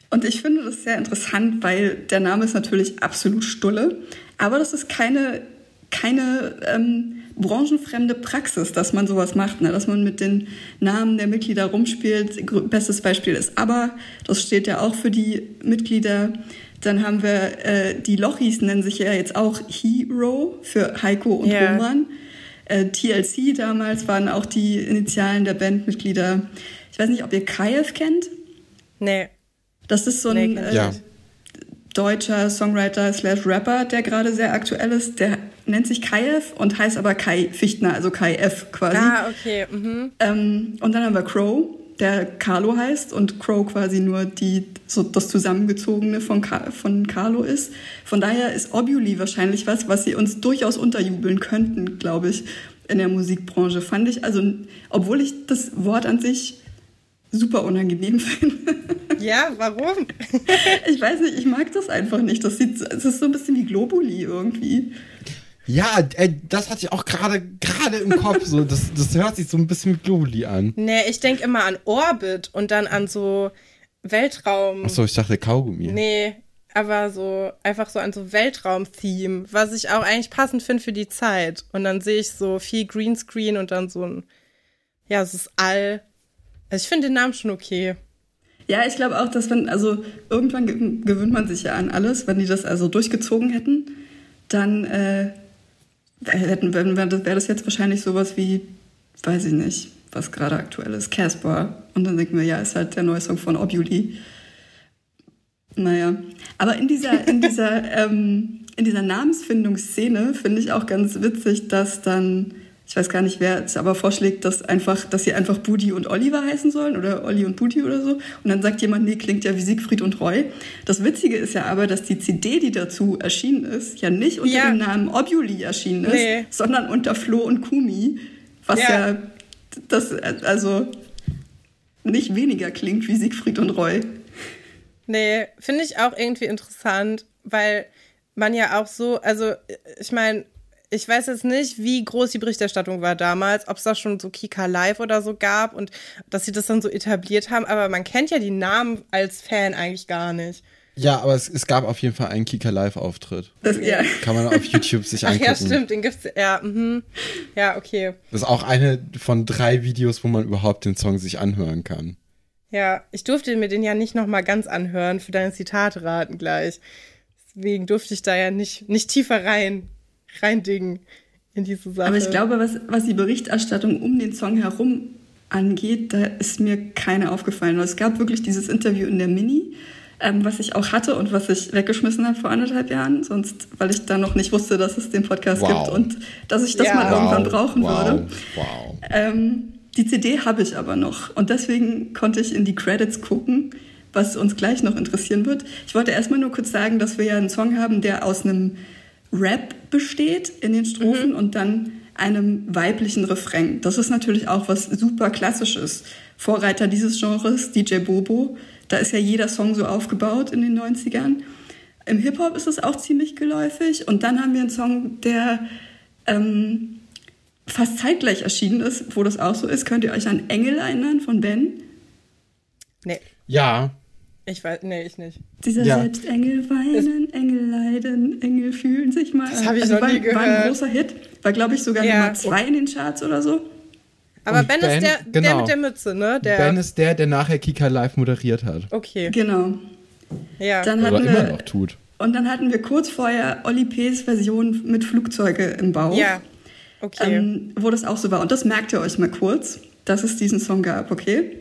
Und ich finde das sehr interessant, weil der Name ist natürlich absolut Stulle, aber das ist keine, keine ähm, branchenfremde Praxis, dass man sowas macht, ne? dass man mit den Namen der Mitglieder rumspielt. Bestes Beispiel ist aber, das steht ja auch für die Mitglieder. Dann haben wir äh, die Lochis nennen sich ja jetzt auch Hero für Heiko und yeah. Roman. Äh, TLC damals waren auch die Initialen der Bandmitglieder. Ich weiß nicht, ob ihr Kayev kennt. Nee. Das ist so ein äh, ja. deutscher Songwriter slash Rapper, der gerade sehr aktuell ist. Der nennt sich Kayev und heißt aber Kai Fichtner, also Kai F quasi. Ah, okay. Mhm. Ähm, und dann haben wir Crow, der Carlo heißt und Crow quasi nur die, so das Zusammengezogene von, Ka von Carlo ist. Von daher ist Obuli wahrscheinlich was, was sie uns durchaus unterjubeln könnten, glaube ich, in der Musikbranche. Fand ich, also, obwohl ich das Wort an sich super unangenehm finde. Ja, warum? ich weiß nicht, ich mag das einfach nicht. Das, sieht, das ist so ein bisschen wie Globuli irgendwie. Ja, ey, das hatte ich auch gerade gerade im Kopf. So, das, das hört sich so ein bisschen mit Globuli an. Nee, ich denke immer an Orbit und dann an so Weltraum. Achso, ich dachte Kaugummi. Nee, aber so einfach so an so Weltraum-Theme, was ich auch eigentlich passend finde für die Zeit. Und dann sehe ich so viel Greenscreen und dann so ein, ja, es ist All. Also ich finde den Namen schon okay. Ja, ich glaube auch, dass wenn, also irgendwann gewöhnt man sich ja an alles, wenn die das also durchgezogen hätten, dann äh, hätten, wäre das jetzt wahrscheinlich sowas wie, weiß ich nicht, was gerade aktuell ist, Casper. Und dann denken wir, ja, ist halt der neue Song von Obuli. Naja, aber in dieser, in dieser, ähm, in dieser Namensfindungsszene finde ich auch ganz witzig, dass dann ich weiß gar nicht, wer es aber vorschlägt, dass einfach, dass sie einfach Budi und Oliver heißen sollen oder Olli und Budi oder so. Und dann sagt jemand, nee, klingt ja wie Siegfried und Roy. Das Witzige ist ja aber, dass die CD, die dazu erschienen ist, ja nicht unter ja. dem Namen Obuli erschienen ist, nee. sondern unter Flo und Kumi. Was ja. ja das, also nicht weniger klingt wie Siegfried und Roy. Nee, finde ich auch irgendwie interessant, weil man ja auch so, also ich meine, ich weiß jetzt nicht, wie groß die Berichterstattung war damals, ob es da schon so Kika Live oder so gab und dass sie das dann so etabliert haben, aber man kennt ja die Namen als Fan eigentlich gar nicht. Ja, aber es, es gab auf jeden Fall einen Kika Live-Auftritt. Ja. Kann man auf YouTube sich angucken. Ach ja, stimmt, den gibt's. Ja, mhm. ja, okay. Das ist auch eine von drei Videos, wo man überhaupt den Song sich anhören kann. Ja, ich durfte mir den ja nicht nochmal ganz anhören für deine Zitatraten gleich. Deswegen durfte ich da ja nicht, nicht tiefer rein reindingen in diese Sache. Aber ich glaube, was, was die Berichterstattung um den Song herum angeht, da ist mir keine aufgefallen. Es gab wirklich dieses Interview in der Mini, ähm, was ich auch hatte und was ich weggeschmissen habe vor anderthalb Jahren, sonst, weil ich da noch nicht wusste, dass es den Podcast wow. gibt und dass ich das ja. mal wow. irgendwann brauchen wow. würde. Wow. Ähm, die CD habe ich aber noch und deswegen konnte ich in die Credits gucken, was uns gleich noch interessieren wird. Ich wollte erstmal nur kurz sagen, dass wir ja einen Song haben, der aus einem Rap besteht in den Strophen mhm. und dann einem weiblichen Refrain. Das ist natürlich auch was super klassisches. Vorreiter dieses Genres, DJ Bobo, da ist ja jeder Song so aufgebaut in den 90ern. Im Hip-Hop ist es auch ziemlich geläufig. Und dann haben wir einen Song, der ähm, fast zeitgleich erschienen ist, wo das auch so ist. Könnt ihr euch an Engel erinnern von Ben? Nee. Ja, ich weiß, nee, ich nicht. Dieser ja. Selbst Engel weinen, es Engel leiden, Engel fühlen sich mal. Das habe ich also noch war, nie gehört. War ein großer Hit. War, glaube ich, sogar ja. Nummer zwei in den Charts oder so. Aber ben, ben, ist der, genau. der mit der Mütze, ne? Der ben ist der, der nachher Kika Live moderiert hat. Okay. Genau. Ja. Dann Oder hatten immer wir, noch tut. Und dann hatten wir kurz vorher Oli P.'s Version mit Flugzeuge im Bau. Ja. Okay. Ähm, wo das auch so war. Und das merkt ihr euch mal kurz, dass es diesen Song gab, okay?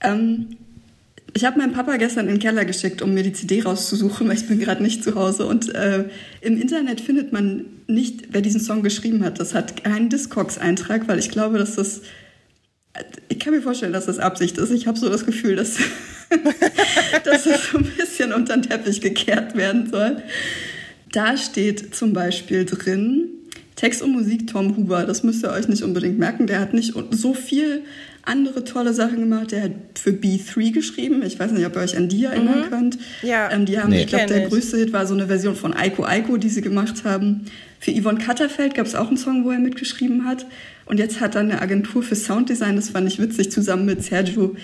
Ähm, ich habe meinen Papa gestern in den Keller geschickt, um mir die CD rauszusuchen, weil ich bin gerade nicht zu Hause. Und äh, im Internet findet man nicht, wer diesen Song geschrieben hat. Das hat keinen Discogs-Eintrag, weil ich glaube, dass das... Ich kann mir vorstellen, dass das Absicht ist. Ich habe so das Gefühl, dass, dass es so ein bisschen unter den Teppich gekehrt werden soll. Da steht zum Beispiel drin, Text und Musik Tom Huber, das müsst ihr euch nicht unbedingt merken. Der hat nicht so viel andere tolle Sachen gemacht. Der hat für B3 geschrieben. Ich weiß nicht, ob ihr euch an die erinnern mhm. könnt. Ja. Ähm, die haben, nee. ich glaube, der größte Hit war so eine Version von Aiko Aiko, die sie gemacht haben. Für Yvonne Katterfeld gab es auch einen Song, wo er mitgeschrieben hat. Und jetzt hat er eine Agentur für Sounddesign, das fand ich witzig, zusammen mit Sergio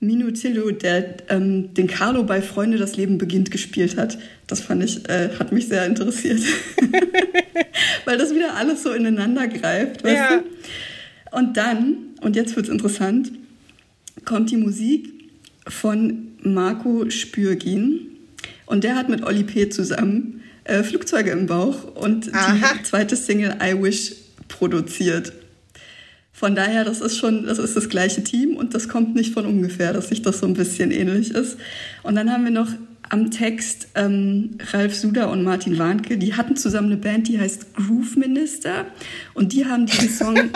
Minutillo, der ähm, den Carlo bei Freunde das Leben beginnt gespielt hat. Das fand ich, äh, hat mich sehr interessiert. Weil das wieder alles so ineinander greift, weißt ja. du? Und dann, und jetzt wird's interessant, kommt die Musik von Marco Spürgin. Und der hat mit Oli P. zusammen äh, Flugzeuge im Bauch und Aha. die zweite Single I Wish produziert. Von daher, das ist schon, das ist das gleiche Team und das kommt nicht von ungefähr, dass sich das so ein bisschen ähnlich ist. Und dann haben wir noch am Text ähm, Ralf Suder und Martin Warnke, die hatten zusammen eine Band, die heißt Groove Minister und die haben diesen Song,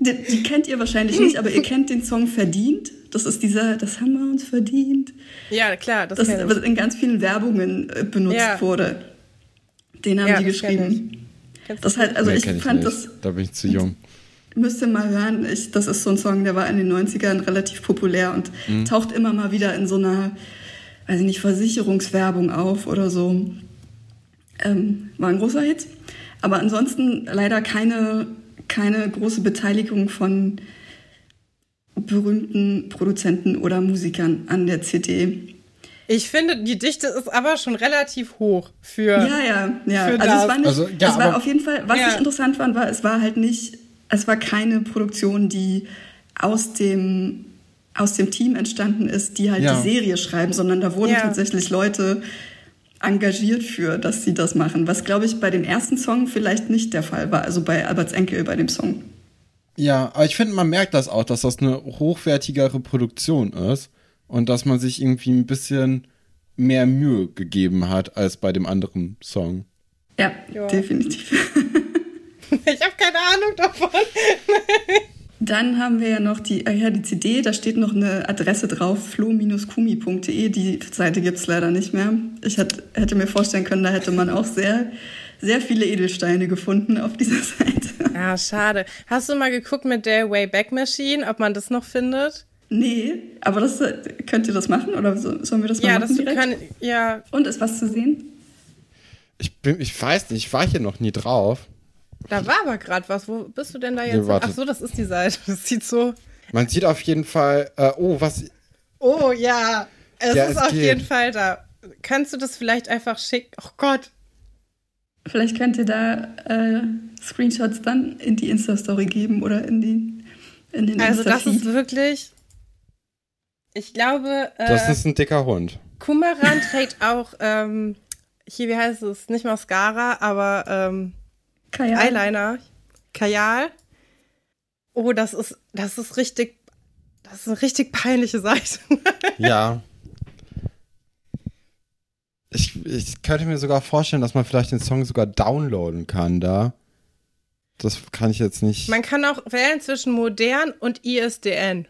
die, die, kennt ihr wahrscheinlich nicht, aber ihr kennt den Song Verdient. Das ist dieser, das haben wir uns verdient. Ja, klar, das, das was in ganz vielen Werbungen äh, benutzt ja. wurde. Den haben ja, die geschrieben. Das halt, also nee, ich fand ich das. Da bin ich zu jung müsste mal hören. Ich, das ist so ein Song, der war in den 90ern relativ populär und mhm. taucht immer mal wieder in so einer, weiß ich nicht, Versicherungswerbung auf oder so. Ähm, war ein großer Hit. Aber ansonsten leider keine, keine große Beteiligung von berühmten Produzenten oder Musikern an der CD. Ich finde, die Dichte ist aber schon relativ hoch für. Ja, ja, ja. also das. es war nicht, also, ja, es war auf jeden Fall, was ja. ich interessant fand, war, es war halt nicht es war keine Produktion, die aus dem, aus dem Team entstanden ist, die halt ja. die Serie schreiben, sondern da wurden ja. tatsächlich Leute engagiert für, dass sie das machen. Was, glaube ich, bei dem ersten Song vielleicht nicht der Fall war, also bei Alberts Enkel bei dem Song. Ja, aber ich finde, man merkt das auch, dass das eine hochwertigere Produktion ist und dass man sich irgendwie ein bisschen mehr Mühe gegeben hat als bei dem anderen Song. Ja, ja. definitiv. ich habe keine Ahnung davon. Dann haben wir ja noch die, äh, ja, die CD, da steht noch eine Adresse drauf, flo-kumi.de. Die Seite gibt es leider nicht mehr. Ich hat, hätte mir vorstellen können, da hätte man auch sehr, sehr viele Edelsteine gefunden auf dieser Seite. Ja, schade. Hast du mal geguckt mit der Wayback Machine, ob man das noch findet? Nee, aber das, äh, könnt ihr das machen oder sollen wir das mal ja, machen das direkt? Können, ja. Und ist was zu sehen? Ich, bin, ich weiß nicht, ich war hier noch nie drauf. Da war aber gerade was. Wo bist du denn da jetzt? Nee, Ach so, das ist die Seite. Das sieht so. Man sieht auf jeden Fall. Äh, oh, was. Oh ja, es ja, ist es auf geht. jeden Fall da. Kannst du das vielleicht einfach schicken? Oh Gott. Vielleicht könnt ihr da äh, Screenshots dann in die Insta-Story geben oder in, die, in den Also das ist wirklich. Ich glaube. Äh, das ist ein dicker Hund. Kumaran trägt auch. Ähm, hier, wie heißt es? Nicht Mascara, aber. Ähm, Kajal. Eyeliner. Kajal. Oh, das ist, das ist richtig, das ist eine richtig peinliche Seite. ja. Ich, ich könnte mir sogar vorstellen, dass man vielleicht den Song sogar downloaden kann da. Das kann ich jetzt nicht. Man kann auch wählen zwischen modern und ISDN.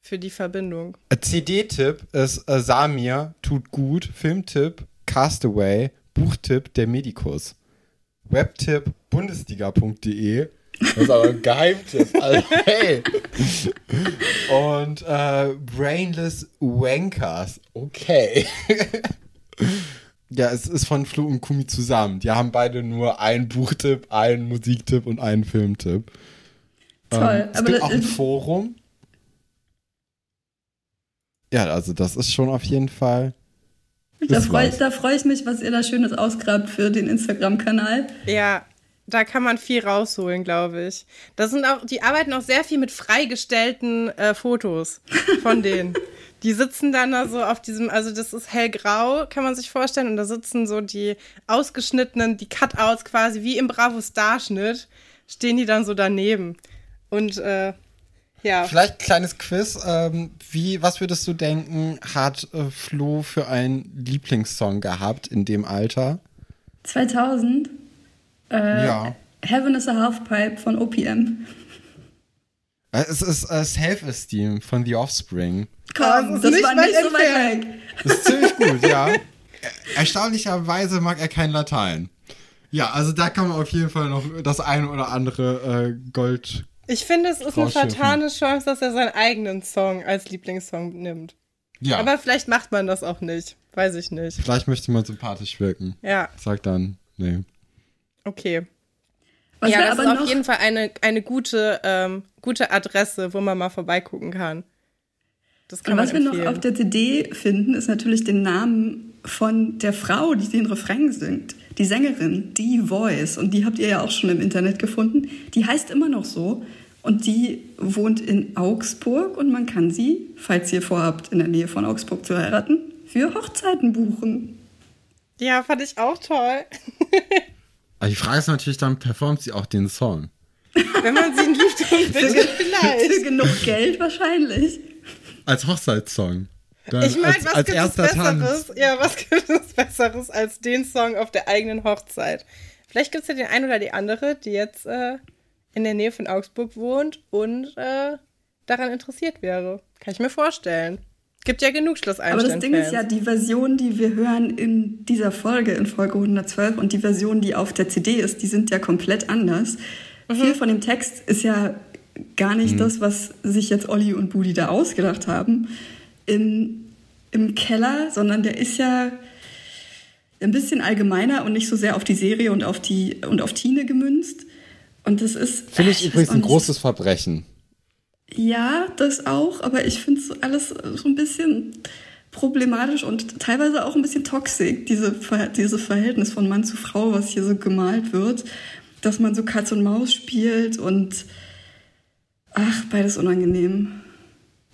Für die Verbindung. CD-Tipp ist äh, Samir, tut gut. Filmtipp, Castaway. Buchtipp, der Medikus. Webtipp bundesliga.de. Das ist aber ein Geheimtipp. Also, hey. Und äh, Brainless Wankers. Okay. ja, es ist von Flo und Kumi zusammen. Die haben beide nur einen Buchtipp, einen Musiktipp und einen Filmtipp. Toll. Ähm, es aber gibt auch ein Forum. Ja, also das ist schon auf jeden Fall da freue freu ich mich, was ihr da Schönes ausgrabt für den Instagram-Kanal. Ja, da kann man viel rausholen, glaube ich. Das sind auch, die arbeiten auch sehr viel mit freigestellten äh, Fotos von denen. die sitzen dann da so auf diesem, also das ist hellgrau, kann man sich vorstellen, und da sitzen so die ausgeschnittenen, die Cutouts quasi wie im Bravo Starschnitt, stehen die dann so daneben. Und äh, ja. Vielleicht kleines Quiz. Ähm, wie, was würdest du denken, hat äh, Flo für einen Lieblingssong gehabt in dem Alter? 2000? Äh, ja. Heaven is a Halfpipe von OPM. Äh, es ist äh, Self-Esteem von The Offspring. Komm, das, das war nicht so weit weg. Das ist ziemlich gut, ja. Erstaunlicherweise mag er kein Latein. Ja, also da kann man auf jeden Fall noch das eine oder andere äh, Gold. Ich finde, es ist eine fatale Chance, dass er seinen eigenen Song als Lieblingssong nimmt. Ja. Aber vielleicht macht man das auch nicht. Weiß ich nicht. Vielleicht möchte man sympathisch wirken. Ja. Sag dann, nee. Okay. Was ja, das ist auf jeden Fall eine, eine gute, ähm, gute Adresse, wo man mal vorbeigucken kann. Das kann Und was wir noch auf der CD finden, ist natürlich den Namen von der Frau, die den Refrain singt. Die Sängerin, die Voice. Und die habt ihr ja auch schon im Internet gefunden. Die heißt immer noch so. Und die wohnt in Augsburg und man kann sie, falls ihr vorhabt, in der Nähe von Augsburg zu heiraten, für Hochzeiten buchen. Ja, fand ich auch toll. Aber die Frage ist natürlich dann, performt sie auch den Song? Wenn man sie liebt und bittet, vielleicht. Für genug Geld wahrscheinlich. Als Hochzeitssong. Dann ich meine, was als gibt es Besseres? Tanz. Ja, was gibt es Besseres als den Song auf der eigenen Hochzeit? Vielleicht gibt es ja den einen oder die andere, die jetzt äh, in der Nähe von Augsburg wohnt und äh, daran interessiert wäre. Kann ich mir vorstellen. Gibt ja genug Schlusseinstellungen. Aber das Ding ist ja, die Version, die wir hören in dieser Folge, in Folge 112, und die Version, die auf der CD ist, die sind ja komplett anders. Mhm. Viel von dem Text ist ja gar nicht mhm. das, was sich jetzt Olli und Budi da ausgedacht haben im, im Keller, sondern der ist ja ein bisschen allgemeiner und nicht so sehr auf die Serie und auf die und auf Tine gemünzt. Und das ist. Finde ich übrigens ein großes Verbrechen. Ja, das auch, aber ich finde es alles so ein bisschen problematisch und teilweise auch ein bisschen toxisch, diese, dieses Verhältnis von Mann zu Frau, was hier so gemalt wird, dass man so Katz und Maus spielt und ach, beides unangenehm.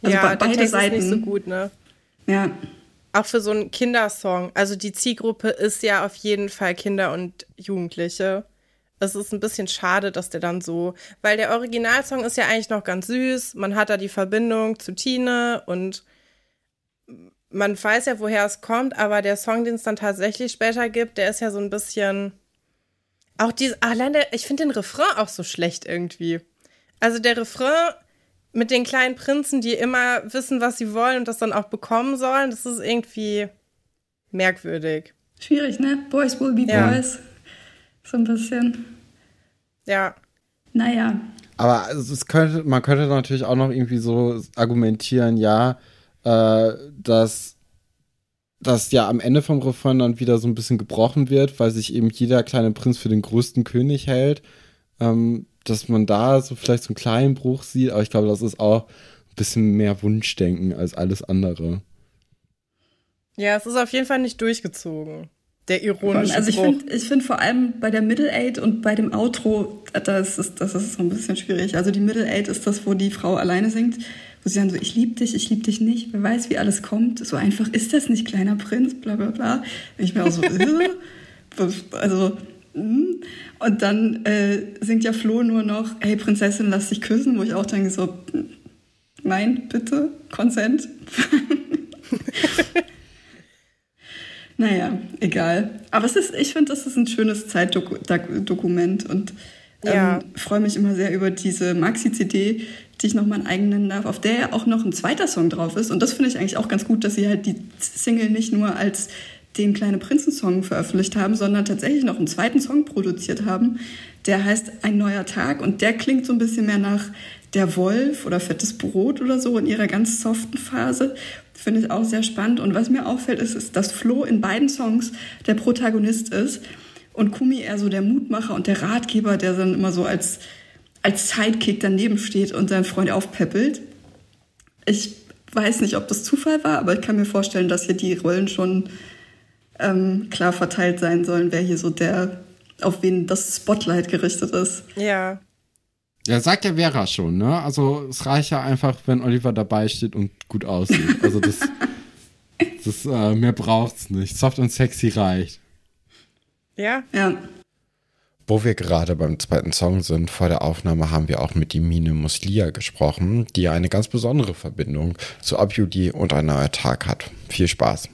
Also ja, be beide Seiten. ist nicht so gut, ne? Ja. Auch für so einen Kindersong. Also die Zielgruppe ist ja auf jeden Fall Kinder und Jugendliche es ist ein bisschen schade, dass der dann so, weil der Originalsong ist ja eigentlich noch ganz süß. Man hat da die Verbindung zu Tine und man weiß ja, woher es kommt, aber der Song, den es dann tatsächlich später gibt, der ist ja so ein bisschen. Auch diese, allein der, ich finde den Refrain auch so schlecht irgendwie. Also der Refrain mit den kleinen Prinzen, die immer wissen, was sie wollen und das dann auch bekommen sollen, das ist irgendwie merkwürdig. Schwierig, ne? Boys will be ja. boys. So ein bisschen. Ja. Naja. Aber es könnte, man könnte natürlich auch noch irgendwie so argumentieren, ja, äh, dass dass ja am Ende vom Refrain dann wieder so ein bisschen gebrochen wird, weil sich eben jeder kleine Prinz für den größten König hält. Ähm, dass man da so vielleicht so einen kleinen Bruch sieht, aber ich glaube, das ist auch ein bisschen mehr Wunschdenken als alles andere. Ja, es ist auf jeden Fall nicht durchgezogen der ironische Also ich finde ich find vor allem bei der Middle Eight und bei dem Outro, das ist, das ist so ein bisschen schwierig. Also die Middle Eight ist das, wo die Frau alleine singt, wo sie dann so, ich liebe dich, ich liebe dich nicht, wer weiß, wie alles kommt. So einfach ist das nicht, kleiner Prinz, bla bla bla. Ich bin auch so, äh, also, hm. und dann äh, singt ja Flo nur noch, hey Prinzessin, lass dich küssen, wo ich auch denke so, nein, bitte, Consent. Naja, egal. Aber es ist, ich finde, das ist ein schönes Zeitdokument und ähm, ja. freue mich immer sehr über diese Maxi-CD, die ich noch mal eigen nennen darf, auf der ja auch noch ein zweiter Song drauf ist. Und das finde ich eigentlich auch ganz gut, dass sie halt die Single nicht nur als den kleine Prinzen-Song veröffentlicht haben, sondern tatsächlich noch einen zweiten Song produziert haben. Der heißt Ein neuer Tag und der klingt so ein bisschen mehr nach Der Wolf oder Fettes Brot oder so in ihrer ganz soften Phase. Finde ich auch sehr spannend. Und was mir auffällt, ist, ist, dass Flo in beiden Songs der Protagonist ist und Kumi eher so der Mutmacher und der Ratgeber, der dann immer so als, als Sidekick daneben steht und seinen Freund aufpäppelt. Ich weiß nicht, ob das Zufall war, aber ich kann mir vorstellen, dass hier die Rollen schon ähm, klar verteilt sein sollen, wer hier so der, auf wen das Spotlight gerichtet ist. Ja. Ja, sagt ja Vera schon, ne? Also es reicht ja einfach, wenn Oliver dabei steht und gut aussieht. Also das, das äh, mehr braucht's nicht. Soft und sexy reicht. Ja. Ja. Wo wir gerade beim zweiten Song sind, vor der Aufnahme haben wir auch mit Imine Muslia gesprochen, die eine ganz besondere Verbindung zu Abjudi und ein neuer Tag hat. Viel Spaß.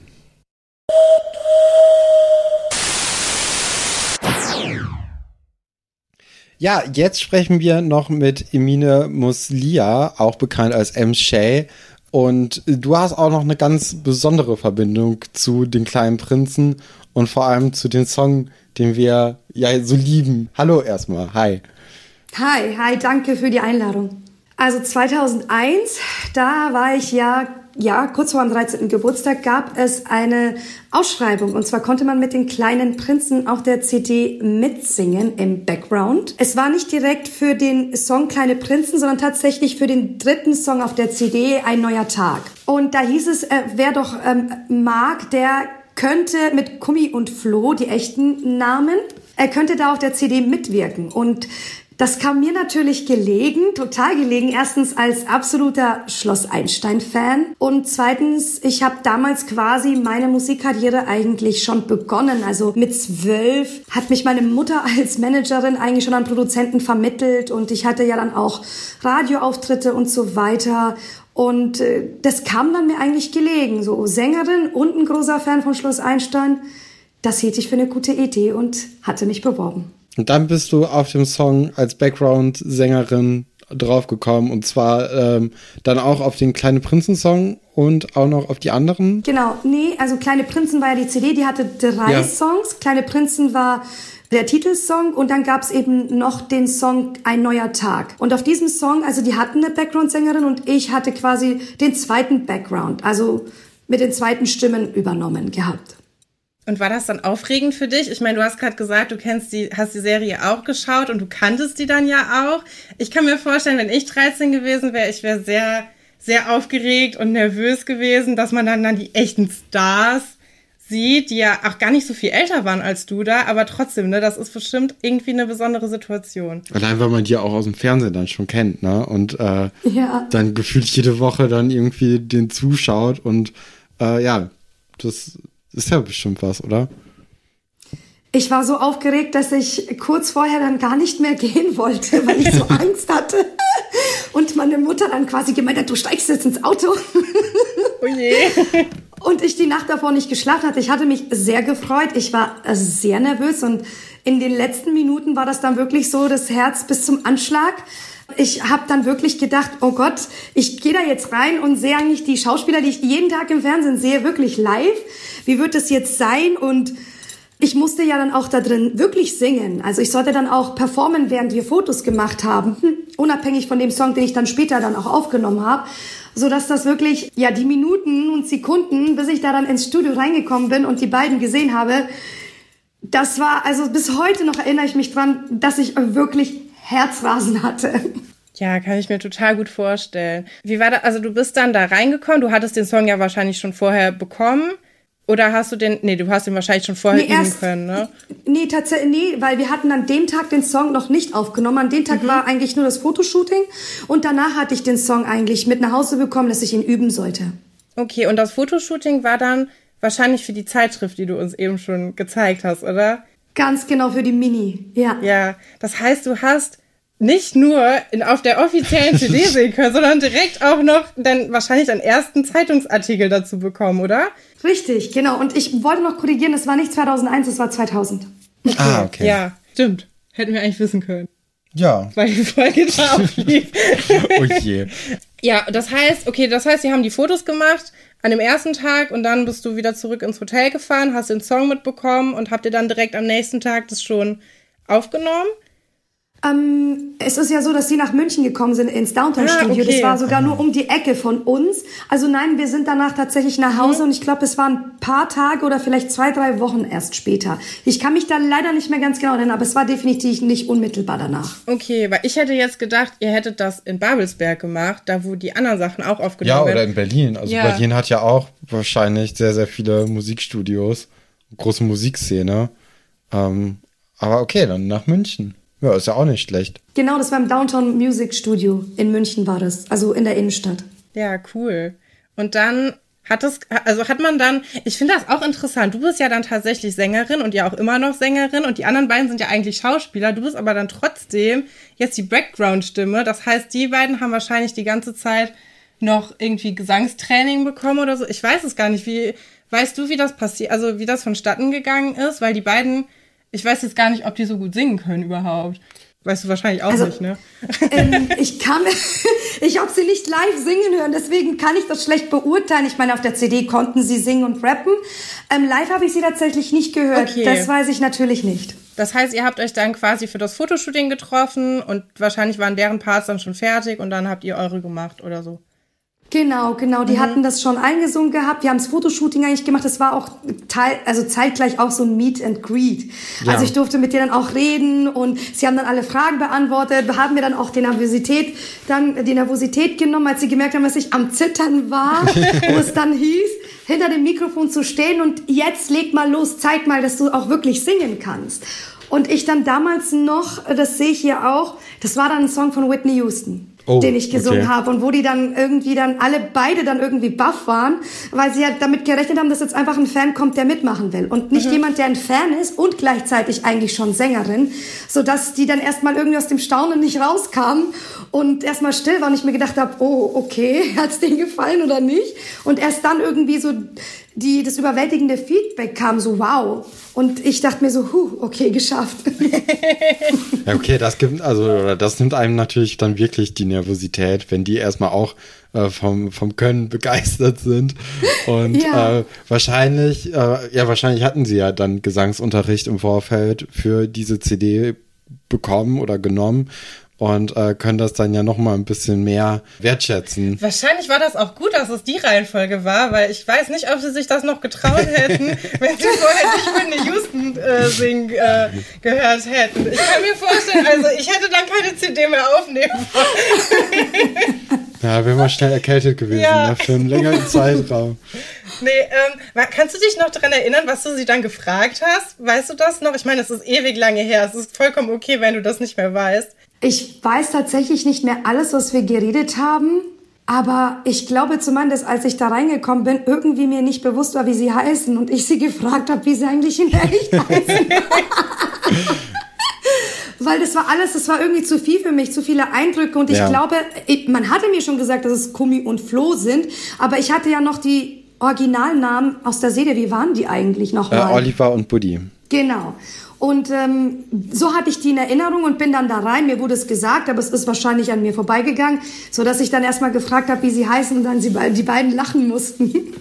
Ja, jetzt sprechen wir noch mit Emine Muslia, auch bekannt als M. Shay. Und du hast auch noch eine ganz besondere Verbindung zu den kleinen Prinzen und vor allem zu dem Song, den wir ja so lieben. Hallo erstmal, hi. Hi, hi, danke für die Einladung. Also 2001, da war ich ja, ja, kurz vor dem 13. Geburtstag gab es eine Ausschreibung. Und zwar konnte man mit den kleinen Prinzen auf der CD mitsingen im Background. Es war nicht direkt für den Song Kleine Prinzen, sondern tatsächlich für den dritten Song auf der CD Ein neuer Tag. Und da hieß es, äh, wer doch ähm, mag, der könnte mit Kummi und Flo, die echten Namen, er könnte da auf der CD mitwirken. Und das kam mir natürlich gelegen, total gelegen. Erstens als absoluter Schloss Einstein-Fan und zweitens, ich habe damals quasi meine Musikkarriere eigentlich schon begonnen. Also mit zwölf hat mich meine Mutter als Managerin eigentlich schon an Produzenten vermittelt und ich hatte ja dann auch Radioauftritte und so weiter. Und äh, das kam dann mir eigentlich gelegen. So Sängerin und ein großer Fan von Schloss Einstein. Das hielt ich für eine gute Idee und hatte mich beworben. Und dann bist du auf dem Song als Background-Sängerin draufgekommen und zwar ähm, dann auch auf den Kleine Prinzen-Song und auch noch auf die anderen. Genau, nee, also Kleine Prinzen war ja die CD, die hatte drei ja. Songs. Kleine Prinzen war der Titelsong und dann gab es eben noch den Song Ein neuer Tag. Und auf diesem Song, also die hatten eine Background-Sängerin und ich hatte quasi den zweiten Background, also mit den zweiten Stimmen übernommen gehabt. Und war das dann aufregend für dich? Ich meine, du hast gerade gesagt, du kennst die, hast die Serie auch geschaut und du kanntest die dann ja auch. Ich kann mir vorstellen, wenn ich 13 gewesen wäre, ich wäre sehr, sehr aufgeregt und nervös gewesen, dass man dann, dann die echten Stars sieht, die ja auch gar nicht so viel älter waren als du da, aber trotzdem, ne, das ist bestimmt irgendwie eine besondere Situation. Allein weil man die auch aus dem Fernsehen dann schon kennt, ne? Und äh, ja. dann gefühlt jede Woche dann irgendwie den zuschaut und äh, ja, das ist ja bestimmt was, oder? Ich war so aufgeregt, dass ich kurz vorher dann gar nicht mehr gehen wollte, weil ich so Angst hatte. Und meine Mutter dann quasi gemeint hat, du steigst jetzt ins Auto. Oh je. Und ich die Nacht davor nicht geschlafen hatte. Ich hatte mich sehr gefreut. Ich war sehr nervös und in den letzten Minuten war das dann wirklich so das Herz bis zum Anschlag. Ich habe dann wirklich gedacht, oh Gott, ich gehe da jetzt rein und sehe eigentlich die Schauspieler, die ich jeden Tag im Fernsehen sehe, wirklich live. Wie wird das jetzt sein? Und ich musste ja dann auch da drin wirklich singen. Also ich sollte dann auch performen, während wir Fotos gemacht haben, hm, unabhängig von dem Song, den ich dann später dann auch aufgenommen habe, so dass das wirklich ja die Minuten und Sekunden, bis ich da dann ins Studio reingekommen bin und die beiden gesehen habe, das war also bis heute noch erinnere ich mich dran, dass ich wirklich Herzrasen hatte. Ja, kann ich mir total gut vorstellen. Wie war das? Also du bist dann da reingekommen, du hattest den Song ja wahrscheinlich schon vorher bekommen. Oder hast du den, nee, du hast ihn wahrscheinlich schon vorher nee, üben erst, können, ne? Nee, tatsächlich, nee, weil wir hatten an dem Tag den Song noch nicht aufgenommen. An dem Tag mhm. war eigentlich nur das Fotoshooting und danach hatte ich den Song eigentlich mit nach Hause bekommen, dass ich ihn üben sollte. Okay, und das Fotoshooting war dann wahrscheinlich für die Zeitschrift, die du uns eben schon gezeigt hast, oder? Ganz genau für die Mini, ja. Ja, das heißt, du hast nicht nur in, auf der offiziellen CD sehen können, sondern direkt auch noch dann wahrscheinlich einen ersten Zeitungsartikel dazu bekommen, oder? Richtig, genau. Und ich wollte noch korrigieren, es war nicht 2001, es war 2000. Okay. Ah, okay. Ja, stimmt. Hätten wir eigentlich wissen können. Ja. Weil die Folge da auch lief. oh je. Ja, das heißt, okay, das heißt, sie haben die Fotos gemacht an dem ersten Tag und dann bist du wieder zurück ins Hotel gefahren, hast den Song mitbekommen und habt ihr dann direkt am nächsten Tag das schon aufgenommen? Ähm, es ist ja so, dass sie nach München gekommen sind ins Downtown-Studio. Ah, okay. Das war sogar nur um die Ecke von uns. Also nein, wir sind danach tatsächlich nach Hause mhm. und ich glaube, es waren ein paar Tage oder vielleicht zwei, drei Wochen erst später. Ich kann mich da leider nicht mehr ganz genau erinnern, aber es war definitiv nicht unmittelbar danach. Okay, weil ich hätte jetzt gedacht, ihr hättet das in Babelsberg gemacht, da wo die anderen Sachen auch aufgenommen werden. Ja, oder in Berlin. Also ja. Berlin hat ja auch wahrscheinlich sehr, sehr viele Musikstudios, große Musikszene. Ähm, aber okay, dann nach München. Ja, ist ja auch nicht schlecht. Genau, das war im Downtown Music Studio in München war das, also in der Innenstadt. Ja, cool. Und dann hat es, also hat man dann, ich finde das auch interessant. Du bist ja dann tatsächlich Sängerin und ja auch immer noch Sängerin und die anderen beiden sind ja eigentlich Schauspieler. Du bist aber dann trotzdem jetzt die Background-Stimme. Das heißt, die beiden haben wahrscheinlich die ganze Zeit noch irgendwie Gesangstraining bekommen oder so. Ich weiß es gar nicht. Wie, weißt du, wie das passiert, also wie das vonstatten gegangen ist? Weil die beiden ich weiß jetzt gar nicht, ob die so gut singen können überhaupt. Weißt du wahrscheinlich auch also, nicht, ne? Ähm, ich kann, ich habe sie nicht live singen hören, deswegen kann ich das schlecht beurteilen. Ich meine, auf der CD konnten sie singen und rappen. Ähm, live habe ich sie tatsächlich nicht gehört. Okay. Das weiß ich natürlich nicht. Das heißt, ihr habt euch dann quasi für das Fotoshooting getroffen und wahrscheinlich waren deren Parts dann schon fertig und dann habt ihr eure gemacht oder so. Genau, genau. Die mhm. hatten das schon eingesungen gehabt. Wir haben das Fotoshooting eigentlich gemacht. Das war auch teil, also zeitgleich auch so ein Meet and Greet. Ja. Also ich durfte mit denen auch reden und sie haben dann alle Fragen beantwortet. Wir haben mir dann auch die Nervosität, dann die Nervosität genommen, als sie gemerkt haben, dass ich am Zittern war, wo es dann hieß, hinter dem Mikrofon zu stehen und jetzt leg mal los, zeig mal, dass du auch wirklich singen kannst. Und ich dann damals noch, das sehe ich hier auch, das war dann ein Song von Whitney Houston oh, den ich gesungen okay. habe und wo die dann irgendwie dann alle beide dann irgendwie baff waren, weil sie ja damit gerechnet haben, dass jetzt einfach ein Fan kommt, der mitmachen will und nicht mhm. jemand, der ein Fan ist und gleichzeitig eigentlich schon Sängerin, so dass die dann erstmal irgendwie aus dem Staunen nicht rauskamen und erstmal still war und ich mir gedacht habe, oh, okay, hat's denen gefallen oder nicht? Und erst dann irgendwie so die, das überwältigende Feedback kam, so wow. Und ich dachte mir so, huh, okay, geschafft. ja, okay, das gibt, also, das nimmt einem natürlich dann wirklich die Nervosität, wenn die erstmal auch äh, vom, vom Können begeistert sind. Und ja. äh, wahrscheinlich, äh, ja, wahrscheinlich hatten sie ja dann Gesangsunterricht im Vorfeld für diese CD bekommen oder genommen und äh, können das dann ja noch mal ein bisschen mehr wertschätzen. Wahrscheinlich war das auch gut, dass es die Reihenfolge war, weil ich weiß nicht, ob sie sich das noch getraut hätten, wenn sie vorher nicht Whitney Houston äh, singen äh, gehört hätten. Ich kann mir vorstellen, also ich hätte dann keine CD mehr aufnehmen wollen. Ja, wäre mal schnell erkältet gewesen, ja. ne, für einen längeren Zeitraum. Nee, ähm, kannst du dich noch daran erinnern, was du sie dann gefragt hast? Weißt du das noch? Ich meine, es ist ewig lange her. Es ist vollkommen okay, wenn du das nicht mehr weißt. Ich weiß tatsächlich nicht mehr alles, was wir geredet haben. Aber ich glaube zumindest, als ich da reingekommen bin, irgendwie mir nicht bewusst war, wie sie heißen und ich sie gefragt habe, wie sie eigentlich in echt heißen. Weil das war alles, das war irgendwie zu viel für mich, zu viele Eindrücke und ich ja. glaube, man hatte mir schon gesagt, dass es Kumi und Flo sind, aber ich hatte ja noch die Originalnamen aus der Serie. Wie waren die eigentlich nochmal? Äh, Oliver und Buddy. Genau. Und ähm, so hatte ich die in Erinnerung und bin dann da rein. Mir wurde es gesagt, aber es ist wahrscheinlich an mir vorbeigegangen, so dass ich dann erstmal gefragt habe, wie sie heißen und dann sie, die beiden lachen mussten.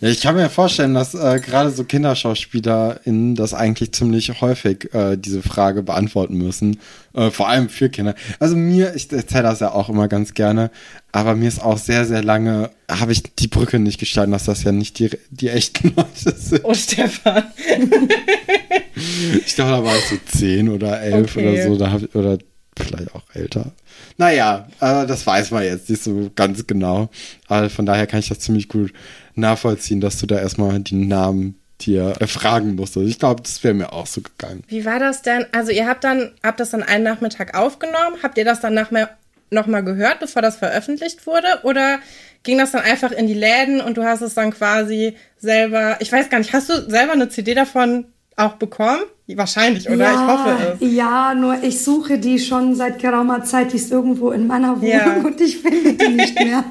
Ja, ich kann mir vorstellen, dass äh, gerade so KinderschauspielerInnen das eigentlich ziemlich häufig äh, diese Frage beantworten müssen. Äh, vor allem für Kinder. Also mir, ich erzähle das ja auch immer ganz gerne, aber mir ist auch sehr, sehr lange, habe ich die Brücke nicht gestanden, dass das ja nicht die, die echten Leute sind. Oh, Stefan. ich glaube, da war ich so zehn oder elf okay. oder so, da hab, oder vielleicht auch älter. Naja, äh, das weiß man jetzt nicht so ganz genau. Aber von daher kann ich das ziemlich gut nachvollziehen, dass du da erstmal die Namen dir erfragen musstest. Ich glaube, das wäre mir auch so gegangen. Wie war das denn? Also ihr habt dann, habt das dann einen Nachmittag aufgenommen? Habt ihr das dann nachher nochmal gehört, bevor das veröffentlicht wurde? Oder ging das dann einfach in die Läden und du hast es dann quasi selber, ich weiß gar nicht, hast du selber eine CD davon auch bekommen? Wahrscheinlich, oder? Ja, ich hoffe es. Ja, nur ich suche die schon seit geraumer Zeit. Die ist irgendwo in meiner Wohnung ja. und ich finde die nicht mehr.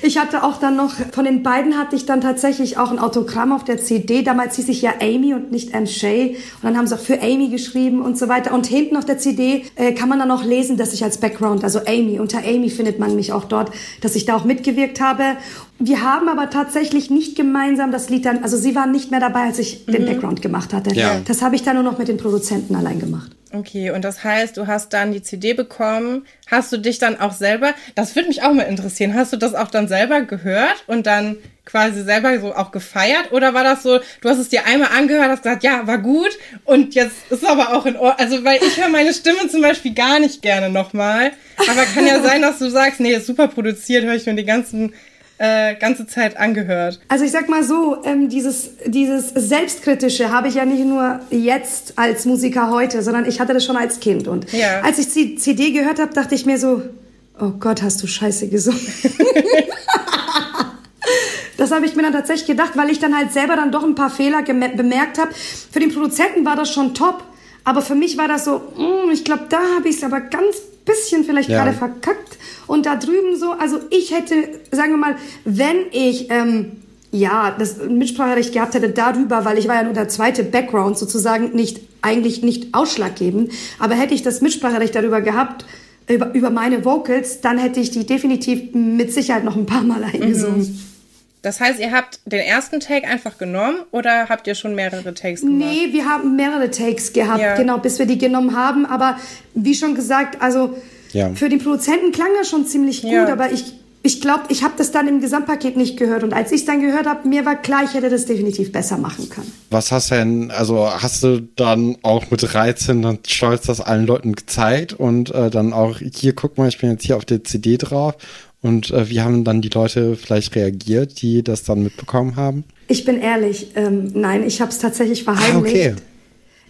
Ich hatte auch dann noch, von den beiden hatte ich dann tatsächlich auch ein Autogramm auf der CD. Damals hieß ich ja Amy und nicht M. Shay. Und dann haben sie auch für Amy geschrieben und so weiter. Und hinten auf der CD äh, kann man dann auch lesen, dass ich als Background, also Amy, unter Amy findet man mich auch dort, dass ich da auch mitgewirkt habe. Wir haben aber tatsächlich nicht gemeinsam das Lied dann, also sie waren nicht mehr dabei, als ich mhm. den Background gemacht hatte. Ja. Das habe ich dann nur noch mit den Produzenten allein gemacht. Okay, und das heißt, du hast dann die CD bekommen. Hast du dich dann auch selber, das würde mich auch mal interessieren, hast du das auch dann selber gehört und dann quasi selber so auch gefeiert? Oder war das so, du hast es dir einmal angehört, hast gesagt, ja, war gut und jetzt ist es aber auch in Ordnung. Also, weil ich höre meine Stimme zum Beispiel gar nicht gerne nochmal. Aber kann ja sein, dass du sagst, nee, ist super produziert, höre ich mir die ganzen äh, ganze Zeit angehört. Also ich sag mal so, ähm, dieses, dieses Selbstkritische habe ich ja nicht nur jetzt als Musiker heute, sondern ich hatte das schon als Kind. Und ja. als ich die CD gehört habe, dachte ich mir so, oh Gott, hast du scheiße gesungen. Das habe ich mir dann tatsächlich gedacht, weil ich dann halt selber dann doch ein paar Fehler bemerkt habe. Für den Produzenten war das schon top, aber für mich war das so, mm, ich glaube, da habe ich es aber ganz bisschen vielleicht ja. gerade verkackt. Und da drüben so, also ich hätte, sagen wir mal, wenn ich ähm, ja, das Mitspracherecht gehabt hätte darüber, weil ich war ja nur der zweite Background sozusagen, nicht eigentlich nicht ausschlaggebend. Aber hätte ich das Mitspracherecht darüber gehabt, über, über meine Vocals, dann hätte ich die definitiv mit Sicherheit noch ein paar Mal eingesungen. Mhm. Das heißt, ihr habt den ersten Take einfach genommen oder habt ihr schon mehrere Takes gemacht? Nee, wir haben mehrere Takes gehabt, ja. genau, bis wir die genommen haben. Aber wie schon gesagt, also ja. für den Produzenten klang das schon ziemlich gut, ja. aber ich ich glaube, ich habe das dann im Gesamtpaket nicht gehört. Und als ich es dann gehört habe, mir war klar, ich hätte das definitiv besser machen können. Was hast du denn, also hast du dann auch mit 13 dann stolz das allen Leuten gezeigt und äh, dann auch, hier, guck mal, ich bin jetzt hier auf der CD drauf. Und äh, wie haben dann die Leute vielleicht reagiert, die das dann mitbekommen haben? Ich bin ehrlich, ähm, nein, ich habe es tatsächlich verheimlicht. Ah, okay.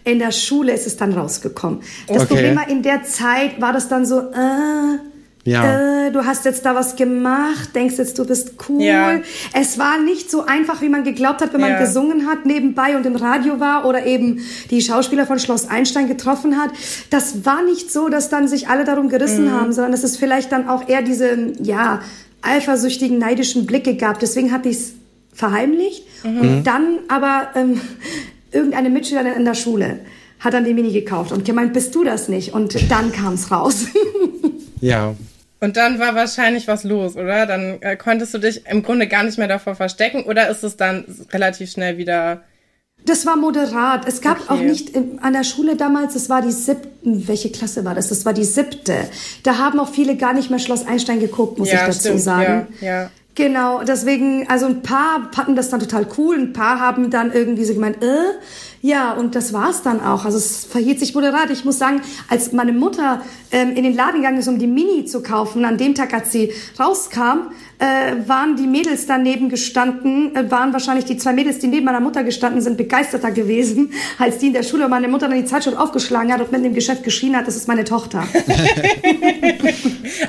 In der Schule ist es dann rausgekommen. Das okay. Problem war, in der Zeit war das dann so, äh, ja. Äh, du hast jetzt da was gemacht, denkst jetzt, du bist cool. Ja. Es war nicht so einfach, wie man geglaubt hat, wenn man ja. gesungen hat nebenbei und im Radio war oder eben die Schauspieler von Schloss Einstein getroffen hat. Das war nicht so, dass dann sich alle darum gerissen mhm. haben, sondern dass es vielleicht dann auch eher diese, ja, eifersüchtigen, neidischen Blicke gab. Deswegen hatte ich es verheimlicht. Mhm. Und dann aber ähm, irgendeine Mitschülerin in der Schule hat dann die Mini gekauft und gemeint, bist du das nicht? Und dann kam es raus. ja, und dann war wahrscheinlich was los, oder? Dann äh, konntest du dich im Grunde gar nicht mehr davor verstecken oder ist es dann relativ schnell wieder. Das war moderat. Es gab okay. auch nicht in, an der Schule damals, das war die siebten, welche Klasse war das? Das war die siebte. Da haben auch viele gar nicht mehr Schloss Einstein geguckt, muss ja, ich dazu stimmt, sagen. Ja, ja. Genau, deswegen, also ein paar fanden das dann total cool, ein paar haben dann irgendwie so gemeint, äh, ja, und das war's dann auch. Also es verhielt sich moderat. Ich muss sagen, als meine Mutter ähm, in den Laden gegangen ist, um die Mini zu kaufen, an dem Tag, als sie rauskam, äh, waren die Mädels daneben gestanden, äh, waren wahrscheinlich die zwei Mädels, die neben meiner Mutter gestanden sind, begeisterter gewesen, als die in der Schule meine Mutter dann die Zeitschrift aufgeschlagen hat und mit dem Geschäft geschrien hat, das ist meine Tochter.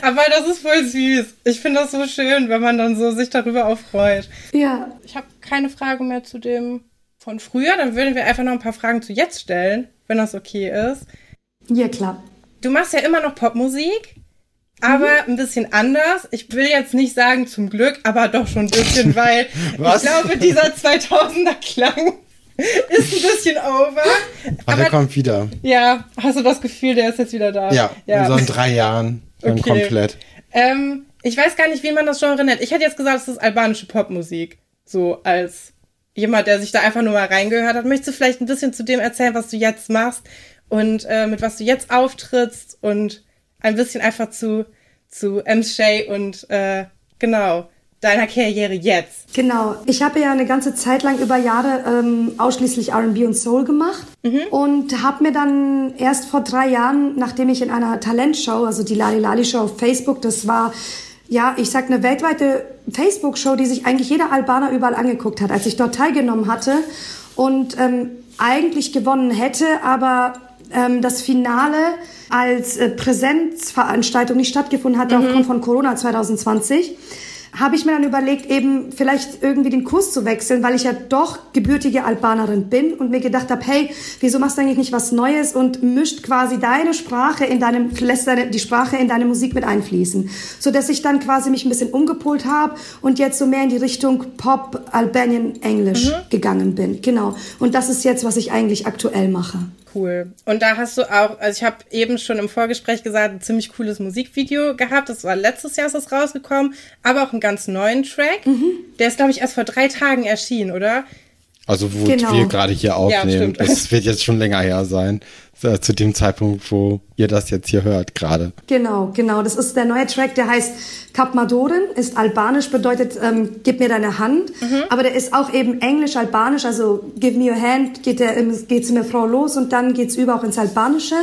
Aber das ist voll süß. Ich finde das so schön, wenn man dann so sich darüber auch freut. Ja. Ich habe keine Frage mehr zu dem von früher, dann würden wir einfach noch ein paar Fragen zu jetzt stellen, wenn das okay ist. Ja, klar. Du machst ja immer noch Popmusik, aber mhm. ein bisschen anders. Ich will jetzt nicht sagen zum Glück, aber doch schon ein bisschen, weil ich glaube, dieser 2000er Klang ist ein bisschen over. Ach, aber der kommt wieder. Ja, hast du das Gefühl, der ist jetzt wieder da? Ja, ja. in so in drei Jahren dann okay. komplett. Ähm, ich weiß gar nicht, wie man das Genre nennt. Ich hätte jetzt gesagt, es ist albanische Popmusik. So als jemand, der sich da einfach nur mal reingehört hat, möchtest du vielleicht ein bisschen zu dem erzählen, was du jetzt machst und äh, mit was du jetzt auftrittst und ein bisschen einfach zu, zu M. Shay und äh, genau deiner Karriere jetzt. Genau. Ich habe ja eine ganze Zeit lang über Jahre ähm, ausschließlich R&B und Soul gemacht mhm. und habe mir dann erst vor drei Jahren, nachdem ich in einer Talentshow, also die Lali Lali Show auf Facebook, das war ja, ich sag eine weltweite Facebook-Show, die sich eigentlich jeder Albaner überall angeguckt hat, als ich dort teilgenommen hatte und ähm, eigentlich gewonnen hätte, aber ähm, das Finale als äh, Präsenzveranstaltung nicht stattgefunden hat mhm. aufgrund von Corona 2020 habe ich mir dann überlegt, eben vielleicht irgendwie den Kurs zu wechseln, weil ich ja doch gebürtige Albanerin bin und mir gedacht habe, hey, wieso machst du eigentlich nicht was Neues und mischt quasi deine Sprache in deinem, lässt deine, die Sprache in deine Musik mit einfließen. So dass ich dann quasi mich ein bisschen umgepolt habe und jetzt so mehr in die Richtung Pop, Albanian, Englisch mhm. gegangen bin. Genau. Und das ist jetzt, was ich eigentlich aktuell mache. Cool. Und da hast du auch, also ich habe eben schon im Vorgespräch gesagt, ein ziemlich cooles Musikvideo gehabt. Das war letztes Jahr ist das rausgekommen, aber auch einen ganz neuen Track. Mhm. Der ist, glaube ich, erst vor drei Tagen erschienen, oder? Also wo genau. wir gerade hier aufnehmen. Ja, es wird jetzt schon länger her sein. Äh, zu dem Zeitpunkt, wo ihr das jetzt hier hört gerade. Genau, genau. Das ist der neue Track, der heißt Kapmadoren, ist albanisch, bedeutet ähm, gib mir deine Hand. Mhm. Aber der ist auch eben englisch-albanisch, also give me your hand, geht der, geht's der Frau los und dann geht's über auch ins Albanische.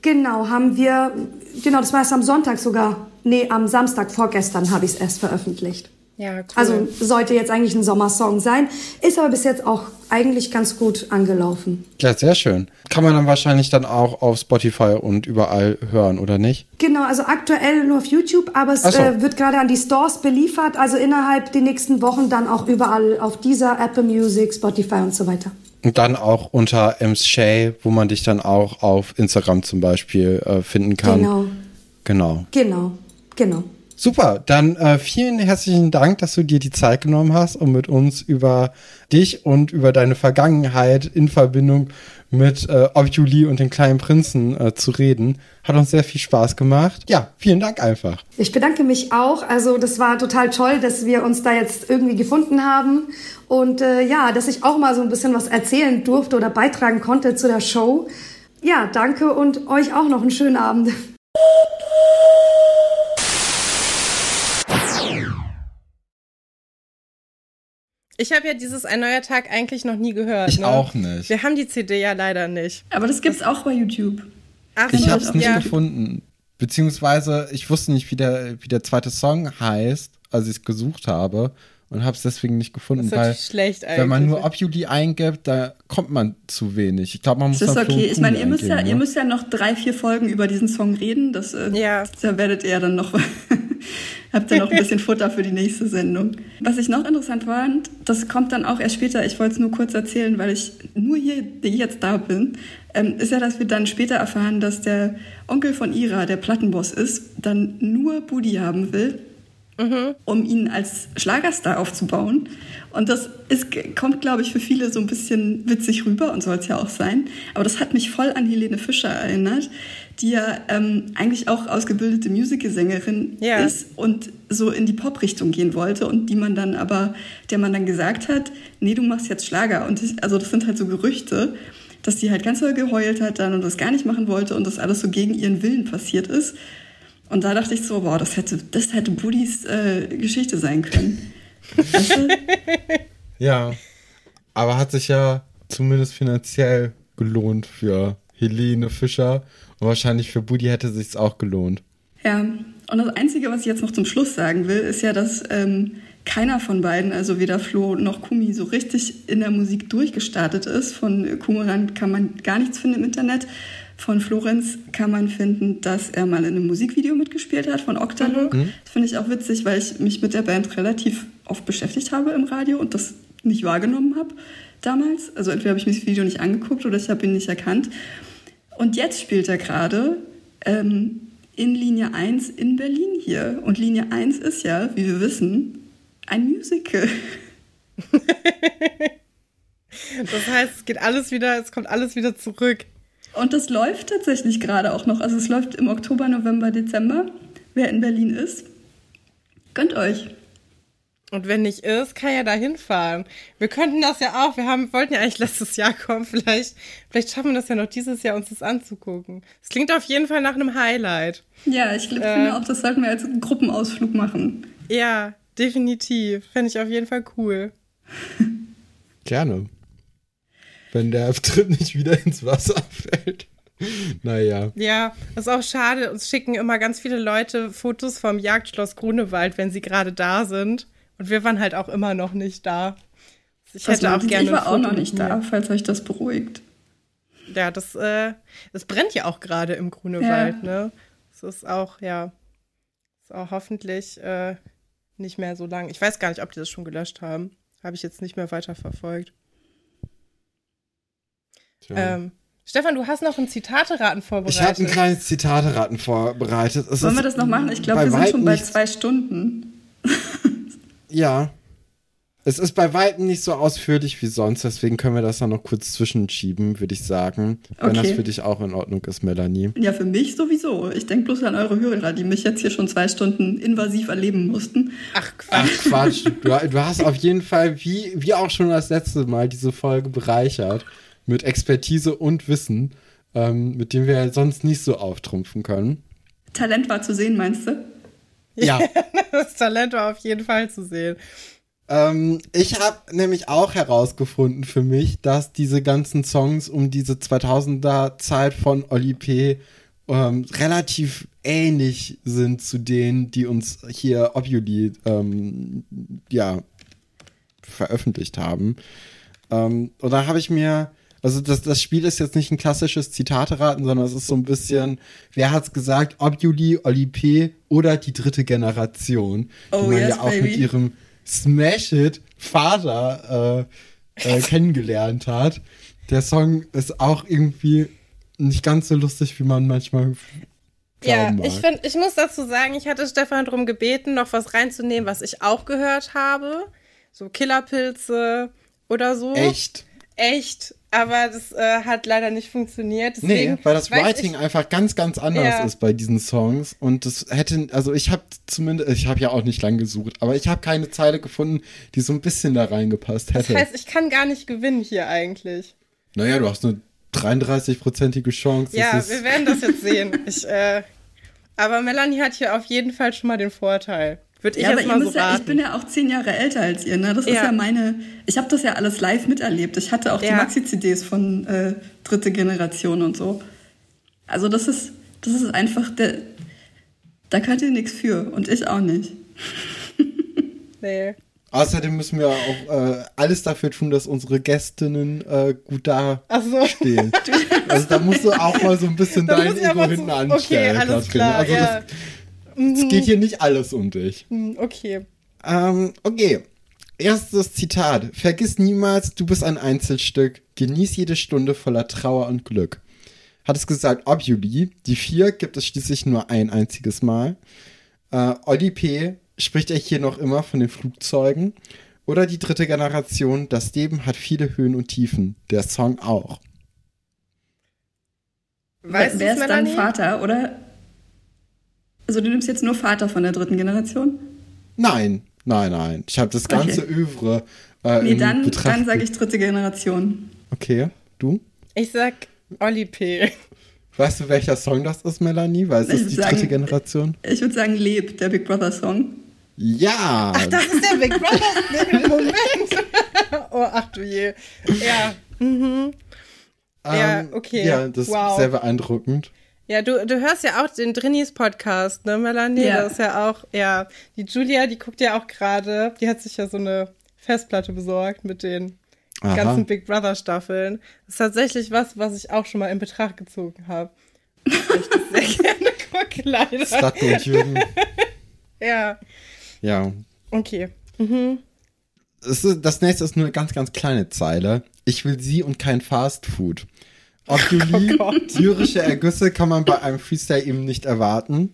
Genau, haben wir, genau, das war erst am Sonntag sogar. Nee, am Samstag vorgestern habe ich es erst veröffentlicht. Ja, cool. Also sollte jetzt eigentlich ein Sommersong sein, ist aber bis jetzt auch eigentlich ganz gut angelaufen. Ja, sehr schön. Kann man dann wahrscheinlich dann auch auf Spotify und überall hören, oder nicht? Genau, also aktuell nur auf YouTube, aber es so. äh, wird gerade an die Stores beliefert, also innerhalb der nächsten Wochen dann auch überall auf dieser Apple Music, Spotify und so weiter. Und dann auch unter Ems Shay, wo man dich dann auch auf Instagram zum Beispiel äh, finden kann. Genau. Genau. Genau, genau. Super, dann äh, vielen herzlichen Dank, dass du dir die Zeit genommen hast, um mit uns über dich und über deine Vergangenheit in Verbindung mit äh, Objulie und den kleinen Prinzen äh, zu reden. Hat uns sehr viel Spaß gemacht. Ja, vielen Dank einfach. Ich bedanke mich auch. Also das war total toll, dass wir uns da jetzt irgendwie gefunden haben und äh, ja, dass ich auch mal so ein bisschen was erzählen durfte oder beitragen konnte zu der Show. Ja, danke und euch auch noch einen schönen Abend. Ich habe ja dieses Ein neuer Tag eigentlich noch nie gehört. Ich ne? auch nicht. Wir haben die CD ja leider nicht. Aber das gibt's auch bei YouTube. Ach, Ich habe es nicht ja. gefunden. Beziehungsweise ich wusste nicht, wie der, wie der zweite Song heißt, als ich es gesucht habe. Und habe es deswegen nicht gefunden, Das ist weil schlecht wenn man eigentlich. nur Objulie eingibt, da kommt man zu wenig. Ich glaube, man muss Das ist okay. Ich meine, ihr müsst ja, eingeben, ihr ne? müsst ja noch drei, vier Folgen über diesen Song reden. Das, äh, Ja. Da werdet ihr dann noch, habt ihr noch ein bisschen Futter für die nächste Sendung. Was ich noch interessant fand, das kommt dann auch erst später. Ich wollte es nur kurz erzählen, weil ich nur hier jetzt da bin. Ähm, ist ja, dass wir dann später erfahren, dass der Onkel von Ira, der Plattenboss ist, dann nur Budi haben will um ihn als Schlagerstar aufzubauen. Und das ist, kommt, glaube ich, für viele so ein bisschen witzig rüber und soll es ja auch sein. Aber das hat mich voll an Helene Fischer erinnert, die ja ähm, eigentlich auch ausgebildete Musicalsängerin Ja. ist und so in die Pop-Richtung gehen wollte und die man dann aber, der man dann gesagt hat, nee, du machst jetzt Schlager. Und ich, also das sind halt so Gerüchte, dass die halt ganz doll geheult hat dann und das gar nicht machen wollte und das alles so gegen ihren Willen passiert ist. Und da dachte ich so, boah, das hätte, das hätte Budis äh, Geschichte sein können. Weißt du? Ja, aber hat sich ja zumindest finanziell gelohnt für Helene Fischer und wahrscheinlich für Budi hätte sich's auch gelohnt. Ja, und das Einzige, was ich jetzt noch zum Schluss sagen will, ist ja, dass ähm, keiner von beiden, also weder Flo noch Kumi, so richtig in der Musik durchgestartet ist. Von Kumeran kann man gar nichts finden im Internet. Von Florenz kann man finden, dass er mal in einem Musikvideo mitgespielt hat von Octalook. Das finde ich auch witzig, weil ich mich mit der Band relativ oft beschäftigt habe im Radio und das nicht wahrgenommen habe damals. Also entweder habe ich mir das Video nicht angeguckt oder ich habe ihn nicht erkannt. Und jetzt spielt er gerade ähm, in Linie 1 in Berlin hier. Und Linie 1 ist ja, wie wir wissen, ein Musical. Das heißt, es geht alles wieder, es kommt alles wieder zurück. Und das läuft tatsächlich gerade auch noch. Also es läuft im Oktober, November, Dezember. Wer in Berlin ist, gönnt euch. Und wenn nicht ist, kann ja da hinfahren. Wir könnten das ja auch. Wir haben, wollten ja eigentlich letztes Jahr kommen. Vielleicht, vielleicht schaffen wir das ja noch dieses Jahr, uns das anzugucken. Es klingt auf jeden Fall nach einem Highlight. Ja, ich glaub, finde auch, das sollten wir als Gruppenausflug machen. Ja, definitiv. Fände ich auf jeden Fall cool. Gerne. Wenn der Tritt nicht wieder ins Wasser fällt. Naja. Ja, ist auch schade. Uns schicken immer ganz viele Leute Fotos vom Jagdschloss Grunewald, wenn sie gerade da sind. Und wir waren halt auch immer noch nicht da. Ich Was hätte auch meint ihr? gerne ich war auch noch nicht da, falls euch das beruhigt. Ja, das, äh, das brennt ja auch gerade im Grunewald, ne? Das ist auch, ja, ist auch hoffentlich äh, nicht mehr so lang. Ich weiß gar nicht, ob die das schon gelöscht haben. Habe ich jetzt nicht mehr weiter verfolgt. Ähm, Stefan, du hast noch ein Zitateraten ich vorbereitet. habe ein kleines Zitateraten vorbereitet. Es Wollen wir das noch machen? Ich glaube, wir sind schon bei zwei Stunden. Ja. Es ist bei weitem nicht so ausführlich wie sonst, deswegen können wir das dann noch kurz zwischenschieben, würde ich sagen. Wenn das Okay. für dich auch in Ordnung ist, Melanie. Ja, für mich sowieso. Ich denke bloß an eure Hörer, die mich jetzt hier schon zwei Stunden invasiv erleben mussten. Ach, Quatsch. Ach Quatsch, du, du hast auf jeden Fall, wie, wie auch schon das letzte Mal, diese Folge bereichert mit Expertise und Wissen, ähm, mit dem wir sonst nicht so auftrumpfen können. Talent war zu sehen, meinst du? Ja, Das Talent war auf jeden Fall zu sehen. ähm, ich habe nämlich auch herausgefunden für mich, dass diese ganzen Songs um diese 2000er Zeit von Oli P. Ähm, relativ ähnlich sind zu denen, die uns hier Obuli ähm, ja, veröffentlicht haben. Ähm, und da habe ich mir, also das, das Spiel ist jetzt nicht ein klassisches Zitate-Raten, sondern es ist so ein bisschen, wer hat's gesagt, Obuli, Oli P. oder die dritte Generation, Oh, die man yes, ja auch baby. mit ihrem Smash-Hit-Vater äh, äh, kennengelernt hat. Der Song ist auch irgendwie nicht ganz so lustig, wie man manchmal Ja, mag. ich finde, ich muss dazu sagen, ich hatte Stefan darum gebeten, noch was reinzunehmen, was ich auch gehört habe. So Killerpilze oder so. Echt? Echt. Aber das äh, hat leider nicht funktioniert. Deswegen Nee, weil das weiß Writing ich, einfach ganz, ganz anders Ja. ist bei diesen Songs. Und das hätte, also ich habe zumindest, ich habe ja auch nicht lang gesucht, aber ich habe keine Zeile gefunden, die so ein bisschen da reingepasst hätte. Das heißt, ich kann gar nicht gewinnen hier eigentlich. naja, du hast eine 33-prozentige Chance. ja, wir werden das jetzt sehen. Ich, äh, aber Melanie hat hier auf jeden Fall schon mal den Vorteil. Würde ich Ja, aber jetzt ihr mal so ja, ich bin ja auch zehn Jahre älter als ihr, ne? Das ist Ja. ja meine. Ich habe das ja alles live miterlebt. Ich hatte auch die Ja. Maxi-CDs von äh, dritte Generation und so. Also das ist, das ist einfach der. Da könnt ihr nichts für und ich auch nicht. nee. außerdem müssen wir auch äh, alles dafür tun, dass unsere Gästinnen äh, gut da so. stehen. also da musst du auch mal so ein bisschen Da dein Ego aber hinten zu- anstellen. Okay, alles klar. Also ja. das, es geht hier nicht alles um dich. Hm, Okay. Ähm, okay. Erstes Zitat. Vergiss niemals, du bist ein Einzelstück. Genieß jede Stunde voller Trauer und Glück. Hat es gesagt, Obuli. Die vier gibt es schließlich nur ein einziges Mal. Äh, Olli P. spricht er hier noch immer von den Flugzeugen. Oder die dritte Generation, das Leben hat viele Höhen und Tiefen. Der Song auch. Weißt Wer ist dein? Vater, oder? Also du nimmst jetzt nur Vater von der dritten Generation? Nein, nein, nein. Ich habe das ganze Okay. Övre äh, Nee, dann, Betracht. dann sage ich dritte Generation. Okay, du? Ich sag Olli P. Weißt du, welcher Song das ist, Melanie? Weil es Ich ist die sagen- dritte Generation. Ich würde sagen, Leb, der Big Brother Song. Ja! Ach, das ist der Big Brother. Moment. oh, ach du je. Ja. Mhm. ja, okay. Ähm, Ja, das Wow. ist sehr beeindruckend. Ja, du, du hörst ja auch den Drinnies Podcast, ne, Melanie? Ja. Das ist ja auch, ja. Die Julia, die guckt ja auch gerade, die hat sich ja so eine Festplatte besorgt mit den Aha. ganzen Big Brother Staffeln. Das ist tatsächlich was, was ich auch schon mal in Betracht gezogen habe. Ich das sehr gerne gucke, leider. Slatko und Jürgen. Ja, Ja. okay. Es ist, das nächste ist nur eine ganz, ganz kleine Zeile. Ich will sie und kein Fast Food. Ob Julie, lyrische Ergüsse kann man bei einem Freestyle eben nicht erwarten.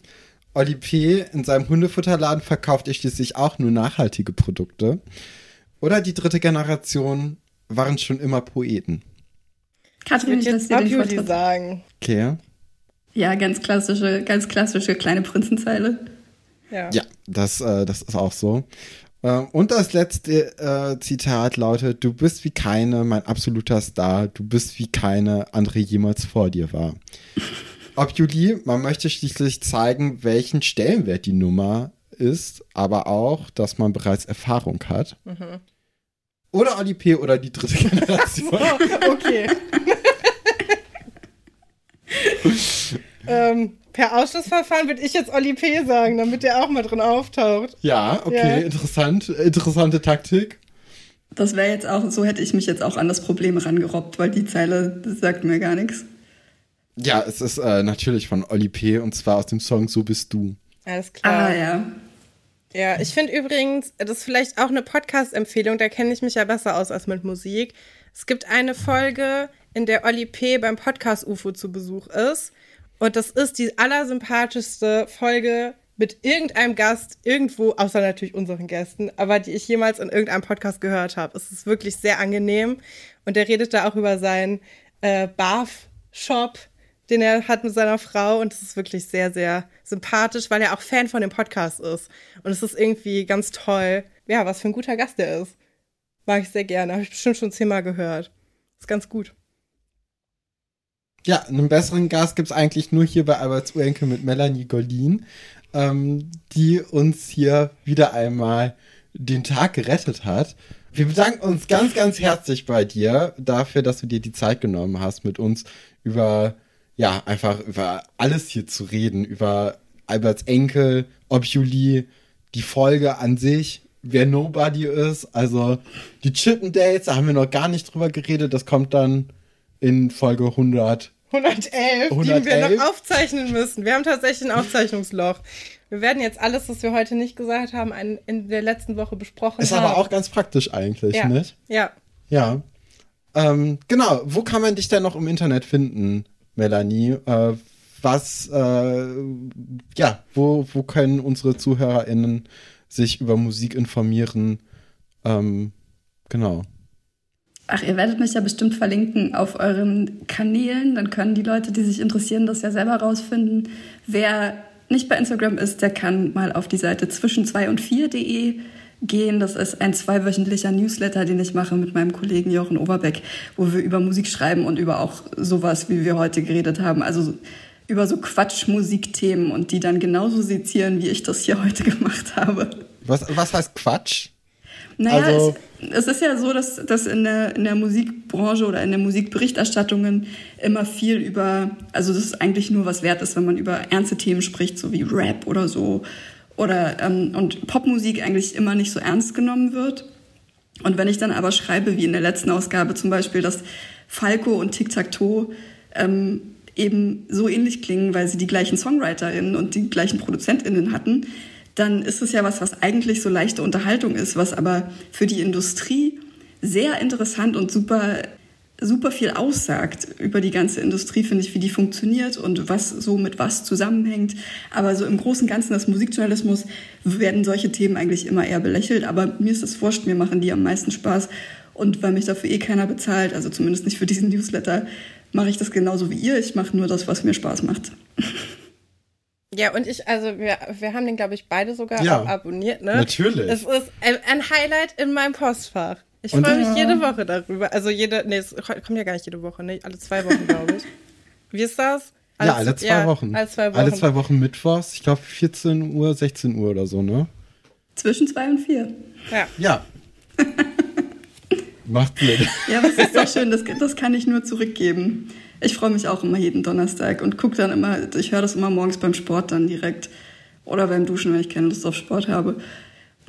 Oli P. in seinem Hundefutterladen verkauft er schließlich auch nur nachhaltige Produkte. Oder die dritte Generation waren schon immer Poeten. Katrin, würde ich lasse jetzt dir den Abjuli Vortritt. sagen. Okay. Ja, ganz klassische, ganz klassische kleine Prinzenzeile. Ja. Ja, das, äh, das ist auch so. Ähm, und das letzte äh, Zitat lautet: Du bist wie keine, mein absoluter Star. Du bist wie keine andere jemals vor dir war. Ob Julie, man möchte schließlich zeigen, welchen Stellenwert die Nummer ist, aber auch, dass man bereits Erfahrung hat. Oder Oli P. oder die dritte Generation. Oh, okay. ähm, per Ausschlussverfahren würde ich jetzt Oli P. sagen, damit der auch mal drin auftaucht. ja, okay, Ja. interessant. Interessante Taktik. Das wäre jetzt auch, so hätte ich mich jetzt auch an das Problem rangerobbt, weil die Zeile sagt mir gar nichts. Ja, es ist äh, natürlich von Oli P. und zwar aus dem Song So bist du. Alles klar. Ah ja. Ja, ich finde übrigens, das ist vielleicht auch eine Podcast-Empfehlung, da kenne ich mich ja besser aus als mit Musik. Es gibt eine Folge, in der Olli P. beim Podcast UFO zu Besuch ist. Und das ist die allersympathischste Folge mit irgendeinem Gast irgendwo, außer natürlich unseren Gästen, aber die ich jemals in irgendeinem Podcast gehört habe. Es ist wirklich sehr angenehm. Und er redet da auch über seinen äh, Barf-Shop, den er hat mit seiner Frau. Und es ist wirklich sehr, sehr sympathisch, weil er auch Fan von dem Podcast ist. Und es ist irgendwie ganz toll. Ja, was für ein guter Gast er ist. Mag ich sehr gerne. Habe ich bestimmt schon zehnmal gehört. Ist ganz gut. Ja, einen besseren Gast gibt's eigentlich nur hier bei Alberts Urenkel mit Melanie Goldin, ähm, die uns hier wieder einmal den Tag gerettet hat. Wir bedanken uns ganz, ganz herzlich bei dir dafür, dass du dir die Zeit genommen hast, mit uns über, ja, einfach über alles hier zu reden, über Alberts Enkel, ob Julie, die Folge an sich, wer Nobody ist, also die Chippendales, da haben wir noch gar nicht drüber geredet, das kommt dann in Folge 100 111, die 111? wir noch aufzeichnen müssen. Wir haben tatsächlich ein Aufzeichnungsloch. Wir werden jetzt alles, was wir heute nicht gesagt haben, in der letzten Woche besprochen Ist haben. aber auch ganz praktisch eigentlich, ja. nicht? Ja. Ja. Ähm, genau, wo kann man dich denn noch im Internet finden, Melanie? Äh, was, äh, ja, wo, wo können unsere ZuhörerInnen sich über Musik informieren? Ähm, genau. Ach, ihr werdet mich ja bestimmt verlinken auf euren Kanälen. Dann können die Leute, die sich interessieren, das ja selber rausfinden. Wer nicht bei Instagram ist, der kann mal auf die Seite zwischen 2 und 4.de gehen. Das ist ein zweiwöchentlicher Newsletter, den ich mache mit meinem Kollegen Jochen Oberbeck, wo wir über Musik schreiben und über auch sowas, wie wir heute geredet haben. Also über so Quatsch-Musikthemen und die dann genauso sezieren, wie ich das hier heute gemacht habe. Was, was heißt Quatsch? Naja, also, es, es, ist ja so, dass, dass in, der, in der Musikbranche oder in der Musikberichterstattungen immer viel über, also das ist eigentlich nur was wert ist, wenn man über ernste Themen spricht, so wie Rap oder so. Oder, ähm, und Popmusik eigentlich immer nicht so ernst genommen wird. Und wenn ich dann aber schreibe, wie in der letzten Ausgabe zum Beispiel, dass Falco und Tic Tac Toe ähm, eben so ähnlich klingen, weil sie die gleichen SongwriterInnen und die gleichen ProduzentInnen hatten, dann ist es ja was, was eigentlich so leichte Unterhaltung ist, was aber für die Industrie sehr interessant und super super viel aussagt über die ganze Industrie, finde ich, wie die funktioniert und was so mit was zusammenhängt. Aber so im Großen und Ganzen des Musikjournalismus werden solche Themen eigentlich immer eher belächelt. Aber mir ist das wurscht, mir machen die am meisten Spaß. Und weil mich dafür eh keiner bezahlt, also zumindest nicht für diesen Newsletter, mache ich das genauso wie ihr. Ich mache nur das, was mir Spaß macht. Ja, und ich, also wir, wir haben den, glaube ich, beide sogar ja, abonniert, ne? Natürlich. Es ist ein Highlight in meinem Postfach. Ich freue mich jede Woche darüber. Also jede, nee, es kommt ja gar nicht jede Woche, ne? Alle zwei Wochen, glaube ich. Wie ist das? Alle, ja, alle zwei ja, Wochen. Alle zwei Wochen. Alle zwei Wochen Mittwochs. Ich glaube 14 Uhr, 16 Uhr oder so, ne? Zwischen zwei und vier. Ja. Ja. Macht Sinn. Ja, das ist doch schön. Das, das kann ich nur zurückgeben. Ich freue mich auch immer jeden Donnerstag und gucke dann immer, ich höre das immer morgens beim Sport dann direkt oder beim Duschen, wenn ich keine Lust auf Sport habe. Und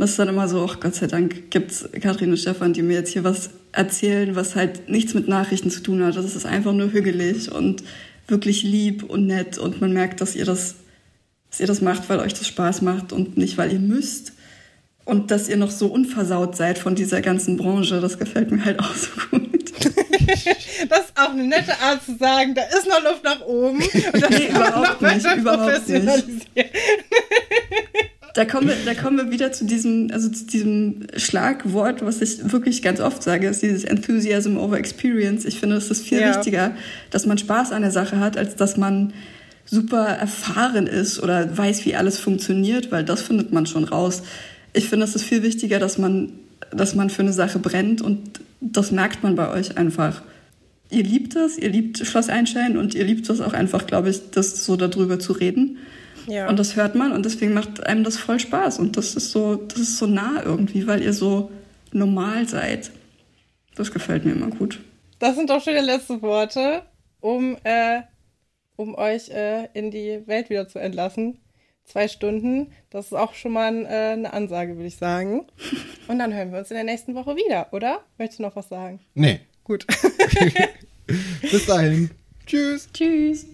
das ist dann immer so, ach Gott sei Dank gibt es Kathrin und Stefan, die mir jetzt hier was erzählen, was halt nichts mit Nachrichten zu tun hat. Das ist einfach nur hügelig und wirklich lieb und nett und man merkt, dass ihr das, dass ihr das macht, weil euch das Spaß macht und nicht, weil ihr müsst. Und dass ihr noch so unversaut seid von dieser ganzen Branche, das gefällt mir halt auch so gut. das ist auch eine nette Art zu sagen, da ist noch Luft nach oben. Und das nee, überhaupt nicht, überhaupt nicht. Da kommen, wir, da kommen wir wieder zu diesem, also zu diesem Schlagwort, was ich wirklich ganz oft sage, ist dieses Enthusiasm over Experience. Ich finde, es ist viel ja. wichtiger, dass man Spaß an der Sache hat, als dass man super erfahren ist oder weiß, wie alles funktioniert, weil das findet man schon raus. Ich finde, es ist viel wichtiger, dass man, dass man für eine Sache brennt und das merkt man bei euch einfach. Ihr liebt das, ihr liebt Schloss Einstein und ihr liebt das auch einfach, glaube ich, das so darüber zu reden. Ja. Und das hört man und deswegen macht einem das voll Spaß und das ist so, das ist so nah irgendwie, weil ihr so normal seid. Das gefällt mir immer gut. Das sind doch schöne letzte Worte, um, äh, um euch äh, in die Welt wieder zu entlassen. Zwei Stunden, das ist auch schon mal äh, eine Ansage, würde ich sagen. Und dann hören wir uns in der nächsten Woche wieder, oder? Möchtest du noch was sagen? Nee. Gut. Bis dahin. Tschüss. Tschüss.